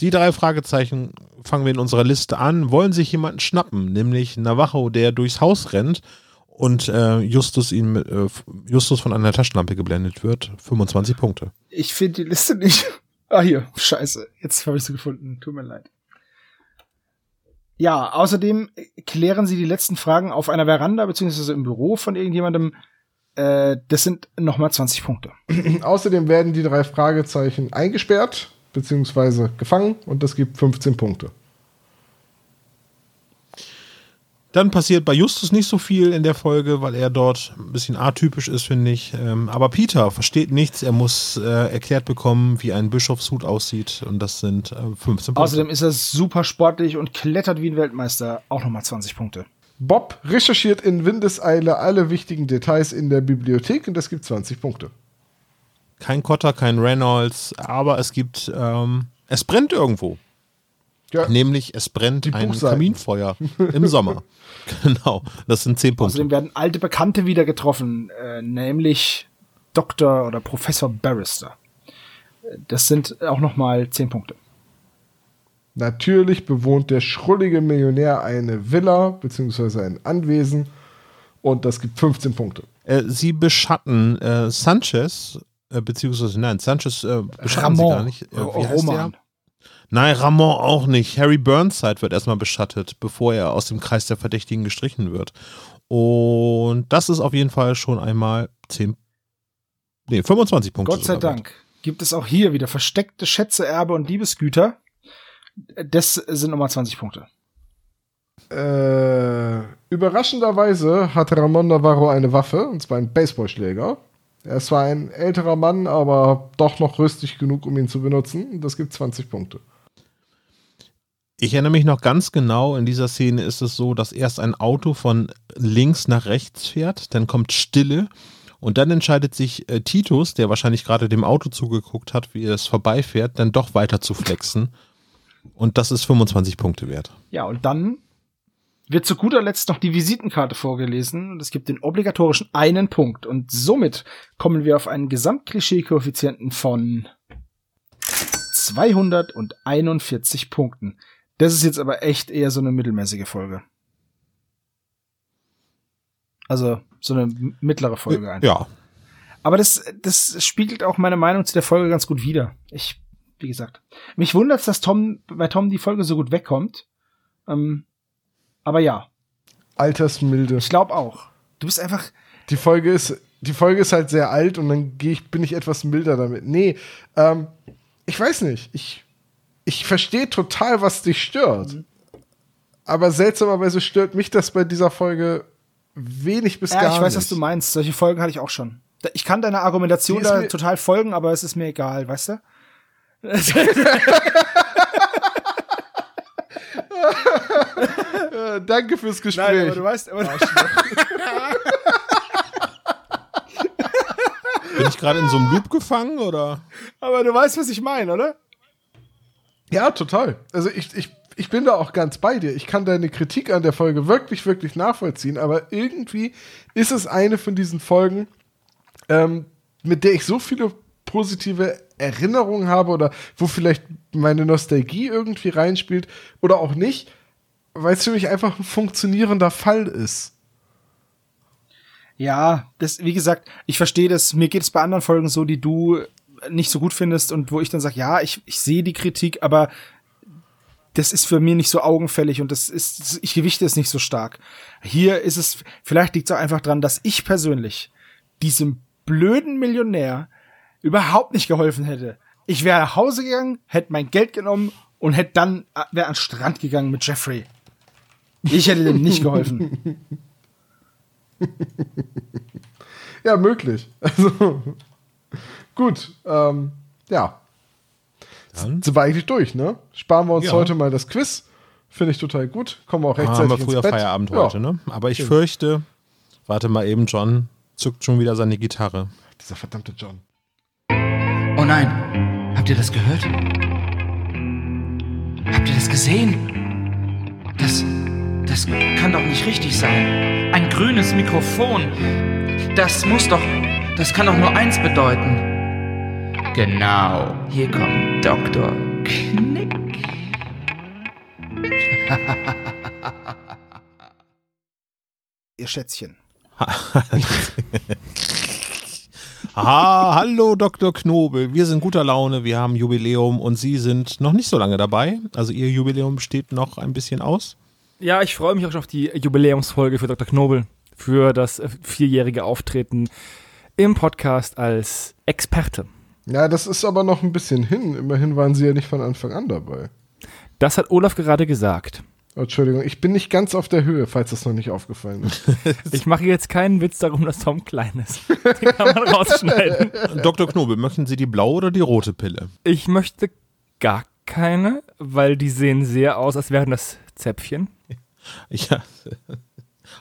A: die drei Fragezeichen fangen wir in unserer Liste an. Wollen sich jemanden schnappen, nämlich Navajo, der durchs Haus rennt und äh, Justus ihn äh, Justus von einer Taschenlampe geblendet wird. 25 Punkte.
F: Ich finde die Liste nicht. <laughs> Ah, hier. Scheiße. Jetzt habe ich sie gefunden. Tut mir leid. Ja, außerdem klären sie die letzten Fragen auf einer Veranda beziehungsweise im Büro von irgendjemandem. Äh, das sind nochmal 20 Punkte. <clears throat>
B: Außerdem werden die drei Fragezeichen eingesperrt beziehungsweise gefangen und das gibt 15 Punkte.
A: Dann passiert bei Justus nicht so viel in der Folge, weil er dort ein bisschen atypisch ist, finde ich. Ähm, aber Peter versteht nichts. Er muss äh, erklärt bekommen, wie ein Bischofshut aussieht. Und das sind äh, 15 Punkte.
F: Außerdem ist er super sportlich und klettert wie ein Weltmeister. Auch nochmal 20 Punkte.
B: Bob recherchiert in Windeseile alle wichtigen Details in der Bibliothek und das gibt 20 Punkte.
A: Kein Cotter, kein Reynolds, aber es gibt, ähm, es brennt irgendwo.
B: Ja.
A: Nämlich, es brennt ein. Kaminfeuer im Sommer. <laughs> Genau, das sind 10 Punkte.
F: Außerdem werden alte Bekannte wieder getroffen, äh, nämlich Dr. oder Professor Barrister. Das sind auch nochmal 10 Punkte.
B: Natürlich bewohnt der schrullige Millionär eine Villa beziehungsweise ein Anwesen und das gibt 15 Punkte.
A: Äh, sie beschatten äh, Sanchez, äh, beziehungsweise nein, Sanchez äh, beschatten sie
F: Ramon.
A: gar nicht. Äh,
F: R-
A: wie heißt
F: Roman.
A: Nein, Ramon auch nicht. Harry Burnside wird erstmal beschattet, bevor er aus dem Kreis der Verdächtigen gestrichen wird. Und das ist auf jeden Fall schon einmal 10, nee, 25 Punkte.
F: Gott sei
A: wert.
F: Dank gibt es auch hier wieder versteckte Schätze, Erbe und Liebesgüter. Das sind nochmal 20 Punkte.
B: Äh, überraschenderweise hat Ramon Navarro eine Waffe, und zwar einen Baseballschläger. Er ist zwar ein älterer Mann, aber doch noch rüstig genug, um ihn zu benutzen. Das gibt 20 Punkte.
A: Ich erinnere mich noch ganz genau, in dieser Szene ist es so, dass erst ein Auto von links nach rechts fährt, dann kommt Stille und dann entscheidet sich äh, Titus, der wahrscheinlich gerade dem Auto zugeguckt hat, wie es vorbeifährt, dann doch weiter zu flexen. Und das ist 25 Punkte wert.
F: Ja, und dann wird zu guter Letzt noch die Visitenkarte vorgelesen und es gibt den obligatorischen einen Punkt. Und somit kommen wir auf einen Gesamtklischee-Koeffizienten von 241 Punkten. Das ist jetzt aber echt eher so eine mittelmäßige Folge. Also so eine mittlere Folge einfach.
A: Ja,
F: Aber das, das spiegelt auch meine Meinung zu der Folge ganz gut wider. Ich, wie gesagt, mich wundert dass Tom, bei Tom die Folge so gut wegkommt. Ähm, aber ja,
B: Altersmilde.
F: ich glaube auch. Du bist einfach,
B: Die Folge ist, die Folge ist halt sehr alt und dann gehe ich, bin ich etwas milder damit. Nee, ähm, ich weiß nicht. Ich, ich verstehe total, was dich stört. Aber seltsamerweise stört mich das bei dieser Folge wenig bis
F: ja,
B: gar
F: ich weiß,
B: nicht.
F: was du meinst. Solche Folgen hatte ich auch schon. Ich kann deiner Argumentation da total folgen, aber es ist mir egal, weißt du? <laughs>
B: Äh, danke fürs Gespräch.
F: Nein, aber du weißt, aber,
A: bin ich gerade in so einem Loop gefangen oder?
F: aber du weißt, was ich meine, oder?
B: Ja, total. Also ich, ich, ich bin da auch ganz bei dir. Ich kann deine Kritik an der Folge wirklich, wirklich nachvollziehen, aber irgendwie ist es eine von diesen Folgen, ähm, mit der ich so viele positive Erinnerungen habe oder wo vielleicht meine Nostalgie irgendwie reinspielt oder auch nicht, weil es für mich einfach ein funktionierender Fall ist.
F: Ja, das, wie gesagt, ich verstehe das. Mir geht es bei anderen Folgen so, die du nicht so gut findest und wo ich dann sage, ja, ich, ich sehe die Kritik, aber das ist für mich nicht so augenfällig und das ist, ich gewichte es nicht so stark. Hier ist es, vielleicht liegt es auch einfach dran, dass ich persönlich diesem blöden Millionär überhaupt nicht geholfen hätte. Ich wäre nach Hause gegangen, hätte mein Geld genommen und hätte dann, wäre an den Strand gegangen mit Jeffrey. Ich hätte dem nicht geholfen. <laughs>
B: Ja, möglich. Also, gut, ähm, ja.
A: Dann
B: Sind wir eigentlich durch, ne? Sparen wir uns
A: Ja.
B: heute mal das Quiz. Finde ich total gut. Kommen wir auch rechtzeitig
A: haben wir
B: ins
A: früher
B: Bett.
A: Feierabend
B: ja,
A: heute, ne? Aber ich fürchte, warte mal eben, John zückt schon wieder seine Gitarre.
B: Dieser verdammte John.
H: Oh nein, habt ihr das gehört? Habt ihr das gesehen? Das, das kann doch nicht richtig sein. Ein grünes Mikrofon. Das muss doch, das kann doch nur eins bedeuten. Genau, hier kommt Dr. Knick. <laughs>
F: Ihr Schätzchen. <laughs>
A: Ah, hallo Dr. Knobel. Wir sind guter Laune, wir haben Jubiläum und Sie sind noch nicht so lange dabei. Also Ihr Jubiläum steht noch ein bisschen aus.
I: Ja, ich freue mich auch schon auf die Jubiläumsfolge für Dr. Knobel, für das äh, vierjährige Auftreten im Podcast als Experte.
B: Ja, das ist aber noch ein bisschen hin. Immerhin waren Sie ja nicht von Anfang an dabei.
I: Das hat Olaf gerade gesagt.
B: Oh, Entschuldigung, ich bin nicht ganz auf der Höhe, falls das noch nicht aufgefallen ist. <laughs>
I: Ich mache jetzt keinen Witz darum, dass Tom klein ist. <laughs> Den kann man rausschneiden. <laughs>
A: Dr. Knobel, möchten Sie die blaue oder die rote Pille?
I: Ich möchte gar keine, weil die sehen sehr aus, als wären das Zäpfchen.
A: Ja.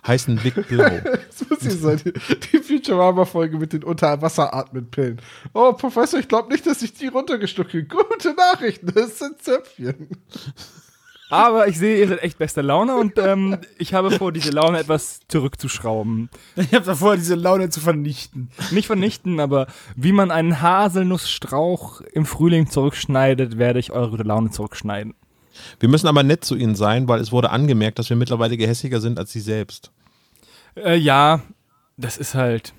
A: Heißen Big Blau. <laughs>
B: Das muss hier sein, die, die Futurama-Folge mit den Unterwasseratmen-Pillen. Oh, Professor, ich glaube nicht, dass ich die runtergestucke. Gute Nachrichten, das sind Zäpfchen.
I: Aber ich sehe, ihr seid echt bester Laune und ähm, ich habe vor, diese Laune etwas zurückzuschrauben.
F: Ich habe davor, diese Laune zu vernichten.
I: Nicht vernichten, aber wie man einen Haselnussstrauch im Frühling zurückschneidet, werde ich eure gute Laune zurückschneiden.
A: Wir müssen aber nett zu Ihnen sein, weil es wurde angemerkt, dass wir mittlerweile gehässiger sind als Sie selbst.
I: Äh, ja, das ist halt.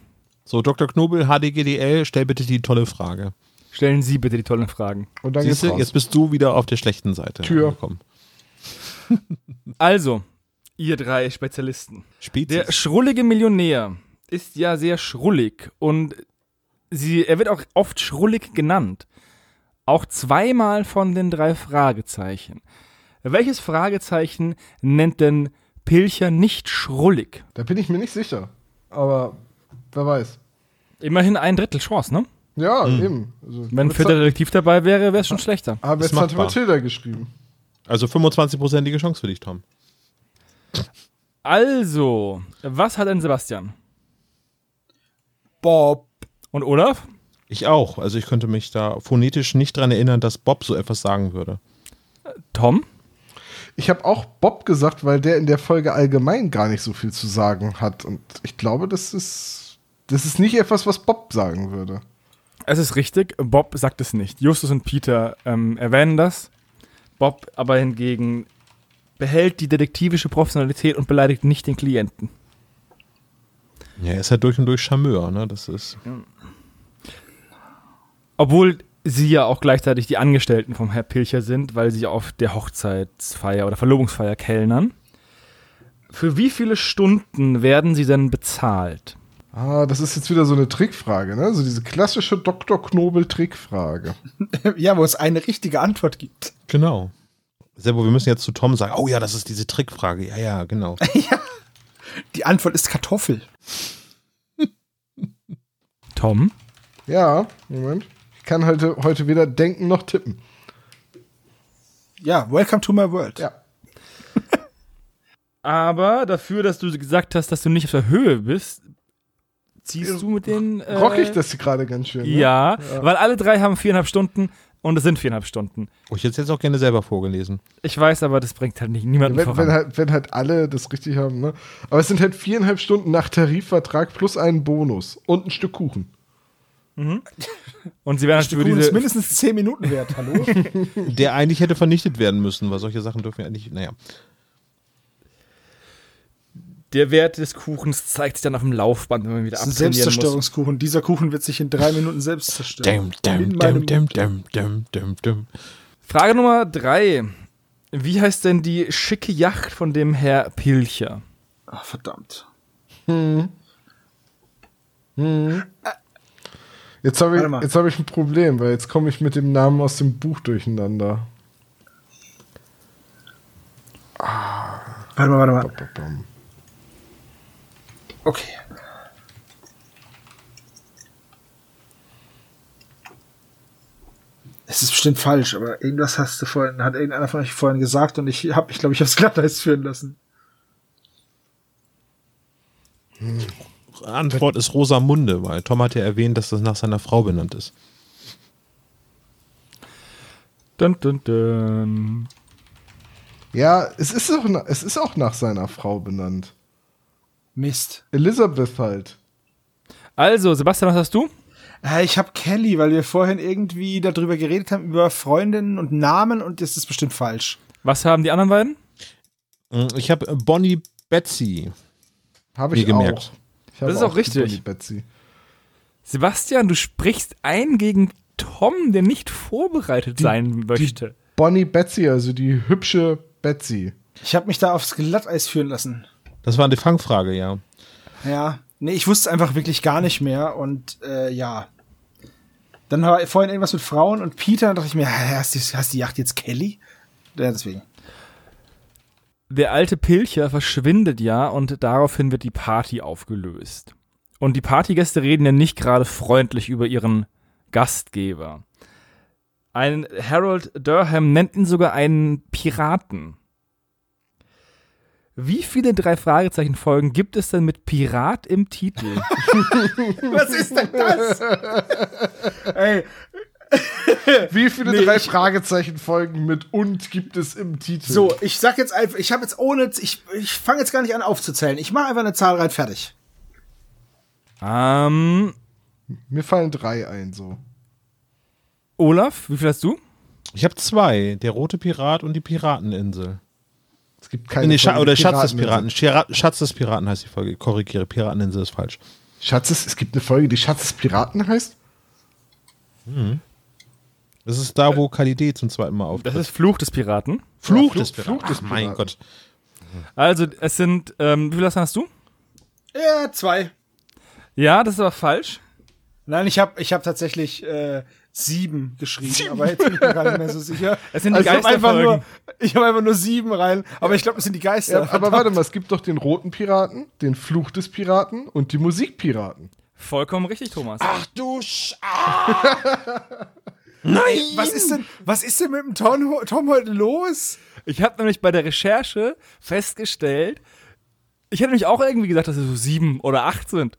A: So, Dr. Knobel, HDGDL, stell bitte die tolle Frage.
I: Stellen Sie bitte die tollen Fragen.
B: Und dann
A: Siehst du, jetzt bist du wieder auf der schlechten Seite.
B: Tür.
A: angekommen. <laughs>
I: Also, ihr drei Spezialisten.
A: Spezies.
I: Der schrullige Millionär ist ja sehr schrullig und sie, er wird auch oft schrullig genannt. Auch zweimal von den drei Fragezeichen. Welches Fragezeichen nennt denn Pilcher nicht schrullig?
B: Da bin ich mir nicht sicher. Aber wer weiß.
I: Immerhin ein Drittel Chance, ne?
B: Ja, eben. Also,
I: Wenn
B: hat-
I: Detektiv dabei wäre, wäre es schon schlechter.
B: Aber jetzt hat. Mathilda geschrieben.
A: Also 25-prozentige Chance für dich, Tom.
I: Also, was hat denn Sebastian?
F: Bob.
I: Und Olaf?
A: Ich auch. Also ich könnte mich da phonetisch nicht dran erinnern, dass Bob so etwas sagen würde.
I: Tom?
B: Ich habe auch Bob gesagt, weil der in der Folge allgemein gar nicht so viel zu sagen hat. Und ich glaube, das ist, das ist nicht etwas, was Bob sagen würde.
I: Es ist richtig, Bob sagt es nicht. Justus und Peter ähm, erwähnen das. Bob aber hingegen behält die detektivische Professionalität und beleidigt nicht den Klienten.
A: Ja, er ist halt durch und durch Charmeur, ne? Das ist.
I: Obwohl sie ja auch gleichzeitig die Angestellten vom Herr Pilcher sind, weil sie auf der Hochzeitsfeier oder Verlobungsfeier kellnern. Für wie viele Stunden werden sie denn bezahlt?
B: Ah, das ist jetzt wieder so eine Trickfrage, ne? So diese klassische Dr. Knobel-Trickfrage. <laughs>
F: Ja, wo es eine richtige Antwort gibt.
A: Genau. Sebo, wir müssen jetzt zu Tom sagen, oh ja, das ist diese Trickfrage. Ja, ja, genau. <laughs>
F: Die Antwort ist Kartoffel.
I: Tom?
B: Ja, Moment. Ich kann heute, heute weder denken noch tippen.
F: Ja, welcome to my world.
B: Ja. <laughs>
I: Aber dafür, dass du gesagt hast, dass du nicht auf der Höhe bist, ziehst du mit den. Äh,
B: Rock ich das gerade ganz schön. Ne?
I: Ja, weil alle drei haben viereinhalb Stunden und es sind viereinhalb Stunden.
A: Oh, ich hätte es jetzt auch gerne selber vorgelesen.
I: Ich weiß, aber das bringt halt nicht niemanden
B: Wenn,
I: voran.
B: wenn, halt, wenn halt alle das richtig haben, ne? Aber es sind halt viereinhalb Stunden nach Tarifvertrag plus einen Bonus und ein Stück Kuchen.
I: Und sie werden halt für
F: Kuchen ist
I: diese.
F: mindestens 10 Minuten wert, hallo? <laughs>
A: Der eigentlich hätte vernichtet werden müssen, weil solche Sachen dürfen ja eigentlich, naja.
I: Der Wert des Kuchens zeigt sich dann auf dem Laufband, wenn man wieder
F: Das ist ein
I: abtrainieren muss.
F: Selbstzerstörungskuchen. Dieser Kuchen wird sich in drei Minuten selbst zerstören.
I: Frage Nummer drei. Wie heißt denn die schicke Yacht von dem Herr Pilcher?
F: Ach, verdammt.
B: Jetzt habe ich, jetzt hab ich ein Problem, weil jetzt komme ich mit dem Namen aus dem Buch durcheinander.
F: Warte mal, warte mal. Okay. Es ist bestimmt falsch, aber irgendwas hast du vorhin, hat irgendeiner von euch vorhin gesagt und ich habe, ich glaube, ich habe es Glatteis <laughs> führen lassen.
A: Antwort ist Rosamunde, weil Tom hat ja erwähnt, dass das nach seiner Frau benannt ist.
I: Dun, dun, dun.
B: Ja, es ist, auch, es ist auch nach seiner Frau benannt.
F: Mist.
B: Elizabeth halt.
I: Also, Sebastian, was hast du?
F: Äh, ich habe Kelly, weil wir vorhin irgendwie darüber geredet haben, über Freundinnen und Namen und das ist bestimmt falsch.
I: Was haben die anderen beiden?
A: Ich habe Bonnie Betsy.
B: Habe ich
A: gemerkt.
B: auch. Ich habe
I: Das ist auch
B: die
I: richtig. Sebastian, du sprichst ein gegen Tom, der nicht vorbereitet sein möchte.
B: Bonnie Betsy, also die hübsche Betsy.
F: Ich habe mich da aufs Glatteis führen lassen.
A: Das war die Fangfrage, ja.
F: Ja. Nee, ich wusste einfach wirklich gar nicht mehr und äh, ja. Dann war vorhin irgendwas mit Frauen und Peter, dann dachte ich mir, hast die, hast die Yacht jetzt Kelly? Ja, deswegen.
I: Der alte Pilcher verschwindet ja und daraufhin wird die Party aufgelöst. Und die Partygäste reden ja nicht gerade freundlich über ihren Gastgeber. Ein Harold Durham nennt ihn sogar einen Piraten. Wie viele drei Fragezeichen Folgen gibt es denn mit Pirat im Titel? <laughs>
F: Was ist denn das? <laughs> Ey, <laughs>
B: Wie viele
F: Nee,
B: drei
F: ich-
B: Fragezeichen Folgen mit und gibt es im Titel?
F: so, ich sag jetzt einfach, ich habe jetzt ohne, ich, ich fange jetzt gar nicht an aufzuzählen. Ich mache einfach eine Zahl rein, fertig.
I: ähm,
B: Mir fallen drei ein, so.
I: Olaf, wie viel hast du?
A: Ich habe zwei, der rote Pirat und die Pirateninsel.
B: Es gibt keine
A: Nee, Scha oder Schatz des. Piraten. Schatz des Piraten heißt die Folge. Ich korrigiere, Pirateninsel ist falsch.
B: Schatz des, es gibt eine Folge, die Schatz des Piraten heißt?
A: Das ist da, wo Kalidee zum zweiten Mal auftritt.
I: Das ist Fluch des Piraten.
A: Fluch
B: Ja,
A: des
B: Fluch-
A: Piraten.
B: Fluch des
A: Ach, mein
B: Piraten.
A: Gott.
I: Also, es sind, ähm, wie viel hast du?
F: Ja, zwei.
I: Ja, das ist aber falsch.
F: Nein, ich habe ich hab tatsächlich äh, sieben geschrieben, aber jetzt bin ich mir gar nicht mehr so sicher. <laughs>
I: Es sind die
F: Also ich habe einfach, hab einfach nur sieben rein, aber ich glaube, es sind die Geister.
B: Ja, aber warte mal, es gibt doch den roten Piraten, den Fluch des Piraten und die Musikpiraten.
I: Vollkommen richtig, Thomas.
A: du Sch <laughs>
F: Ey, was ist denn, was ist denn mit dem Tom, Tom heute los?
I: Ich habe nämlich bei der Recherche festgestellt, ich hätte nämlich auch irgendwie gesagt, dass es so sieben oder acht sind.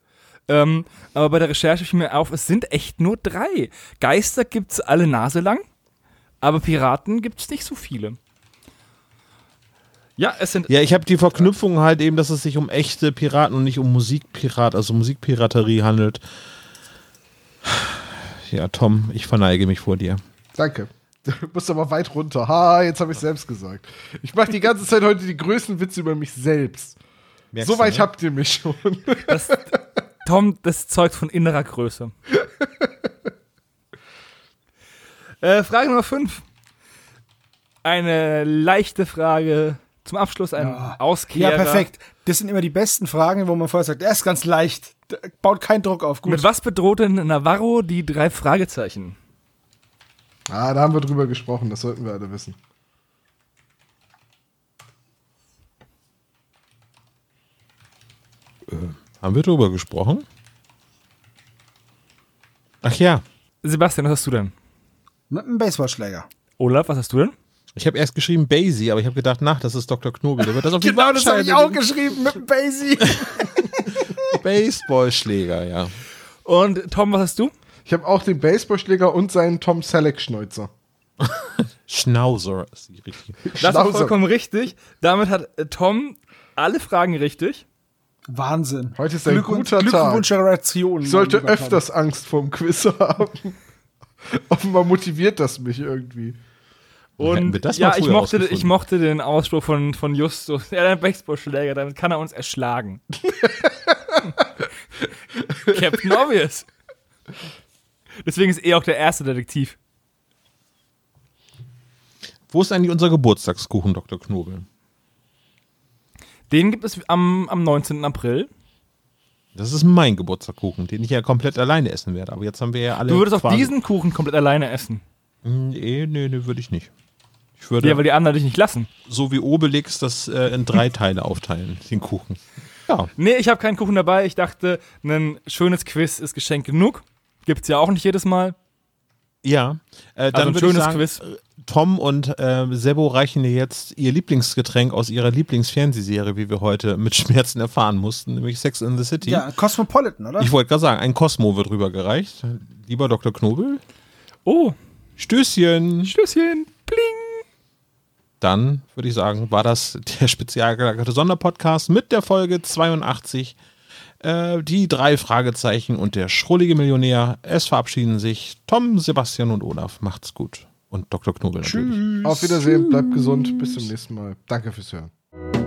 I: Ähm, aber bei der Recherche fiel mir auf, es sind echt nur drei. Geister gibt's alle Nase lang, aber Piraten gibt's nicht so viele. Ja, es sind.
A: Ja, ich habe die Verknüpfung halt eben, dass es sich um echte Piraten und nicht um Musikpirat, also Musikpiraterie handelt. Ja, Tom, ich verneige mich vor dir.
B: Danke. Du musst aber weit runter. Ha, jetzt habe ich selbst gesagt. Ich mache die ganze Zeit heute die größten Witze über mich selbst.
A: Merkst
B: so
A: du,
B: weit
A: ne?
B: habt ihr mich schon.
I: Das, Tom, das zeugt von innerer Größe. äh, Frage Nummer 5. Eine leichte Frage zum Abschluss, ein
F: Ja,
I: Auskehrer.
F: perfekt. Das sind immer die besten Fragen, wo man vorher sagt, er ist ganz leicht, baut keinen Druck auf. Gut.
I: Mit was bedroht denn Navarro die drei Fragezeichen?
B: Ah, da haben wir drüber gesprochen, das sollten wir alle wissen.
A: Haben wir drüber gesprochen? Ach ja,
I: Sebastian, was hast du denn?
F: Mit einem Baseballschläger.
I: Olaf, was hast du denn?
A: ich habe erst geschrieben Basie, aber ich habe gedacht, nach, das ist Dr. Knobel. Der wird das auf die
F: Genau, das habe ich auch geschrieben mit dem Basie. <laughs>
A: Baseballschläger, ja.
I: Und Tom, was hast du?
B: Ich habe auch den Baseballschläger und seinen Tom Selleck-Schnäuzer. <laughs>
A: Schnauzer ist die richtige.
I: Das ist
B: Schnauzer.
I: vollkommen richtig. Damit hat äh, Tom alle Fragen richtig.
F: Wahnsinn.
B: Heute ist ein
F: Glück und-
B: guter Tag.
F: Glückwunsch Generation.
B: Ich sollte öfters Angst vorm Quiz haben. <laughs> Offenbar motiviert das mich irgendwie.
I: Und ja, ich mochte, ich mochte den Ausspruch von, von Justus. <laughs> Ja, der Baseballschläger, damit kann er uns erschlagen. <laughs> Captain Obvious. Deswegen ist er auch der erste Detektiv.
A: Wo ist eigentlich unser Geburtstagskuchen, Dr. Knobel?
I: Den gibt es am, am 19. April.
A: Das ist mein Geburtstagskuchen, den ich ja komplett alleine essen werde. Aber jetzt haben wir ja alle.
I: Du würdest auch diesen Kuchen komplett alleine essen.
A: Nee, nee, nee, würde ich nicht. Ich würde,
I: Ja, weil die anderen dich nicht lassen.
A: so wie Obelix, das äh, in drei Teile aufteilen, <laughs> den Kuchen. Ja,
I: Nee, ich habe keinen Kuchen dabei. Ich dachte, ein schönes Quiz ist Geschenk genug. Gibt's ja auch nicht jedes Mal.
A: ja. Äh, dann
I: Also ein
A: würde ich
I: schönes
A: sagen,
I: Quiz.
A: äh, Tom und äh, Sebo reichen dir jetzt ihr Lieblingsgetränk aus ihrer Lieblingsfernsehserie, wie wir heute mit Schmerzen erfahren mussten, nämlich Sex in the City.
F: Ja, Cosmopolitan, oder?
A: Ich wollte gerade sagen, ein Cosmo wird rübergereicht. Lieber Dr. Knobel,
I: Oh,
A: Stößchen.
I: Stößchen. Bling.
A: Dann würde ich sagen, war das der spezial gelagerte Sonderpodcast mit der Folge 82. Äh, die drei Fragezeichen und der schrullige Millionär. Es verabschieden sich Tom, Sebastian und Olaf. Macht's gut. Und Dr. Knobel natürlich.
B: Auf Wiedersehen, bleibt gesund, bis zum nächsten Mal. Danke fürs Hören.